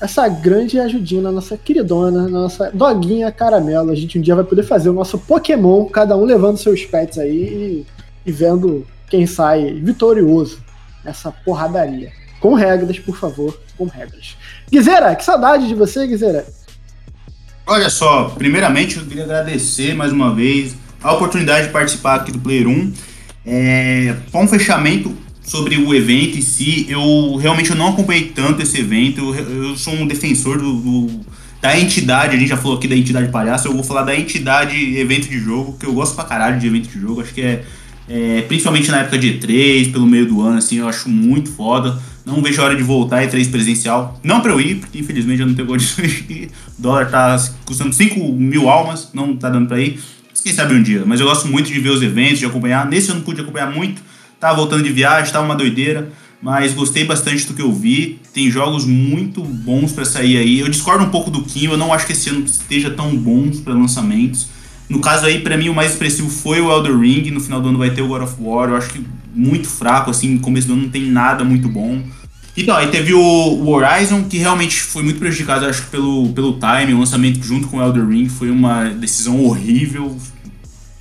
essa grande ajudinha na nossa queridona, na nossa doguinha caramelo. A gente um dia vai poder fazer o nosso Pokémon, cada um levando seus pets aí e e vendo quem sai vitorioso nessa porradaria. Com regras, por favor, com regras. Guizera, que saudade de você, Guizera. Olha só, primeiramente eu queria agradecer mais uma vez a oportunidade de participar aqui do Player 1. É, para um fechamento sobre o evento em si, eu realmente eu não acompanhei tanto esse evento. Eu, eu sou um defensor do, do, da entidade, a gente já falou aqui da entidade palhaço, eu vou falar da entidade evento de jogo, que eu gosto pra caralho de evento de jogo, acho que é é, principalmente na época de E3, pelo meio do ano, assim, eu acho muito foda. Não vejo a hora de voltar E3 presencial. Não pra eu ir, porque infelizmente eu não tenho condições de O dólar tá custando 5 mil almas, não tá dando pra ir. Mas quem sabe um dia. Mas eu gosto muito de ver os eventos, de acompanhar. Nesse eu não pude acompanhar muito. Tava voltando de viagem, tava uma doideira. Mas gostei bastante do que eu vi. Tem jogos muito bons para sair aí. Eu discordo um pouco do Kim, eu não acho que esse ano esteja tão bons para lançamentos. No caso aí, para mim, o mais expressivo foi o Elder Ring. No final do ano vai ter o God of War. Eu acho que muito fraco, assim, no começo do ano não tem nada muito bom. Então, aí teve o, o Horizon, que realmente foi muito prejudicado, acho que pelo, pelo time. O lançamento junto com o Elder Ring foi uma decisão horrível.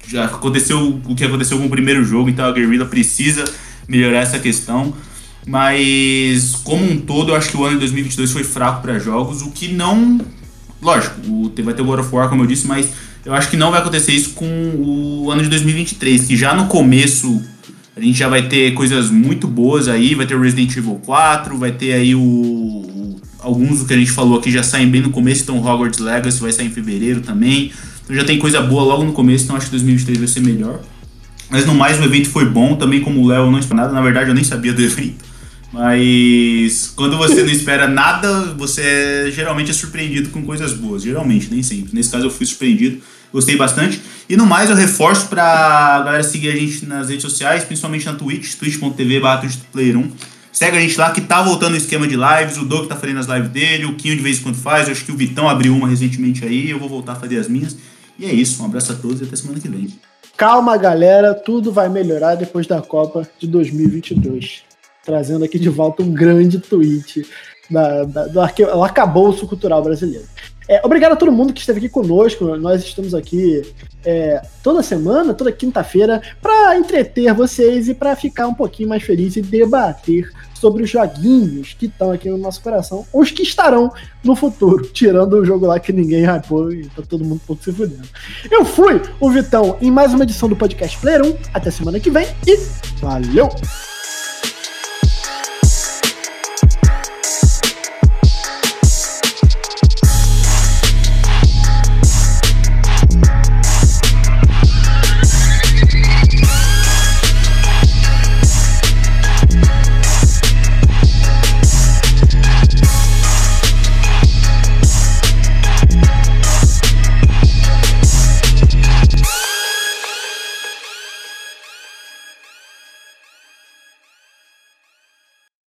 Já aconteceu o que aconteceu com o primeiro jogo, então a Guerrilla precisa melhorar essa questão. Mas, como um todo, eu acho que o ano de 2022 foi fraco para jogos, o que não. Lógico, vai ter o God of War, como eu disse, mas eu acho que não vai acontecer isso com o ano de 2023, que já no começo a gente já vai ter coisas muito boas aí, vai ter o Resident Evil 4, vai ter aí o, o alguns do que a gente falou aqui já saem bem no começo, então Hogwarts Legacy vai sair em fevereiro também. Então já tem coisa boa logo no começo, então acho que 2023 vai ser melhor. Mas no mais o evento foi bom, também como o Léo não esperava nada, na verdade eu nem sabia do evento. Mas quando você não espera nada, você geralmente é surpreendido com coisas boas. Geralmente, nem sempre. Nesse caso eu fui surpreendido, gostei bastante. E no mais, eu reforço pra galera seguir a gente nas redes sociais, principalmente na Twitch, twitch.tv player1. Segue a gente lá que tá voltando o esquema de lives, o Doug tá fazendo as lives dele, o Kinho de vez em quando faz, eu acho que o Vitão abriu uma recentemente aí, eu vou voltar a fazer as minhas. E é isso, um abraço a todos e até semana que vem. Calma, galera, tudo vai melhorar depois da Copa de 2022 trazendo aqui de volta um grande tweet da, da, do, arque, do arcabouço cultural brasileiro. É, obrigado a todo mundo que esteve aqui conosco. Nós estamos aqui é, toda semana, toda quinta-feira, para entreter vocês e para ficar um pouquinho mais feliz e debater sobre os joguinhos que estão aqui no nosso coração, os que estarão no futuro, tirando o jogo lá que ninguém hypou e tá todo mundo um pouco se fudendo. Eu fui o Vitão em mais uma edição do Podcast Player 1. Até semana que vem e valeu!